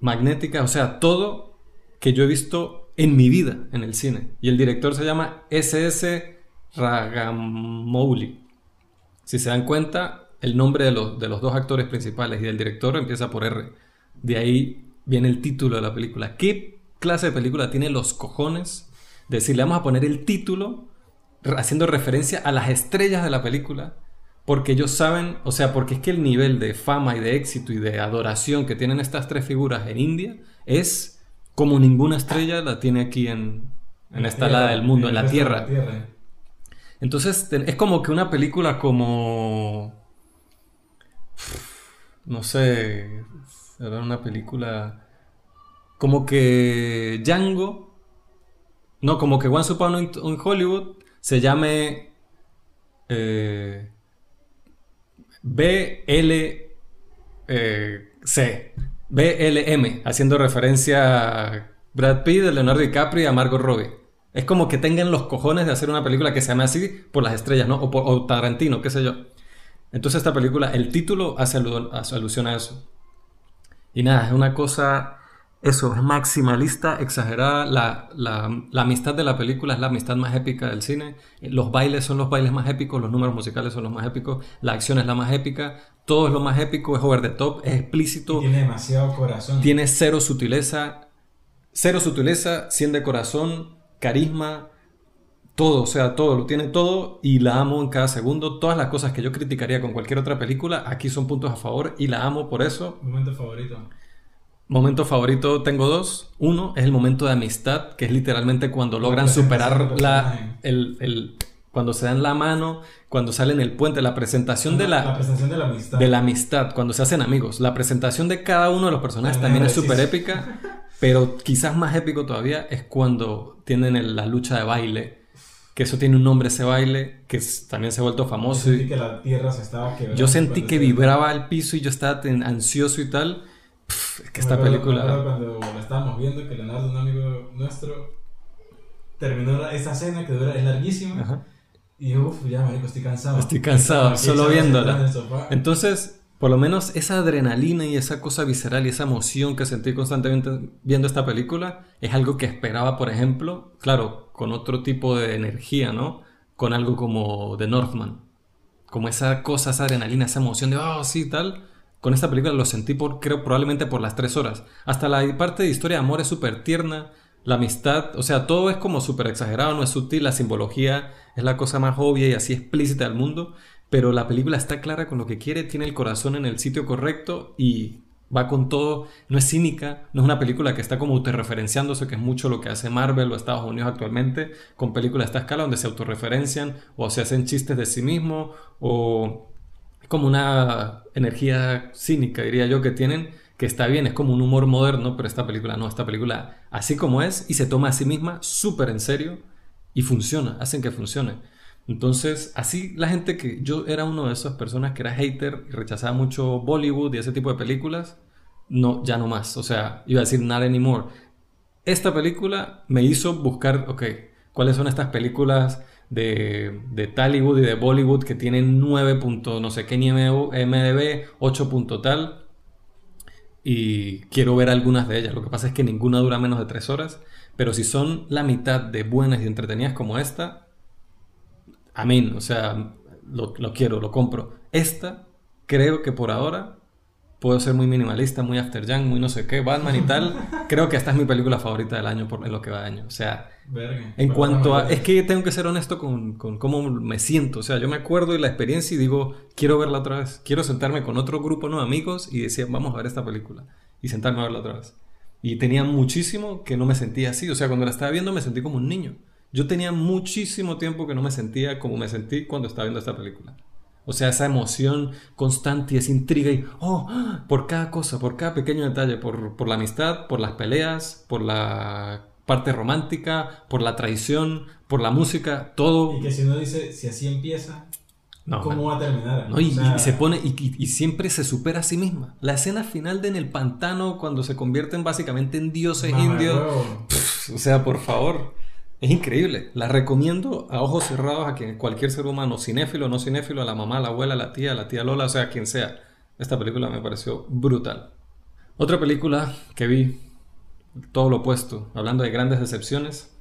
Speaker 1: magnéticas, o sea, todo que yo he visto en mi vida en el cine. Y el director se llama SS Ragamouli. Si se dan cuenta, el nombre de los, de los dos actores principales y del director empieza por R. De ahí viene el título de la película. ¿Qué clase de película tiene los cojones de decirle vamos a poner el título haciendo referencia a las estrellas de la película? Porque ellos saben, o sea, porque es que el nivel de fama y de éxito y de adoración que tienen estas tres figuras en India es como ninguna estrella la tiene aquí en, en
Speaker 2: la
Speaker 1: esta
Speaker 2: tierra,
Speaker 1: lado del mundo, en la tierra. Entonces es como que una película como... No sé, era una película como que Django, no, como que Once Upon in Hollywood se llame eh, BLC, eh, BLM, haciendo referencia a Brad Pitt, Leonardo DiCaprio y a Margot Robbie. Es como que tengan los cojones de hacer una película que se llame así por las estrellas, ¿no? O, por, Tarantino, qué sé yo. Entonces esta película, el título hace alusión a eso. Y nada, es una cosa eso, es maximalista, exagerada. La, la, amistad de la película es la amistad más épica del cine. Los bailes son los bailes más épicos, los números musicales son los más épicos, la acción es la más épica, todo es lo más épico, es over the top, es explícito.
Speaker 2: tiene demasiado corazón.
Speaker 1: Tiene cero sutileza, cero sutileza, 100 de corazón, carisma, todo, o sea, todo, lo tiene todo y la amo en cada segundo. Todas las cosas que yo criticaría con cualquier otra película, aquí son puntos a favor y la amo por eso.
Speaker 2: Momento favorito.
Speaker 1: Momento favorito tengo dos. Uno es el momento de amistad, que es literalmente cuando logran superar la, el, cuando se dan la mano, cuando salen el puente, la presentación de la,
Speaker 2: la presentación de la amistad.
Speaker 1: De la amistad, cuando se hacen amigos. La presentación de cada uno de los personajes también es súper épica, pero quizás más épico todavía es cuando tienen la lucha de baile. Que eso tiene un nombre ese baile, que también se ha vuelto famoso.
Speaker 2: Yo sentí que la tierra se estaba quebrando.
Speaker 1: Yo sentí que vibraba el piso y yo estaba ansioso y tal es que esta película.
Speaker 2: cuando la estábamos viendo, que Leonardo, un amigo nuestro, terminó esa escena que dura, es larguísima. Y uff, ya, marico, estoy cansado.
Speaker 1: Estoy cansado, solo viéndola. Entonces, por lo menos esa adrenalina y esa cosa visceral y esa emoción que sentí constantemente viendo esta película es algo que esperaba, por ejemplo, claro, con otro tipo de energía, ¿no? Con algo como The Northman. Como esa cosa, esa adrenalina, esa emoción de, oh, sí, tal con esta película lo sentí por, creo, probablemente por las tres horas. Hasta la parte de historia de amor es súper tierna. La amistad, o sea, todo es como súper exagerado, no es sutil. La simbología es la cosa más obvia y así explícita del mundo. Pero la película está clara con lo que quiere, tiene el corazón en el sitio correcto y va con todo. No es cínica, no es una película que está como autorreferenciándose, que es mucho lo que hace Marvel o Estados Unidos actualmente, con películas de esta escala donde se autorreferencian o se hacen chistes de sí mismo o como una energía cínica, diría yo, que tienen, que está bien, es como un humor moderno, pero esta película no, esta película así como es y se toma a sí misma súper en serio y funciona, hacen que funcione. Entonces, así la gente que yo era uno de esas personas que era hater y rechazaba mucho Bollywood y ese tipo de películas, no, ya no más, o sea, iba a decir not anymore. Esta película me hizo buscar, ok, ¿cuáles son estas películas de, de Tallywood y de Bollywood que tienen 9. no sé qué ni MDB, 8. tal. Y quiero ver algunas de ellas. Lo que pasa es que ninguna dura menos de 3 horas. Pero si son la mitad de buenas y entretenidas como esta, amén. O sea, lo, lo quiero, lo compro. Esta, creo que por ahora puedo ser muy minimalista, muy after young, muy no sé qué, Batman y tal. (laughs) Creo que esta es mi película favorita del año por en lo que va de año. O sea, en cuanto a... Es que tengo que ser honesto con, con, cómo me siento. O sea, yo me acuerdo de la experiencia y digo, quiero verla otra vez. Quiero sentarme con otro grupo de amigos y decir, vamos a ver esta película. Y sentarme a verla otra vez. Y tenía muchísimo que no me sentía así. O sea, cuando la estaba viendo me sentí como un niño. Yo tenía muchísimo tiempo que no me sentía como me sentí cuando estaba viendo esta película. O sea, esa emoción constante y esa intriga y, oh, por cada cosa, por cada pequeño detalle, por, por la amistad, por las peleas, por la parte romántica, por la traición, por la música, todo.
Speaker 2: Y que si uno dice, si así empieza, ¿cómo va a terminar?
Speaker 1: No, y, se pone, y, y, siempre se supera a sí misma. La escena final de En el Pantano, cuando se convierten básicamente en dioses indios. o sea, por favor. Es increíble. La recomiendo a ojos cerrados a quien, cualquier ser humano, cinéfilo o no cinéfilo, a la mamá, a la abuela, a la tía, a la tía Lola, o sea, quien sea. Esta película me pareció brutal. Otra película que vi, todo lo opuesto, hablando de grandes decepciones,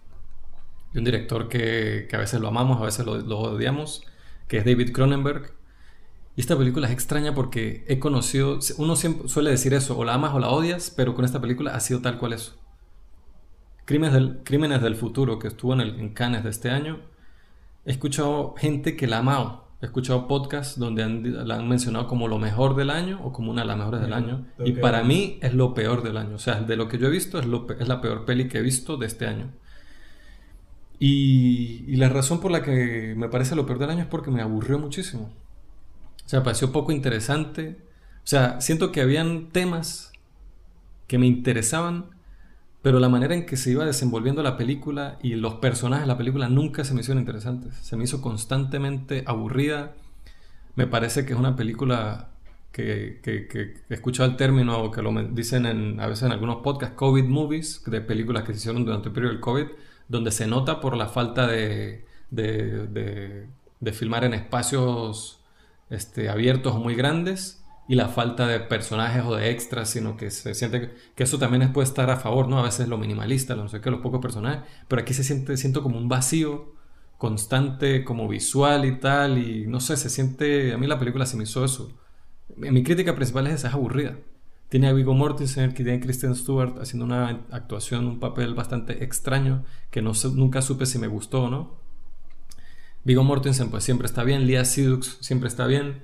Speaker 1: de un director que, a veces lo amamos, a veces lo, lo odiamos, que es David Cronenberg. Y esta película es extraña porque he conocido, uno siempre suele decir eso, o la amas o la odias, pero con esta película ha sido tal cual eso. Crímenes del, Crímenes del Futuro, que estuvo en, el, en Cannes de este año, he escuchado gente que la ha amado. He escuchado podcasts donde la han mencionado como lo mejor del año o como una de las mejores del año. Y para mí es lo peor del año. O sea, de lo que yo he visto es, lo, es la peor peli que he visto de este año. Y, y la razón por la que me parece lo peor del año es porque me aburrió muchísimo. O sea, pareció poco interesante. O sea, siento que habían temas que me interesaban, pero la manera en que se iba desenvolviendo la película y los personajes de la película nunca se me hicieron interesantes. Se me hizo constantemente aburrida. Me parece que es una película que, que, que he escuchado el término o que lo dicen en, a veces en algunos podcasts, COVID movies, de películas que se hicieron durante el periodo del COVID, donde se nota por la falta de, de, de, de filmar en espacios este, abiertos o muy grandes y la falta de personajes o de extras, sino que se siente que, eso también puede estar a favor, ¿no? A veces lo minimalista, lo no sé qué, los pocos personajes, pero aquí se siente, siento como un vacío constante, como visual y tal, y no sé, se siente, a mí la película se me hizo eso. Mi crítica principal es esa, es aburrida. Tiene a Viggo Mortensen, que tiene a Kristen Stewart haciendo una actuación, un papel bastante extraño, que no nunca supe si me gustó o no. Vigo Mortensen pues siempre está bien, Lia Sidux siempre está bien,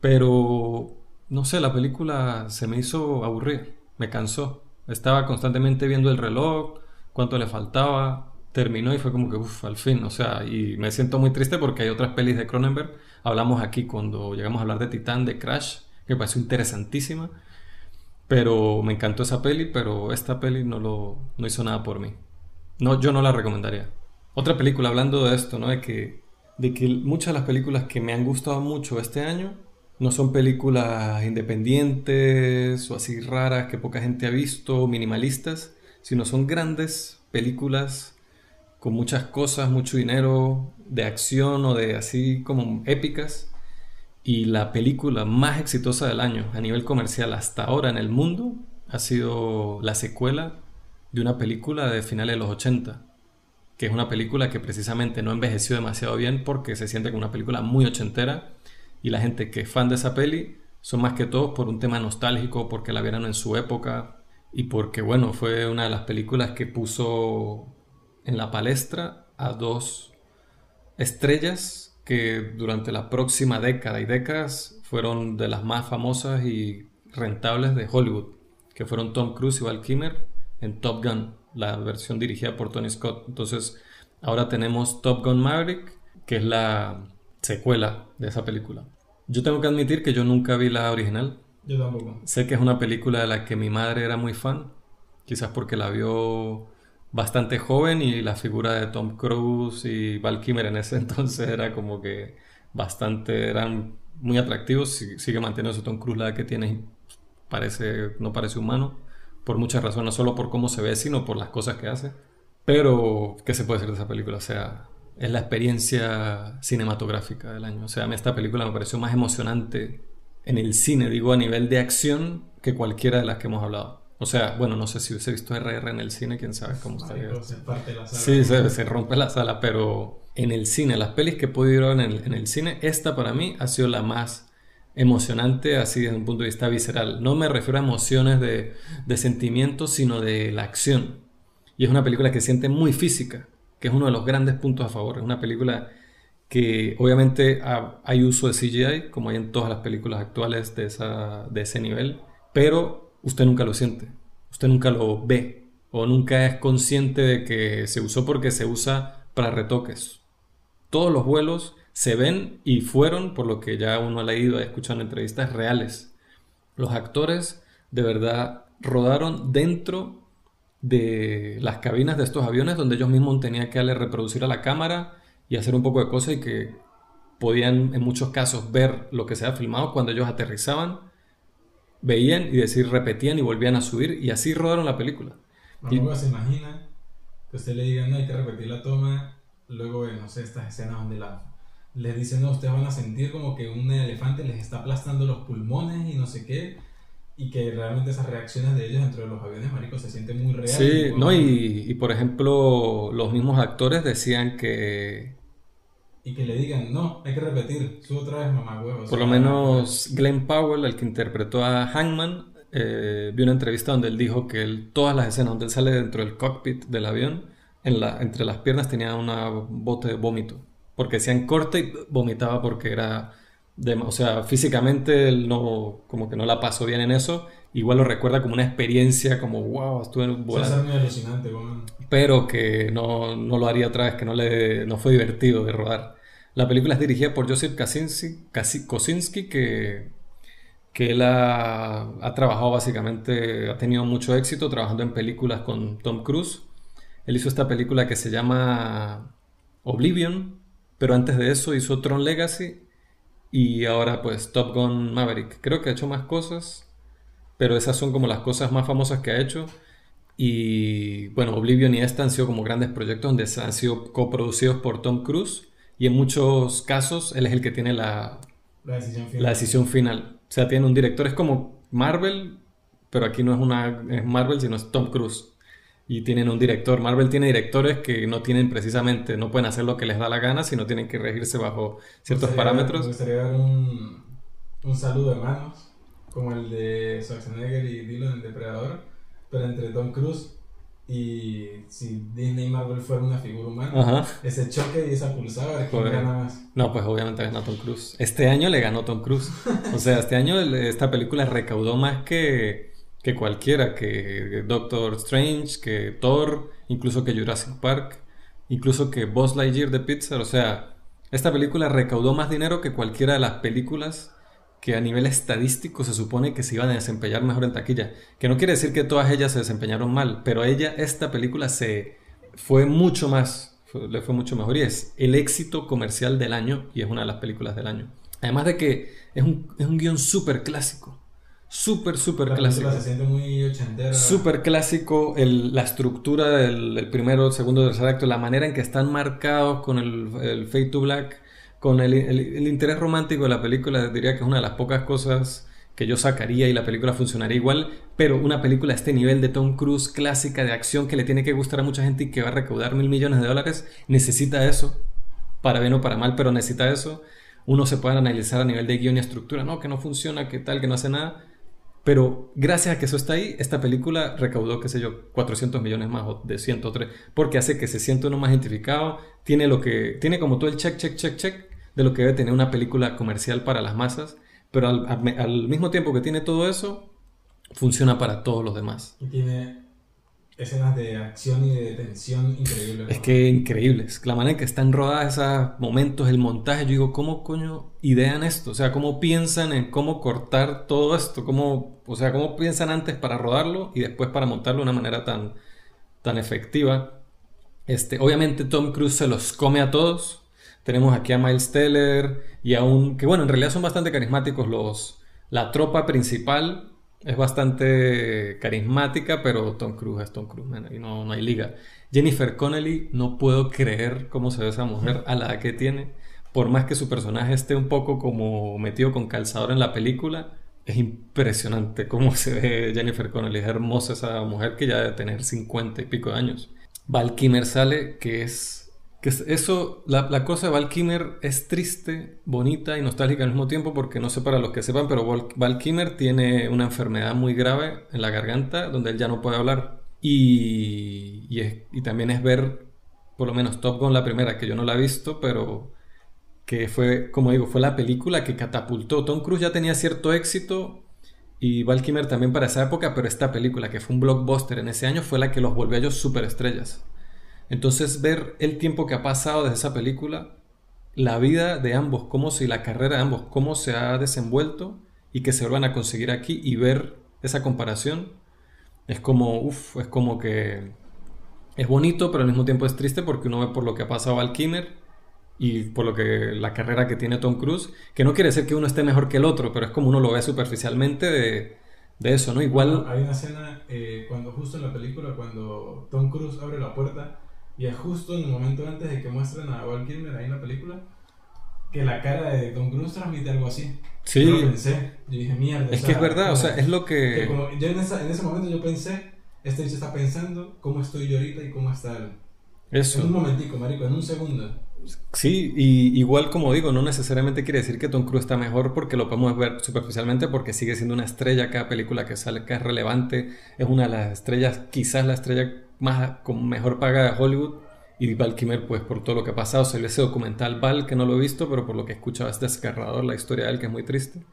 Speaker 1: pero no sé, la película se me hizo aburrida, me cansó. Estaba constantemente viendo el reloj, cuánto le faltaba, terminó y fue como que, uff, al fin, o sea, y me siento muy triste porque hay otras pelis de Cronenberg. Hablamos aquí cuando llegamos a hablar de Titán, de Crash, que me pareció interesantísima, pero me encantó esa peli, pero esta peli no, lo, no hizo nada por mí. No, yo no la recomendaría. Otra película, hablando de esto, ¿no? De que de que muchas de las películas que me han gustado mucho este año no son películas independientes o así raras que poca gente ha visto, minimalistas, sino son grandes películas con muchas cosas, mucho dinero, de acción o de así como épicas. Y la película más exitosa del año a nivel comercial hasta ahora en el mundo ha sido la secuela de una película de finales de los 80 que es una película que precisamente no envejeció demasiado bien porque se siente como una película muy ochentera y la gente que es fan de esa peli son más que todo por un tema nostálgico, porque la vieron en su época y porque, bueno, fue una de las películas que puso en la palestra a dos estrellas que durante la próxima década y décadas fueron de las más famosas y rentables de Hollywood, que fueron Tom Cruise y Val Kimmer en Top Gun la versión dirigida por Tony Scott. Entonces, ahora tenemos Top Gun Maverick, que es la secuela de esa película. Yo tengo que admitir que yo nunca vi la original.
Speaker 2: Yo tampoco.
Speaker 1: Sé que es una película de la que mi madre era muy fan, quizás porque la vio bastante joven y la figura de Tom Cruise y Val Kimmer en ese (laughs) entonces era como que bastante, eran muy atractivos, sigue manteniendo Tom Cruise la que tiene, parece, no parece humano por muchas razones, no solo por cómo se ve, sino por las cosas que hace. Pero, ¿qué se puede decir de esa película? O sea, es la experiencia cinematográfica del año. O sea, a mí esta película me pareció más emocionante en el cine, digo, a nivel de acción, que cualquiera de las que hemos hablado. O sea, bueno, no sé si hubiese visto RR en el cine, quién sabe cómo estaría.
Speaker 2: Se parte la sala.
Speaker 1: Sí, se, se, rompe la sala, pero en el cine, las pelis que he podido ver en el, en el cine, esta para mí ha sido la más emocionante así desde un punto de vista visceral. No me refiero a emociones de, de sentimientos, sino de la acción. Y es una película que siente muy física, que es uno de los grandes puntos a favor. Es una película que obviamente hay uso de CGI, como hay en todas las películas actuales de, esa, de ese nivel, pero usted nunca lo siente, usted nunca lo ve o nunca es consciente de que se usó porque se usa para retoques. Todos los vuelos se ven y fueron, por lo que ya uno ha leído, ha escuchado en entrevistas reales. Los actores de verdad rodaron dentro de las cabinas de estos aviones donde ellos mismos tenían que darle reproducir a la cámara y hacer un poco de cosas y que podían en muchos casos ver lo que se ha filmado cuando ellos aterrizaban, veían y decir repetían y volvían a subir y así rodaron la película.
Speaker 2: y, se imagina que usted le diga no hay que repetir la toma, luego no sé, estas escenas donde la les dicen, no, ustedes van a sentir como que un elefante les está aplastando los pulmones y no sé qué. Y que realmente esas reacciones de ellos dentro de los aviones, maricos, se sienten muy reales.
Speaker 1: Sí, no, y, y por ejemplo, los mismos actores decían que...
Speaker 2: Y que le digan, no, hay que repetir, sube otra vez, mamá huevo.
Speaker 1: Por lo menos Glenn Powell, el que interpretó a Hangman, eh, vio una entrevista donde él dijo que él, todas las escenas donde él sale dentro del cockpit del avión, en la, entre las piernas tenía una bote de vómito porque hacían corte y vomitaba porque era, de, o sea, físicamente él no, como que no la pasó bien en eso igual lo recuerda como una experiencia, como wow, estuve
Speaker 2: Eso
Speaker 1: volando.
Speaker 2: es muy alucinante, weón.
Speaker 1: pero que no, no lo haría otra vez, que no, le, no fue divertido de rodar. La película es dirigida por Joseph Kaczynski, Kosinski, que, que él ha, ha trabajado básicamente, ha tenido mucho éxito trabajando en películas con Tom Cruise. Él hizo esta película que se llama Oblivion, pero antes de eso hizo Tron Legacy y ahora pues Top Gun Maverick. Creo que ha hecho más cosas, pero esas son como las cosas más famosas que ha hecho. Y bueno, Oblivion y esta han sido como grandes proyectos donde han sido coproducidos por Tom Cruise y en muchos casos él es el que tiene la,
Speaker 2: La decisión final.
Speaker 1: la decisión final. O sea, tiene un director, es como Marvel, pero aquí no es una es Marvel, sino es Tom Cruise. Y tienen un director. Marvel tiene directores que no tienen precisamente, no pueden hacer lo que les da la gana, sino tienen que regirse bajo ciertos
Speaker 2: gustaría-
Speaker 1: parámetros.
Speaker 2: Me gustaría dar un, un saludo de manos, como el de Schwarzenegger y Dillon en Depredador, pero entre Tom Cruise y si Disney y Marvel fueran una figura humana,
Speaker 1: Ajá.
Speaker 2: ese choque y esa pulsada, ¿quién
Speaker 1: Joder.
Speaker 2: gana más?
Speaker 1: No, pues obviamente ganó Tom Cruise. Este año le ganó Tom Cruise. O sea, este año el- esta película recaudó más que, que cualquiera, que Doctor Strange, que Thor, incluso que Jurassic Park, incluso que Buzz Lightyear de Pixar. O sea, esta película recaudó más dinero que cualquiera de las películas que a nivel estadístico se supone que se iban a desempeñar mejor en taquilla. Que no quiere decir que todas ellas se desempeñaron mal, pero ella, esta película se fue mucho más, fue- le fue mucho mejor y es el éxito comercial del año y es una de las películas del año. Además de que es un, es un guion súper clásico, súper, súper clásico.
Speaker 2: se siente muy ochentera.
Speaker 1: Súper clásico, el- la estructura del el primero, segundo, tercer acto, la manera en que están marcados con el, el Fade to Black, con el, el- el interés romántico de la película, diría que es una de las pocas cosas que yo sacaría y la película funcionaría igual, pero una película a este nivel de Tom Cruise clásica de acción que le tiene que gustar a mucha gente y que va a recaudar mil millones de dólares, necesita eso, para bien o para mal, pero necesita eso. Uno se puede analizar a nivel de guion y estructura, no, que no funciona, que tal, que no hace nada. Pero gracias a que eso está ahí, esta película recaudó, qué sé yo, 400 millones más o de 103, porque hace que se sienta uno más identificado, tiene lo que tiene como todo el check, check, check, check de lo que debe tener una película comercial para las masas, pero al, al- al mismo tiempo que tiene todo eso, funciona para todos los demás.
Speaker 2: Y tiene escenas de acción y de tensión increíbles.
Speaker 1: Es que increíbles. La manera en que están rodadas esos momentos, el montaje, yo digo, ¿cómo coño idean esto? O sea, ¿cómo piensan en cómo cortar todo esto? ¿Cómo, o sea, ¿cómo piensan antes para rodarlo y después para montarlo de una manera tan, tan efectiva? Este, obviamente Tom Cruise se los come a todos. Tenemos aquí a Miles Teller y a un... que bueno, en realidad son bastante carismáticos los... La tropa principal es bastante carismática, pero Tom Cruise es Tom Cruise, y no, no hay liga. Jennifer Connelly, no puedo creer cómo se ve esa mujer a la edad que tiene. Por más que su personaje esté un poco como metido con calzador en la película, es impresionante cómo se ve Jennifer Connelly. Es hermosa esa mujer que ya debe tener 50 y pico de años. Val Kilmer sale, que es... Que es- eso, la, la cosa de Val Kilmer es triste, bonita y nostálgica al mismo tiempo, porque no sé para los que sepan, pero Val, Kilmer tiene una enfermedad muy grave en la garganta, donde él ya no puede hablar. Y, y, es- y también es ver, por lo menos Top Gun, la primera, que yo no la he visto, pero que fue, como digo, fue la película que catapultó. Tom Cruise ya tenía cierto éxito y Val Kilmer también para esa época, pero esta película, que fue un blockbuster en ese año, fue la que los volvió a ellos superestrellas. Entonces, ver el tiempo que ha pasado desde esa película, la vida de ambos, cómo si la carrera de ambos, cómo se ha desenvuelto y que se vuelvan a conseguir aquí y ver esa comparación, es como, uff, es como que es bonito, pero al mismo tiempo es triste porque uno ve por lo que ha pasado Val Kilmer y por lo que la carrera que tiene Tom Cruise, que no quiere decir que uno esté mejor que el otro, pero es como uno lo ve superficialmente de, de eso, ¿no? Igual,
Speaker 2: Hay una escena eh, cuando justo en la película, cuando Tom Cruise abre la puerta y es justo en el momento antes de que muestren a Val Kilmer ahí en la película, que la cara de Tom Cruise transmite algo así.
Speaker 1: Sí.
Speaker 2: Yo lo pensé. Yo dije, mierda.
Speaker 1: es que es verdad, o sea, es lo
Speaker 2: que
Speaker 1: que...
Speaker 2: como- yo en, esa- en ese momento yo pensé, este bicho está pensando cómo estoy yo ahorita y cómo está él.
Speaker 1: Eso.
Speaker 2: En un momentico, marico, en un segundo.
Speaker 1: Sí, y igual como digo, no necesariamente quiere decir que Tom Cruise está mejor porque lo podemos ver superficialmente porque sigue siendo una estrella cada película que sale, que es relevante, es una de las estrellas, quizás la estrella más con mejor paga de Hollywood y Val Kilmer pues por todo lo que ha pasado, salió ese documental Val que no lo he visto, pero por lo que he escuchado es desgarrador la historia de él que es muy triste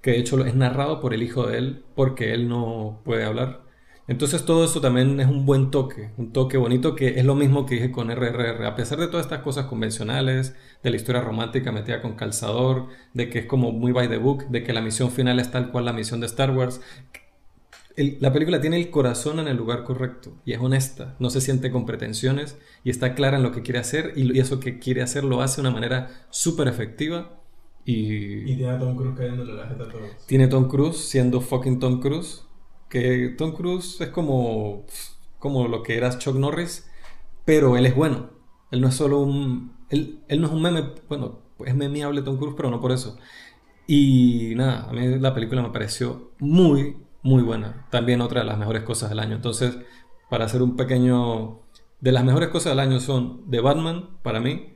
Speaker 1: que de hecho es narrado por el hijo de él porque él no puede hablar. Entonces todo eso también es un buen toque, un toque bonito que es lo mismo que dije con RRR. A pesar de todas estas cosas convencionales, de la historia romántica metida con calzador, de que es como muy by the book, de que la misión final es tal cual la misión de Star Wars, la película tiene el corazón en el lugar correcto y es honesta, no se siente con pretensiones y está clara en lo que quiere hacer y, eso que quiere hacer lo hace de una manera súper efectiva. Y,
Speaker 2: y tiene a Tom Cruise cayéndole la jeta a todos.
Speaker 1: Tiene Tom Cruise siendo fucking Tom Cruise que Tom Cruise es como, como lo que era Chuck Norris, pero él es bueno. Él no es solo un... Él, él no es un meme, bueno, es memeable Tom Cruise, pero no por eso. Y nada, a mí la película me pareció muy, muy buena. También otra de las mejores cosas del año. Entonces, para hacer un pequeño... De las mejores cosas del año son The Batman, para mí,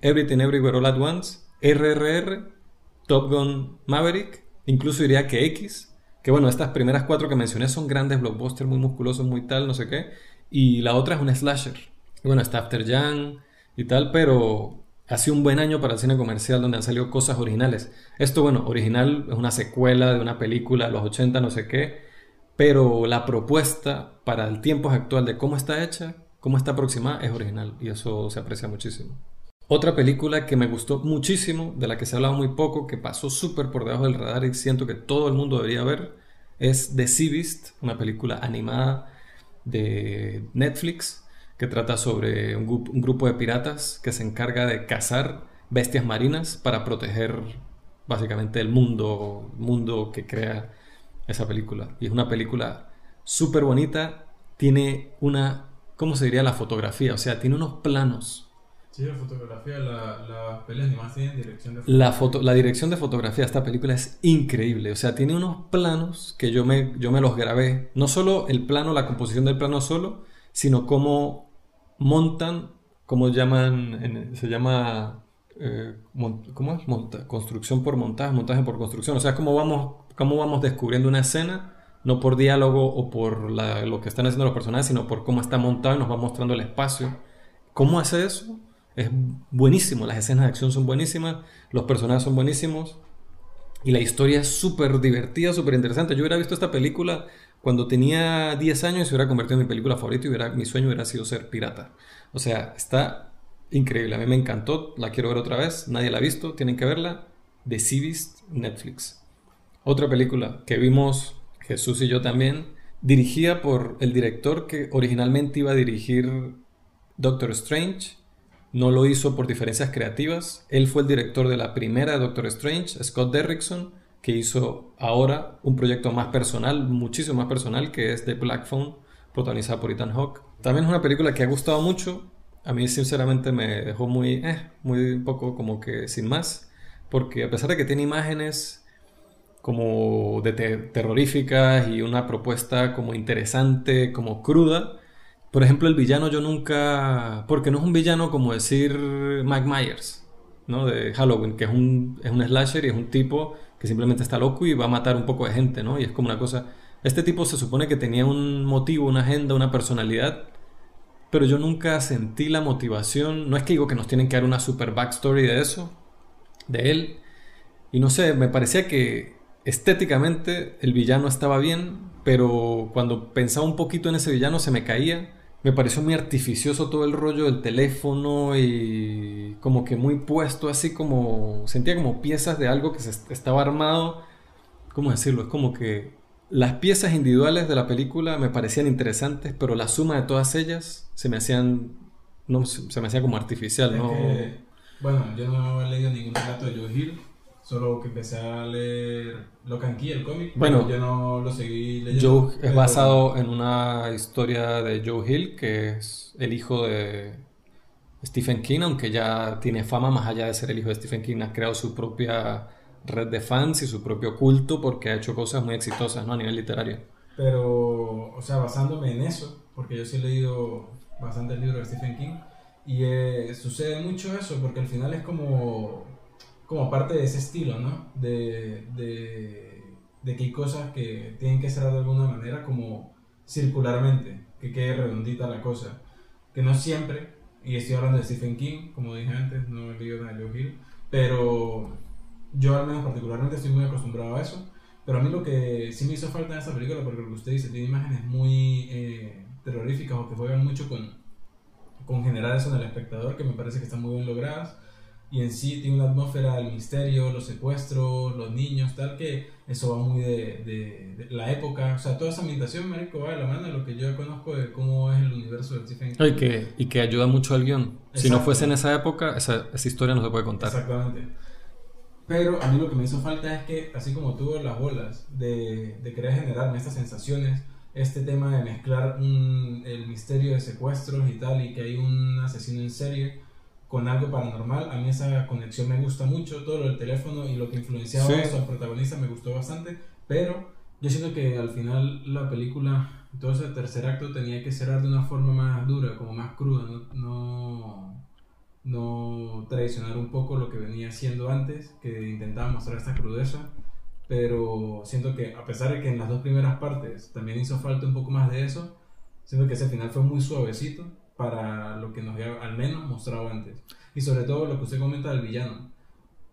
Speaker 1: Everything Everywhere All At Once, RRR, Top Gun Maverick, incluso diría que X, que bueno, estas primeras cuatro que mencioné son grandes blockbusters, muy musculosos, muy tal, no sé qué. Y la otra es un slasher. Y bueno, está After Young y tal, pero ha sido un buen año para el cine comercial donde han salido cosas originales. Esto, bueno, original es una secuela de una película de los 80, no sé qué. Pero la propuesta para el tiempo actual de cómo está hecha, cómo está aproximada, es original. Y eso se aprecia muchísimo. Otra película que me gustó muchísimo, de la que se ha hablado muy poco, que pasó súper por debajo del radar y siento que todo el mundo debería ver, es The Sea Beast, una película animada de Netflix que trata sobre un, grupo de piratas que se encarga de cazar bestias marinas para proteger básicamente el mundo, mundo que crea esa película. Y es una película súper bonita, tiene una, ¿cómo se diría la fotografía? O sea, tiene unos planos
Speaker 2: Sí, la fotografía, la, las pelis animadas tienen dirección de
Speaker 1: fotografía. La, foto, la dirección de fotografía de esta película es increíble. O sea, tiene unos planos que yo me, yo me los grabé. No solo el plano, la composición del plano solo, sino cómo montan, cómo llaman, se llama, eh, ¿cómo es? Construcción por montaje, montaje por construcción. O sea, cómo vamos, cómo vamos descubriendo una escena, no por diálogo o por lo que están haciendo los personajes, sino por cómo está montado y nos va mostrando el espacio. ¿Cómo hace eso? Es buenísimo, las escenas de acción son buenísimas, los personajes son buenísimos y la historia es súper divertida, súper interesante. Yo hubiera visto esta película cuando tenía 10 años se hubiera convertido en mi película favorita y hubiera, mi sueño hubiera sido ser pirata. O sea, está increíble, a mí me encantó, la quiero ver otra vez, nadie la ha visto, tienen que verla. The Sea Netflix. Otra película que vimos Jesús y yo también, dirigida por el director que originalmente iba a dirigir Doctor Strange no lo hizo por diferencias creativas. Él fue el director de la primera Doctor Strange, Scott Derrickson, que hizo ahora un proyecto más personal, muchísimo más personal, que es The Black Phone, protagonizada por Ethan Hawke. También es una película que ha gustado mucho. A mí sinceramente me dejó muy, eh, muy poco como que sin más, porque a pesar de que tiene imágenes como de terroríficas y una propuesta como interesante, como cruda, por ejemplo, el villano yo nunca... Porque no es un villano como decir Mike Myers, ¿no? De Halloween, que es un, es un slasher y es un tipo simplemente está loco y va a matar un poco de gente, ¿no? Y es como una cosa... Este tipo se supone que tenía un motivo, una agenda, una personalidad, pero yo nunca sentí la motivación. No es que digo que nos tienen que dar una super backstory de eso, de él. Y no sé, me parecía que estéticamente el villano estaba bien, pero cuando pensaba un poquito en ese villano se me caía me pareció muy artificioso todo el rollo del teléfono y como que muy puesto así como sentía como piezas de algo que se estaba armado. Cómo decirlo es como que las piezas individuales de la película me parecían interesantes pero la suma de todas ellas se me hacían no se me hacía como artificial no
Speaker 2: bueno yo no he leído ningún relato de Joe Hill Solo que empecé a leer Locan Key, el cómic. Bueno, yo no lo seguí leyendo.
Speaker 1: Joe es basado en una historia de Joe Hill, que es el hijo de Stephen King, aunque ya tiene fama más allá de ser el hijo de Stephen King. Ha creado su propia red de fans y su propio culto porque ha hecho cosas muy exitosas ¿no? a nivel literario.
Speaker 2: Pero, o sea, basándome en eso, porque yo sí he leído bastante el libro de Stephen King, y eh, sucede mucho eso, porque al final es como como parte de ese estilo, ¿no? De, de, que hay cosas que tienen que ser de alguna manera como circularmente, que quede redondita la cosa. Que no siempre, y estoy hablando de Stephen King, como dije antes, no leído nada de Joe Hill, pero yo al menos particularmente estoy muy acostumbrado a eso. Pero a mí lo que sí me hizo falta en esta película, porque lo que usted dice, tiene imágenes muy eh, terroríficas o que juegan mucho con, con generar eso en el espectador, que me parece que están muy bien logradas. Y en sí tiene una atmósfera del misterio, los secuestros, los niños, tal, que eso va muy de, de, la época. O sea, toda esa ambientación, marico, va de la mano de lo que yo conozco de cómo es el universo de Stephen
Speaker 1: King. Y que, y que ayuda mucho al guion. Si no fuese en esa época, esa, esa historia no se puede contar.
Speaker 2: Exactamente. Pero a mí lo que me hizo falta es que, así como tuvo las bolas de, de querer generarme estas sensaciones, este tema de mezclar el misterio de secuestros y tal, y que hay un asesino en serie con algo paranormal, a mí esa conexión me gusta mucho, todo lo del teléfono y lo que influenciaba a su protagonista me gustó bastante, pero yo siento que al final la película, todo ese tercer acto tenía que cerrar de una forma más dura, como más cruda, no no traicionar un poco lo que venía haciendo antes, que intentaba mostrar esta crudeza, pero siento que a pesar de que en las dos primeras partes también hizo falta un poco más de eso, siento que ese final fue muy suavecito para lo que nos había al menos mostrado antes. Y sobre todo lo que usted comenta del villano.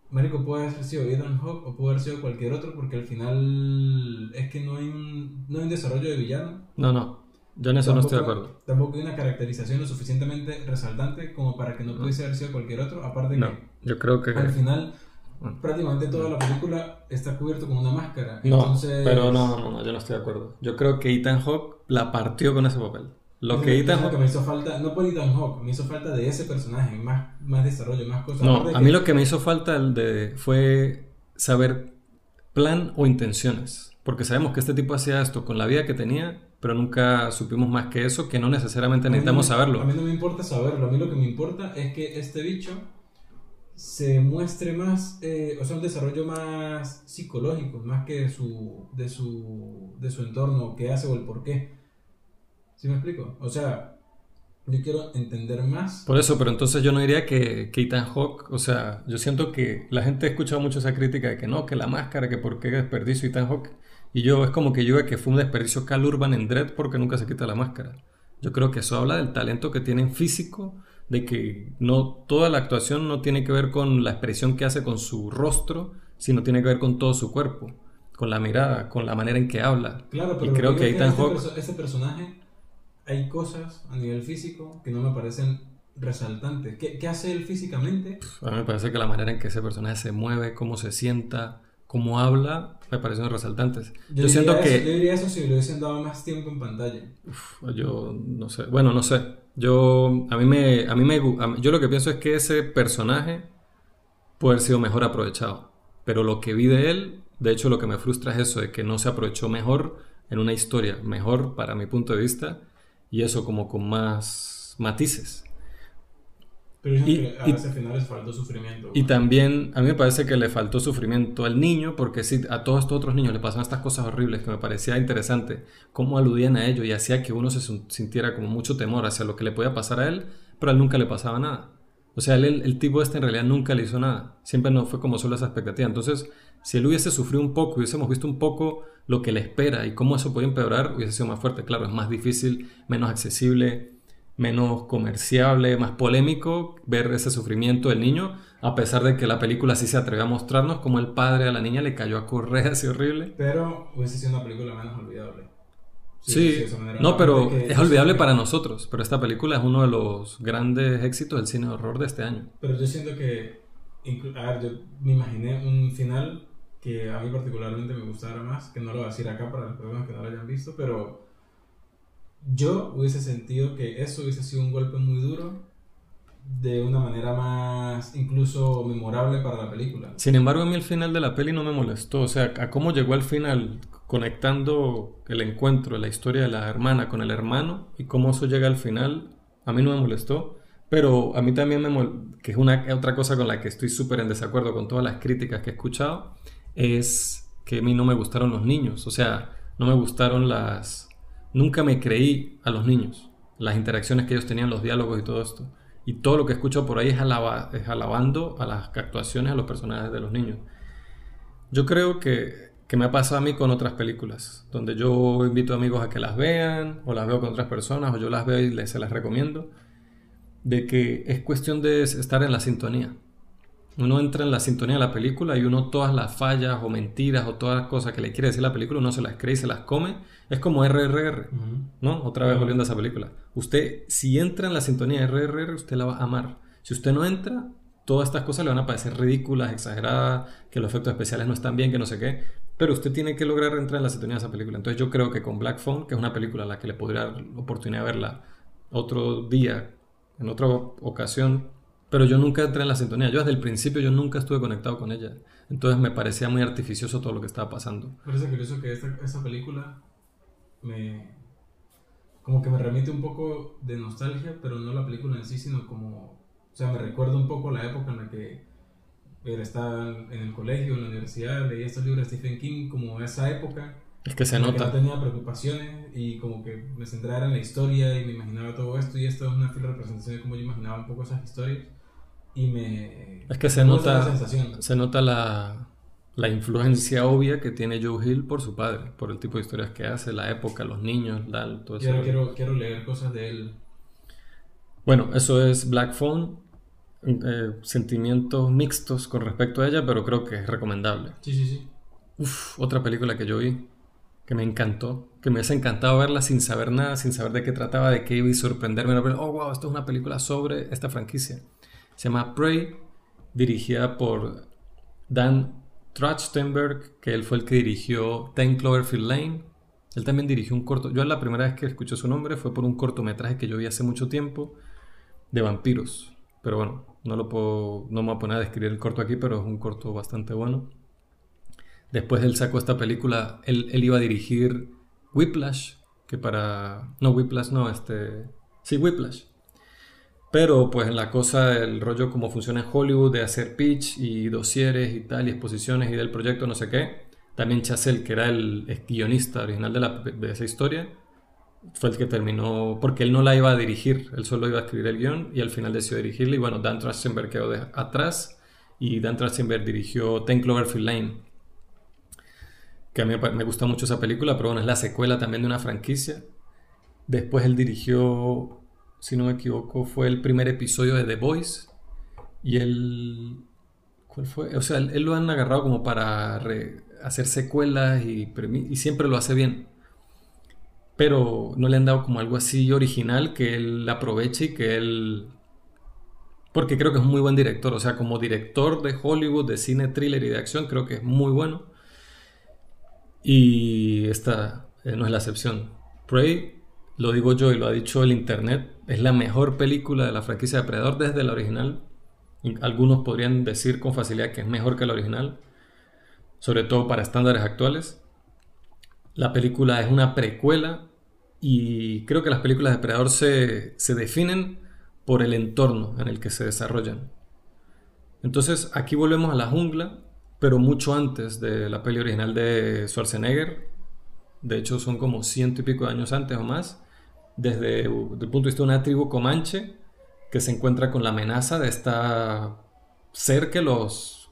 Speaker 2: Marico puede haber sido Ethan Hawke o puede haber sido cualquier otro porque al final es que no hay un, no hay un desarrollo de villano.
Speaker 1: No, no. Yo en eso no estoy de acuerdo.
Speaker 2: Tampoco hay una caracterización lo suficientemente resaltante como para que no pudiese haber sido cualquier otro, aparte
Speaker 1: no, yo creo que...
Speaker 2: Al final, prácticamente toda la película está cubierto con una máscara.
Speaker 1: No, pero no, no, no, yo no estoy de acudo. Yo creo que Ethan Hawke la partió con ese papel. Lo que Ethan Hawke...
Speaker 2: me hizo falta, no por Ethan Hawke, me hizo falta de ese personaje, más, más desarrollo, más cosas.
Speaker 1: No, a mí lo que me hizo falta de, fue saber plan o intenciones. Porque sabemos que este tipo hacía esto con la vida que tenía pero nunca supimos más que eso, que no necesariamente necesitamos saberlo.
Speaker 2: A mí no me importa saberlo, a mí lo que me importa es que este bicho se muestre más, eh, o sea, un desarrollo más psicológico, más que de su, de su, de su entorno, qué hace o el por qué. ¿Sí me explico? O sea, yo quiero entender más.
Speaker 1: Por eso, pero entonces yo no diría que, que Ethan Hawk, o sea, yo siento que la gente ha escuchado mucho esa crítica de que no, que la máscara, que por qué desperdicio Ethan Hawk. Y yo, es como que yo que fue un desperdicio Cal Urban en Dread porque nunca se quita la máscara. Yo creo que eso habla del talento que tienen físico, de que no toda la actuación no tiene que ver con la expresión que hace con su rostro, sino tiene que ver con todo su cuerpo, con la mirada, con la manera en que habla.
Speaker 2: Claro, pero y creo que, Ethan este, este personaje hay cosas a nivel físico que no me parecen resaltantes. ¿Qué, ¿Qué, hace él físicamente?
Speaker 1: A mí me parece que la manera en que ese personaje se mueve, cómo se sienta, cómo habla, me parecen resaltantes.
Speaker 2: Yo, siento que... Yo diría eso si le hubiesen dado más tiempo en pantalla.
Speaker 1: yo no sé. Bueno, no sé. Yo, a mí me, a mí me, yo lo que pienso es que ese personaje puede haber sido mejor aprovechado. Pero lo que vi de él, de hecho lo que me frustra es eso, de que no se aprovechó mejor en una historia, mejor para mi punto de vista, y eso como con más matices.
Speaker 2: Pero y, a ese final les faltó sufrimiento.
Speaker 1: Y también a mí me parece que le faltó sufrimiento al niño, porque sí, a todos estos otros niños le pasaban estas cosas horribles que me parecía interesante, cómo aludían a ello y hacía que uno se sintiera como mucho temor hacia lo que le podía pasar a él, pero a él nunca le pasaba nada. O sea, él, el, tipo este en realidad nunca le hizo nada. Siempre no fue como solo esa expectativa. Entonces, si él hubiese sufrido un poco, hubiésemos visto un poco lo que le espera y cómo eso puede empeorar, hubiese sido más fuerte. Claro, es más difícil, menos accesible, menos comerciable, más polémico ver ese sufrimiento del niño, a pesar de que la película sí se atreve a mostrarnos como el padre a la niña le cayó a correr así horrible.
Speaker 2: Pero hubiese sido una película menos olvidable.
Speaker 1: Sí, no, pero es olvidable para nosotros, pero esta película es uno de los grandes éxitos del cine de horror de este año.
Speaker 2: Pero yo siento que, a ver, yo me imaginé un final que a mí particularmente me gustara más, que no lo voy a decir acá para las personas que no lo hayan visto, pero yo hubiese sentido que eso hubiese sido un golpe muy duro de una manera más incluso memorable para la película.
Speaker 1: Sin embargo, a mí el final de la peli no me molestó, o sea, a cómo llegó al final conectando el encuentro, la historia de la hermana con el hermano y cómo eso llega al final, a mí no me molestó. Pero a mí también me molestó, que es una otra cosa con la que estoy súper en desacuerdo con todas las críticas que he escuchado, es que a mí no me gustaron los niños, o sea, no me gustaron las, Nunca me creí a los niños, las interacciones que ellos tenían, los diálogos y todo esto. Y todo lo que escucho por ahí es, es alabando a las actuaciones, a los personajes de los niños. Yo creo que, que me ha pasado a mí con otras películas, donde yo invito a amigos a que las vean, o las veo con otras personas, o yo las veo y les, se las recomiendo, de que es cuestión de estar en la sintonía. Uno entra en la sintonía de la película y uno todas las fallas o mentiras o todas las cosas que le quiere decir la película, uno se las cree y se las come. Es como RRR, ¿no? Otra vez volviendo a esa película. Usted, si entra en la sintonía de RRR, usted la va a amar. Si usted no entra, todas estas cosas le van a parecer ridículas, exageradas, que los efectos especiales no están bien, que no sé qué. Pero usted tiene que lograr entrar en la sintonía de esa película. Entonces yo creo que con Black Phone, que es una película a la que le podría dar la oportunidad de verla otro día, en otra ocasión, pero yo nunca entré en la sintonía. Yo desde el principio yo nunca estuve conectado con ella. Entonces me parecía muy artificioso todo lo que estaba pasando.
Speaker 2: Parece curioso que esta, esta película me... como que me remite un poco de nostalgia, pero no la película en sí, sino como... O sea, me recuerda un poco la época en la que estaba en el colegio, en la universidad, leía estos libros de Stephen King, como esa época
Speaker 1: es que se nota.
Speaker 2: no tenía preocupaciones y como que me centraba en la historia y me imaginaba todo esto y esto es una fiel representación de cómo yo imaginaba un poco esas historias y me...
Speaker 1: Es que se nota, se nota la, la influencia obvia que tiene Joe Hill por su padre, por el tipo de historias que hace, la época, los niños, la,
Speaker 2: todo eso. Quiero, quiero leer cosas de él.
Speaker 1: Bueno, eso es Black Phone. Eh, sentimientos mixtos con respecto a ella, pero creo que es recomendable.
Speaker 2: Sí, sí, sí.
Speaker 1: Uf, otra película que yo vi que me encantó, que me hubiese encantado verla sin saber nada, sin saber de qué trataba, de qué iba y sorprenderme. Oh, wow, esto es una película sobre esta franquicia. Se llama Prey, dirigida por Dan Trachtenberg, que él fue el que dirigió Ten Cloverfield Lane. Él también dirigió un corto. Yo la primera vez que escuché su nombre fue por un cortometraje que yo vi hace mucho tiempo de vampiros. Pero bueno, no lo puedo, no me voy a poner a describir el corto aquí, pero es un corto bastante bueno. Después él sacó esta película, él, iba a dirigir Whiplash, que para... No, Whiplash no, este... Sí, Whiplash. Pero pues en la cosa, el rollo como funciona en Hollywood de hacer pitch y dosieres y tal, y exposiciones y del proyecto no sé qué. También Chazelle, que era el guionista original de, la, de esa historia, fue el que terminó, porque él no la iba a dirigir, él solo iba a escribir el guion y al final decidió dirigirla. Y bueno, Dan Trachtenberg quedó atrás y Dan Trachtenberg dirigió Ten Cloverfield Lane, que a mí me gusta mucho esa película, pero bueno, es la secuela también de una franquicia. Después él dirigió, si no me equivoco, fue el primer episodio de The Voice. Y él... ¿Cuál fue? O sea, él, lo han agarrado como para hacer secuelas y siempre lo hace bien. Pero no le han dado como algo así original que él aproveche y que él... Porque creo que es un muy buen director. O sea, como director de Hollywood, de cine, thriller y de acción, creo que es muy bueno. Y esta eh, no es la excepción. Prey, lo digo yo y lo ha dicho el Internet, es la mejor película de la franquicia de Predador desde la original. Algunos podrían decir con facilidad que es mejor que la original, sobre todo para estándares actuales. La película es una precuela y creo que las películas de Predador se, se definen por el entorno en el que se desarrollan. Entonces aquí volvemos a la jungla pero mucho antes de la peli original de Schwarzenegger. De hecho, son como ciento y pico de años antes o más. Desde, el punto de vista de una tribu comanche que se encuentra con la amenaza de esta ser que los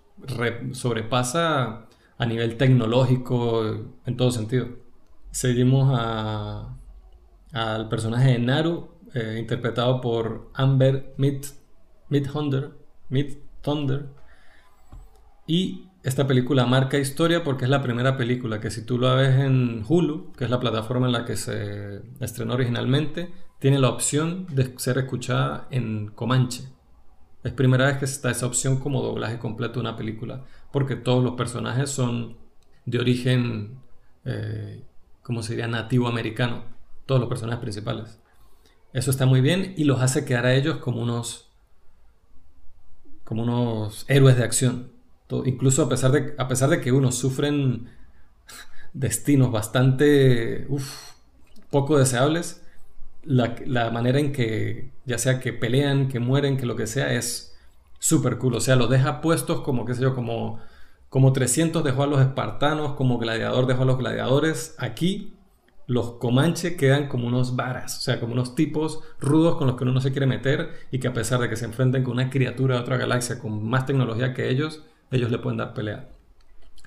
Speaker 1: sobrepasa a nivel tecnológico en todo sentido. Seguimos al personaje de Naru, eh, interpretado por Amber Mid, Midthunder, Mid Thunder, y esta película marca historia porque es la primera película que si tú la ves en Hulu, que es la plataforma en la que se estrenó originalmente, tiene la opción de ser escuchada en Comanche. Es primera vez que está esa opción como doblaje completo de una película, porque todos los personajes son de origen, eh, ¿cómo se diría? Nativo americano, todos los personajes principales. Eso está muy bien y los hace quedar a ellos como unos, como unos héroes de acción incluso a pesar, de, a pesar de que unos sufren (laughs) destinos bastante poco deseables, la, manera en que, ya sea que pelean, que mueren, que lo que sea, es súper cool. O sea, los deja puestos como, qué sé yo, como, como 300 dejó a los espartanos, como gladiador dejó a los gladiadores. Aquí los comanches quedan como unos varas, o sea, como unos tipos rudos con los que uno no se quiere meter y que a pesar de que se enfrenten con una criatura de otra galaxia con más tecnología que ellos, ellos le pueden dar pelea.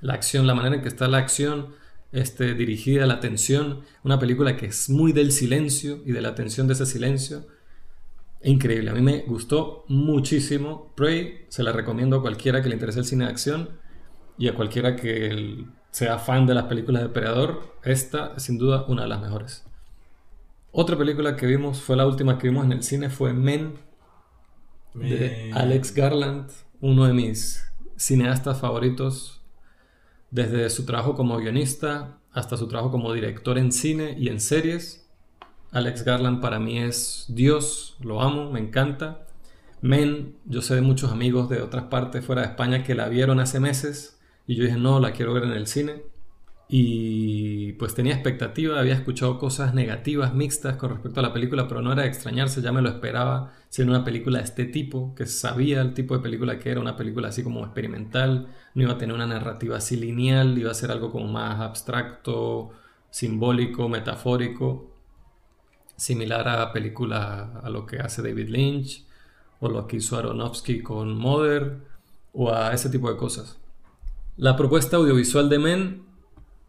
Speaker 1: La acción, la manera en que está la acción este, dirigida la atención, una película que es muy del silencio y de la atención de ese silencio, Increíble, a mí me gustó muchísimo. Prey se la recomiendo a cualquiera que le interese el cine de acción y a cualquiera que sea fan de las películas de Depredador. Esta es sin duda una de las mejores. Otra película que vimos, fue la última que vimos en el cine, fue Men, de Alex Garland, uno de mis cineastas favoritos, desde su trabajo como guionista hasta su trabajo como director en cine y en series. Alex Garland para mí es Dios, lo amo, me encanta. Men, yo sé de muchos amigos de otras partes fuera de España que la vieron hace meses y yo dije, no, la quiero ver en el cine. Y pues tenía expectativa, había escuchado cosas negativas, mixtas con respecto a la película, pero no era de extrañarse, ya me lo esperaba siendo una película de este tipo, que sabía el tipo de película que era, una película así como experimental, no iba a tener una narrativa así lineal, iba a ser algo como más abstracto, simbólico, metafórico similar a películas a lo que hace David Lynch o lo que hizo Aronofsky con Mother o a ese tipo de cosas. La propuesta audiovisual de Men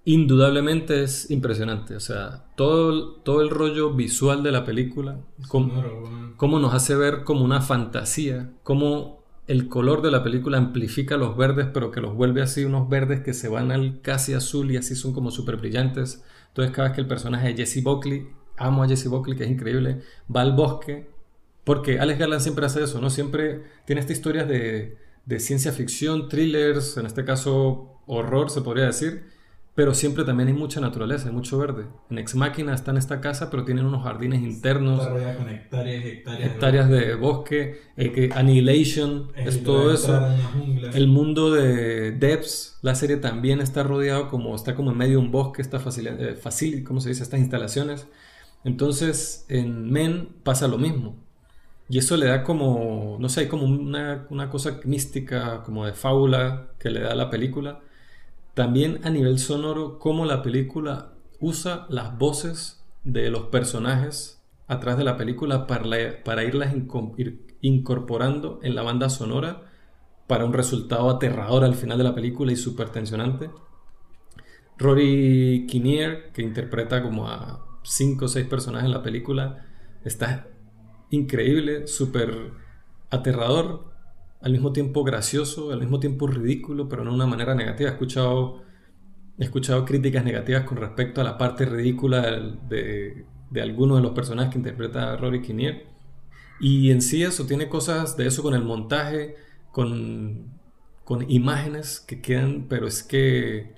Speaker 1: indudablemente es impresionante, o sea, todo, todo el rollo visual de la película, cómo, nos hace ver como una fantasía, cómo el color de la película amplifica los verdes, pero que los vuelve así unos verdes que se van al casi azul y así son como súper brillantes. Entonces cada vez que el personaje de Jesse Buckley amo a Jesse Buckley, que es increíble, va al bosque, porque Alex Garland siempre hace eso, ¿no? Siempre tiene estas historias de, de ciencia ficción, thrillers, en este caso horror se podría decir, pero siempre también hay mucha naturaleza, hay mucho verde. En Ex Máquina está en esta casa, pero tienen unos jardines internos.
Speaker 2: Está rodeada con hectáreas, hectáreas,
Speaker 1: hectáreas de, bosque. Eh, que Annihilation es todo eso. El mundo de Debs, la serie también está rodeado como, está como en medio de un bosque, está fácil, eh, fácil ¿cómo se dice? Estas instalaciones. Entonces en Men pasa lo mismo. Y eso le da como, no sé, como una, cosa mística, como de fábula que le da a la película. También a nivel sonoro, cómo la película usa las voces de los personajes atrás de la película para, para irlas incorporando en la banda sonora para un resultado aterrador al final de la película y súper tensionante. Rory Kinnear, que interpreta como a cinco o seis personajes en la película. Está increíble, súper aterrador, al mismo tiempo gracioso, al mismo tiempo ridículo, pero no de una manera negativa. He escuchado, he escuchado críticas negativas con respecto a la parte ridícula de, de algunos de los personajes que interpreta Rory Kinnear. Y en sí eso tiene cosas de eso con el montaje, con, con imágenes que quedan, pero es que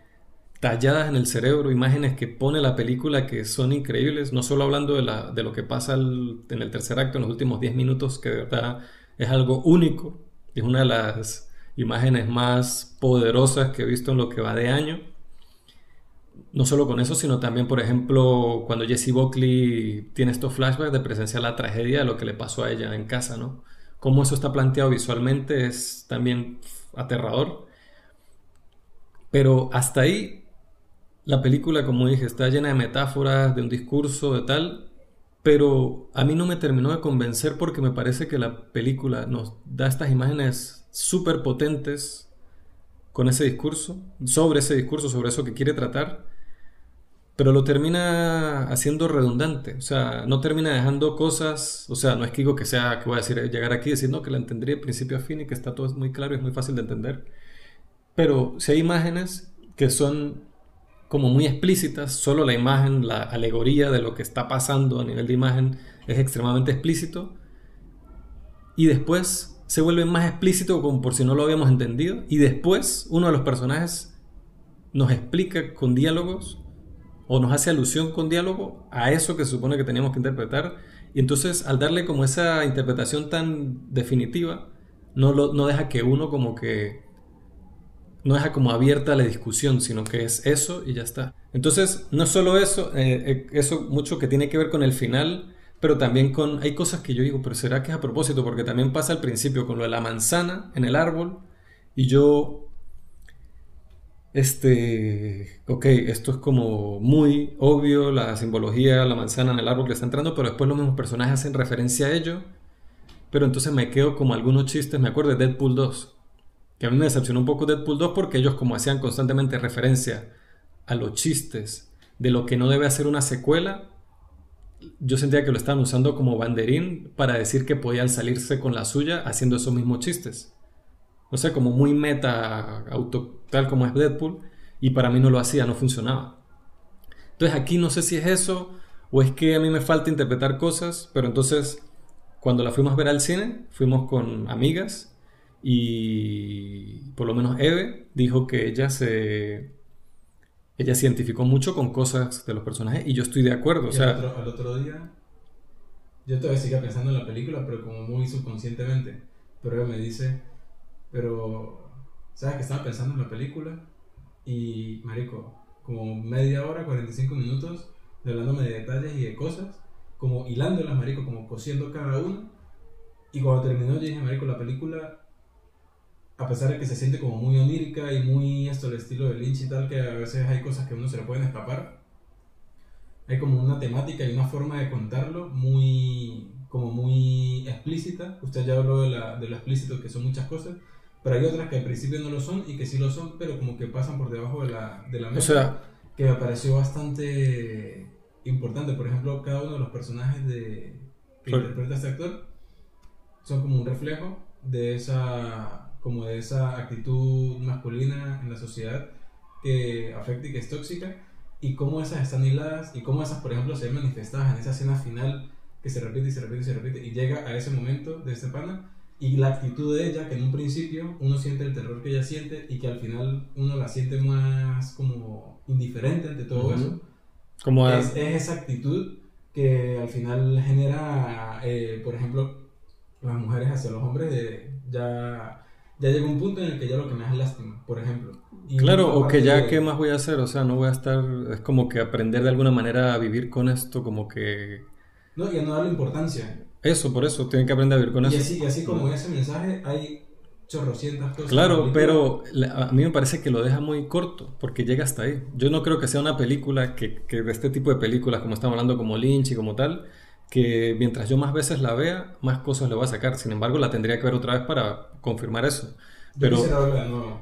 Speaker 1: talladas en el cerebro, imágenes que pone la película que son increíbles, no solo hablando de, lo que pasa en el tercer acto, en los últimos 10 minutos, que de verdad es algo único, es una de las imágenes más poderosas que he visto en lo que va de año. No solo con eso, sino también, por ejemplo, cuando Jessie Buckley tiene estos flashbacks de presenciar la tragedia de lo que le pasó a ella en casa, ¿no? Cómo eso está planteado visualmente es también aterrador. Pero hasta ahí la película, como dije, está llena de metáforas, de un discurso, de tal, pero a mí no me terminó de convencer porque me parece que la película nos da estas imágenes súper potentes con ese discurso, sobre ese discurso, sobre eso que quiere tratar, pero lo termina haciendo redundante, o sea, no termina dejando cosas, o sea, no es que digo que sea, que voy a decir, llegar aquí y decir, no, que la entendería de principio a fin y que está todo muy claro y es muy fácil de entender, pero si hay imágenes que son como muy explícitas, solo la imagen, la alegoría de lo que está pasando a nivel de imagen es extremadamente explícito. Y después se vuelve más explícito como por si no lo habíamos entendido y después uno de los personajes nos explica con diálogos o nos hace alusión con diálogo a eso que supone que teníamos que interpretar. Y entonces al darle como esa interpretación tan definitiva no, lo, no deja que uno como que no deja como abierta la discusión, sino que es eso y ya está. Entonces, no solo eso, eh, eh, eso mucho que tiene que ver con el final, pero también con, hay cosas que yo digo, pero ¿será que es a propósito? Porque también pasa al principio con lo de la manzana en el árbol y yo, este, ok, esto es como muy obvio, la simbología, la manzana en el árbol que está entrando, pero después los mismos personajes hacen referencia a ello, pero entonces me quedo como algunos chistes, me acuerdo de Deadpool 2 que a mí me decepcionó un poco Deadpool 2 porque ellos como hacían constantemente referencia a los chistes de lo que no debe hacer una secuela, yo sentía que lo estaban usando como banderín para decir que podían salirse con la suya haciendo esos mismos chistes. O sea, como muy meta, auto, tal como es Deadpool, y para mí no lo hacía, no funcionaba. Entonces aquí no sé si es eso o es que a mí me falta interpretar cosas, pero entonces cuando la fuimos a ver al cine, fuimos con amigas y por lo menos Eve dijo que ella se ella se identificó mucho con cosas de los personajes y yo estoy de acuerdo. O sea,
Speaker 2: al, otro, al otro día yo todavía seguía pensando en la película, pero como muy subconscientemente. Pero Eve me dice, pero ¿sabes que estaba pensando en la película? Y, marico, como media hora, 45 minutos, de hablándome de detalles y de cosas, como hilándolas, marico, como cosiendo cada uno. Y cuando terminó, yo dije, marico, la película, a pesar de que se siente como muy onírica y muy esto, el estilo de Lynch y tal, que a veces hay cosas que a uno se le pueden escapar, hay como una temática y una forma de contarlo muy, como muy explícita. Usted ya habló de, la, de lo explícito, que son muchas cosas, pero hay otras que al principio no lo son y que sí lo son, pero como que pasan por debajo de la, de la mesa.
Speaker 1: o sea,
Speaker 2: que me pareció bastante importante. Por ejemplo, cada uno de los personajes de, que interpreta este actor son como un reflejo de esa, como de esa actitud masculina en la sociedad que afecta y que es tóxica. Y cómo esas están hiladas y cómo esas, por ejemplo, se ven manifestadas en esa escena final que se repite y se repite y se repite y llega a ese momento de este pana y la actitud de ella que en un principio uno siente el terror que ella siente y que al final uno la siente más como indiferente ante todo eso
Speaker 1: como
Speaker 2: es, es esa actitud que al final genera eh, por ejemplo las mujeres hacia los hombres de ya ya llega un punto en el que ya lo que me es lástima por ejemplo Y
Speaker 1: Claro, o que ya
Speaker 2: de-
Speaker 1: qué más voy a hacer, o sea, no voy a estar, es como que aprender de alguna manera a vivir con esto, como que
Speaker 2: no y a no darle importancia
Speaker 1: eso, por eso, tienen que aprender a vivir con
Speaker 2: y
Speaker 1: eso.
Speaker 2: así, y así como ese mensaje hay chorrocientas cosas
Speaker 1: Claro, pero la- a mí me parece que lo deja muy corto, porque llega hasta ahí. Yo no creo que sea una película que, que de este tipo de películas, como estamos hablando, como Lynch y como tal, que mientras yo más veces la vea, más cosas le voy a sacar. Sin embargo, la tendría que ver otra vez para confirmar eso.
Speaker 2: yo
Speaker 1: Pero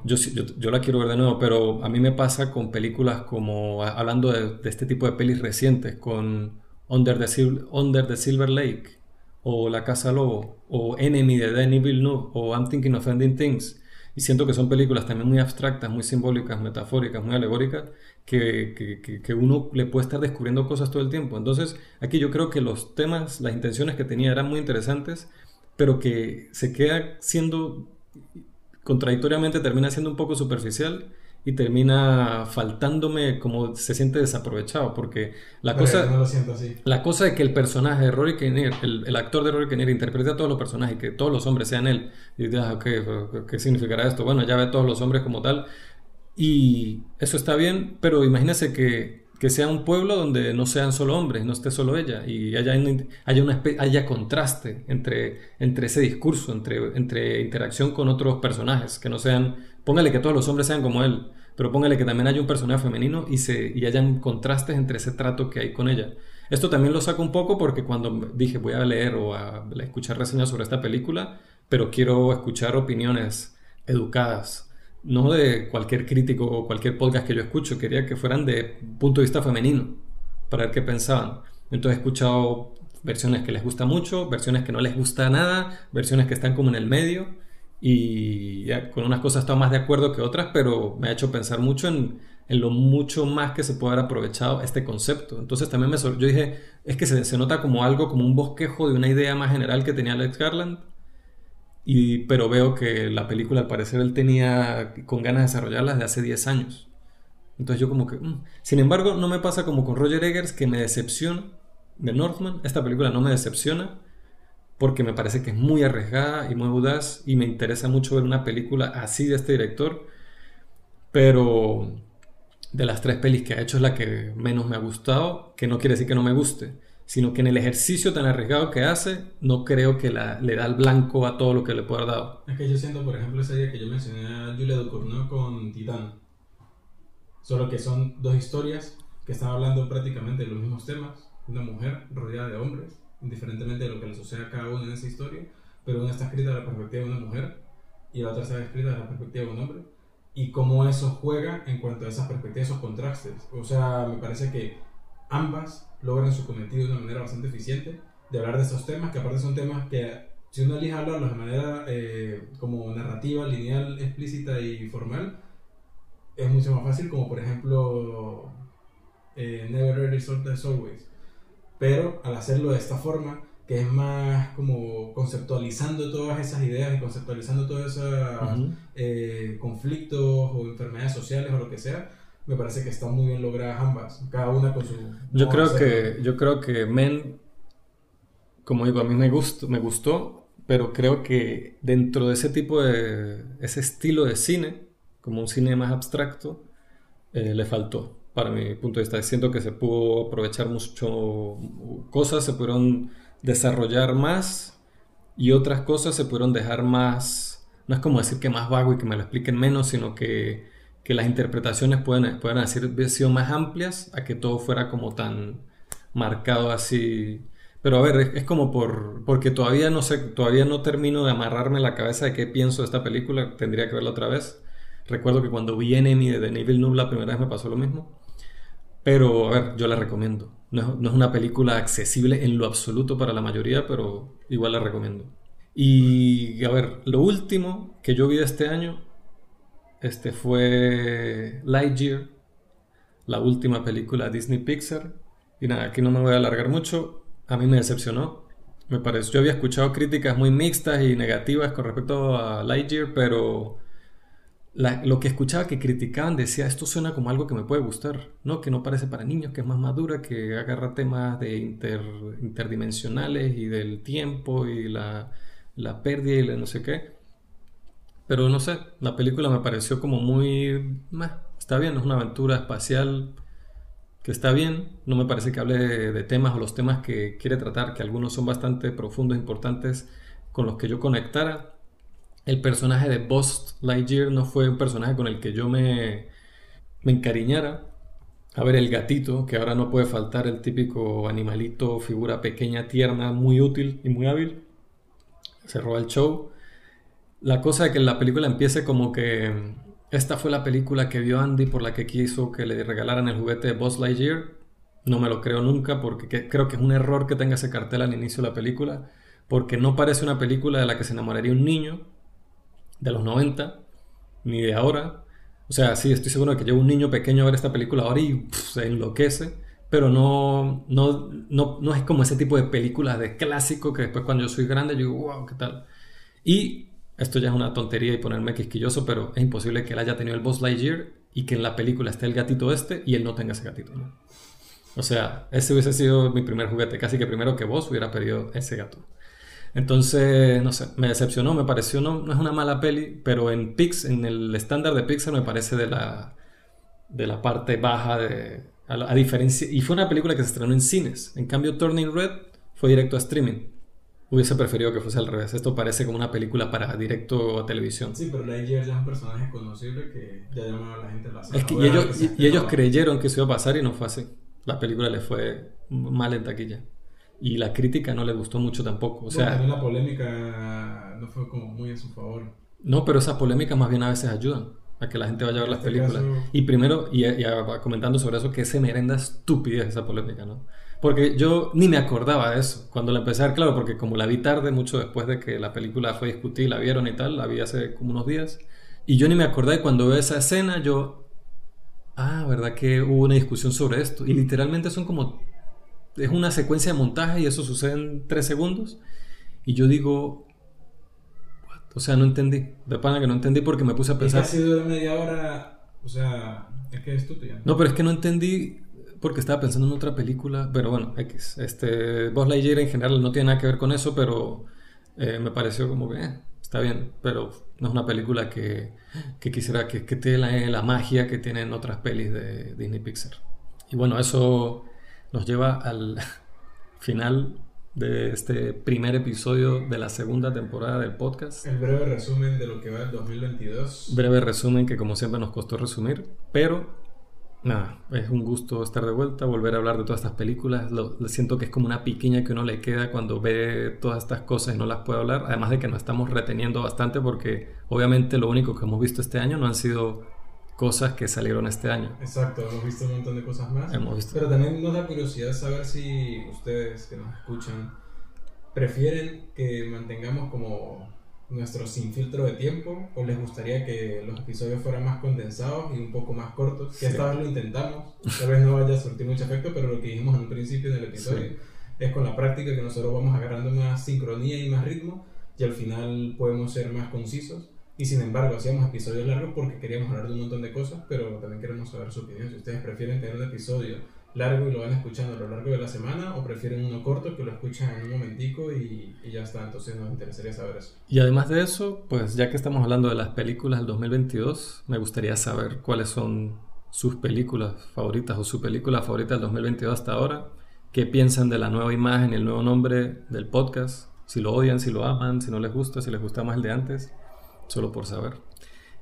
Speaker 1: yo, sí- yo, yo la quiero ver de nuevo, pero a mí me pasa con películas como, hablando de, de este tipo de pelis recientes, con Under the, Sil- Under the Silver Lake, o La Casa Lobo, o Enemy de Denis Villeneuve, o I'm Thinking of Ending Things. Y siento que son películas también muy abstractas, muy simbólicas, metafóricas, muy alegóricas, que, que, que- uno le puede estar descubriendo cosas todo el tiempo. Entonces, aquí yo creo que los temas, las intenciones que tenía eran muy interesantes, pero que se queda siendo contradictoriamente termina siendo un poco superficial y termina faltándome como se siente desaprovechado porque la
Speaker 2: Pero
Speaker 1: cosa
Speaker 2: no lo siento así
Speaker 1: la cosa de que el personaje de Rory Kinnear el, el actor de Rory Kinnear interprete a todos los personajes que todos los hombres sean él y dices, ah, ok, ¿qué significará esto? bueno ya ve a todos los hombres como tal y eso está bien pero imagínese que que sea un pueblo donde no sean solo hombres, no esté solo ella, y haya, haya, una, haya contraste entre, entre ese discurso, entre, entre interacción con otros personajes, que no sean, póngale que todos los hombres sean como él, pero póngale que también haya un personaje femenino y, se, y hayan contrastes entre ese trato que hay con ella. Esto también lo saco un poco porque cuando dije voy a leer o a escuchar reseñas sobre esta película, pero quiero escuchar opiniones educadas, no de cualquier crítico o cualquier podcast que yo escucho, quería que fueran de punto de vista femenino, para ver qué pensaban. Entonces he escuchado versiones que les gusta mucho, versiones que no les gusta nada, versiones que están como en el medio y ya, con unas cosas estoy más de acuerdo que otras, pero me ha hecho pensar mucho en, en lo mucho más que se puede haber aprovechado este concepto. Entonces también me yo dije, es que se, se nota como algo, como un bosquejo de una idea más general que tenía Alex Garland, y, pero veo que la película al parecer él tenía con ganas de desarrollarla desde hace 10 años. Entonces yo como que... mm. Sin embargo, no me pasa como con Roger Eggers que me decepciona de Northman. Esta película no me decepciona porque me parece que es muy arriesgada y muy audaz y me interesa mucho ver una película así de este director. Pero de las tres pelis que ha hecho es la que menos me ha gustado, que no quiere decir que no me guste, sino que en el ejercicio tan arriesgado que hace, no creo que la- le da el blanco a todo lo que le puede haber dado.
Speaker 2: Es que yo siento, por ejemplo, ese día que yo mencioné a Julia Ducournau con Titán. Solo que son dos historias que están hablando prácticamente de los mismos temas. Una mujer rodeada de hombres, indiferentemente de lo que le suceda a cada uno en esa historia. Pero una está escrita desde la perspectiva de una mujer y la otra está escrita desde la perspectiva de un hombre. Y cómo eso juega en cuanto a esas perspectivas, esos contrastes. O sea, me parece que ambas logran su cometido de una manera bastante eficiente, de hablar de estos temas, que aparte son temas que si uno elige hablarlos de manera eh, como narrativa, lineal, explícita y formal, es mucho más fácil, como por ejemplo eh, Never Really Resort as Always. Pero al hacerlo de esta forma, que es más como conceptualizando todas esas ideas y conceptualizando todos esos eh, conflictos o enfermedades sociales o lo que sea, me parece que están muy bien logradas ambas, cada una con su...
Speaker 1: Yo creo que, yo creo que Men, como digo, a mí me gustó, me gustó, pero creo que dentro de ese tipo de, ese estilo de cine, como un cine más abstracto, eh, le faltó, para mi punto de vista. Siento que se pudo aprovechar mucho cosas, se pudieron desarrollar más y otras cosas se pudieron dejar más, no es como decir que más vago y que me lo expliquen menos, sino que, que las interpretaciones pueden, pueden haber sido más amplias a que todo fuera como tan marcado así. Pero a ver, es, como por, porque todavía no sé, todavía no termino de amarrarme la cabeza de qué pienso de esta película, tendría que verla otra vez. Recuerdo que cuando vi Enemy de Denis Villeneuve la primera vez me pasó lo mismo. Pero, a ver, yo la recomiendo. No es, una película accesible en lo absoluto para la mayoría, pero igual la recomiendo. Y, a ver, lo último que yo vi este año este fue Lightyear, la última película Disney Pixar. Y nada, aquí no me voy a alargar mucho. A mí me decepcionó. Me pareció, yo había escuchado críticas muy mixtas y negativas con respecto a Lightyear, pero lo que escuchaba que criticaban decía, esto suena como algo que me puede gustar, ¿no? Que no parece para niños, que es más madura, que agarra temas de interdimensionales y del tiempo y la, pérdida y no sé qué. Pero no sé, la película me pareció como muy... está bien, es una aventura espacial que está bien, no me parece que hable de, temas o los temas que quiere tratar, que algunos son bastante profundos, importantes, con los que yo conectara, el personaje de Buzz Lightyear no fue un personaje con el que yo me, me encariñara. A ver, el gatito, que ahora no puede faltar, el típico animalito, figura pequeña, tierna, muy útil y muy hábil. Roba el show. La cosa de que la película empiece como que esta fue la película que vio Andy por la que quiso que le regalaran el juguete de Buzz Lightyear. No me lo creo nunca porque creo que es un error que tenga ese cartel al inicio de la película. Porque no parece una película de la que se enamoraría un niño de los 90, ni de ahora. O sea, sí, estoy seguro de que llevo un niño pequeño a ver esta película ahora y se enloquece, pero no, no, no, no es como ese tipo de películas de clásico que después cuando yo soy grande yo digo, wow, ¿qué tal? Y esto ya es una tontería y ponerme quisquilloso, pero es imposible que él haya tenido el Boss Lightyear y que en la película esté el gatito este y él no tenga ese gatito. O sea, ese hubiese sido mi primer juguete, casi que primero que vos hubiera pedido ese gato. Entonces, no sé, me decepcionó, me pareció, no, no es una mala peli, pero en Pix, en el estándar de Pixar me parece de la, de la parte baja de... A, diferencia... Y fue una película que se estrenó en cines. En cambio, Turning Red fue directo a streaming. Hubiese preferido que fuese al revés. Esto parece como una película para directo a televisión.
Speaker 2: Sí, pero Lightyear ya es un personaje conocible que ya llamaba a la gente a la
Speaker 1: Es que, y ellos, y ellos creyeron que eso iba a pasar y no fue así. La película le fue mal en taquilla y la crítica no le gustó mucho tampoco. O sea,
Speaker 2: también la polémica no fue como muy a su favor.
Speaker 1: No, pero esas polémicas más bien a veces ayudan a que la gente vaya a ver las este películas. Y primero, y, comentando sobre eso, que se merenda estupidez esa polémica, ¿no? Porque yo ni me acordaba de eso cuando la empecé a ver, claro, porque como la vi tarde, mucho después de que la película fue discutida, la vieron y tal, la vi hace como unos días, y yo ni me acordé, y cuando veo esa escena, yo, ah, ¿verdad que hubo una discusión sobre esto? Y literalmente son como es una secuencia de montaje y eso sucede en tres segundos. Y yo digo, o sea, no entendí. De pana que no entendí porque me puse a pensar.
Speaker 2: Es de media hora, o sea, es que es.
Speaker 1: No, pero es que no entendí porque estaba pensando en otra película. Pero bueno, X. Este, Buzz Lightyear en general no tiene nada que ver con eso, pero eh, me pareció como que eh, está bien. Pero no es una película que, que quisiera que, que tenga la, magia que tienen otras pelis de Disney Pixar. Y bueno, eso nos lleva al (laughs) final de este primer episodio de la segunda temporada del podcast.
Speaker 2: El breve resumen de lo que va el 2022.
Speaker 1: Breve resumen que como siempre nos costó resumir, pero nada, es un gusto estar de vuelta, volver a hablar de todas estas películas. Lo, siento que es como una piquiña que uno le queda cuando ve todas estas cosas y no las puede hablar. Además de que nos estamos reteniendo bastante porque obviamente lo único que hemos visto este año no han sido cosas que salieron este año.
Speaker 2: Exacto, hemos visto un montón de cosas más.
Speaker 1: Hemos visto.
Speaker 2: Pero también nos da curiosidad saber si ustedes que nos escuchan prefieren que mantengamos como nuestro sin filtro de tiempo o les gustaría que los episodios fueran más condensados y un poco más cortos. Que
Speaker 1: Sí.
Speaker 2: esta vez lo intentamos, tal vez no vaya a surtir mucho efecto, pero lo que dijimos en un principio del episodio
Speaker 1: Sí.
Speaker 2: es con la práctica que nosotros vamos agarrando más sincronía y más ritmo y al final podemos ser más concisos. Y sin embargo, hacíamos episodios largos porque queríamos hablar de un montón de cosas, pero también queremos saber su opinión. Si ustedes prefieren tener un episodio largo y lo van escuchando a lo largo de la semana o prefieren uno corto que lo escuchan en un momentico y, y ya está. Entonces nos interesaría saber eso.
Speaker 1: Y además de eso, pues ya que estamos hablando de las películas del 2022, me gustaría saber cuáles son sus películas favoritas o su película favorita del 2022 hasta ahora. ¿Qué piensan de la nueva imagen y el nuevo nombre del podcast? Si lo odian, si lo aman, si no les gusta, si les gusta más el de antes, solo por saber.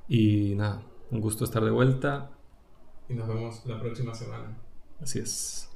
Speaker 1: Y nada, un gusto estar de vuelta.
Speaker 2: Y nos vemos la próxima semana.
Speaker 1: Así es.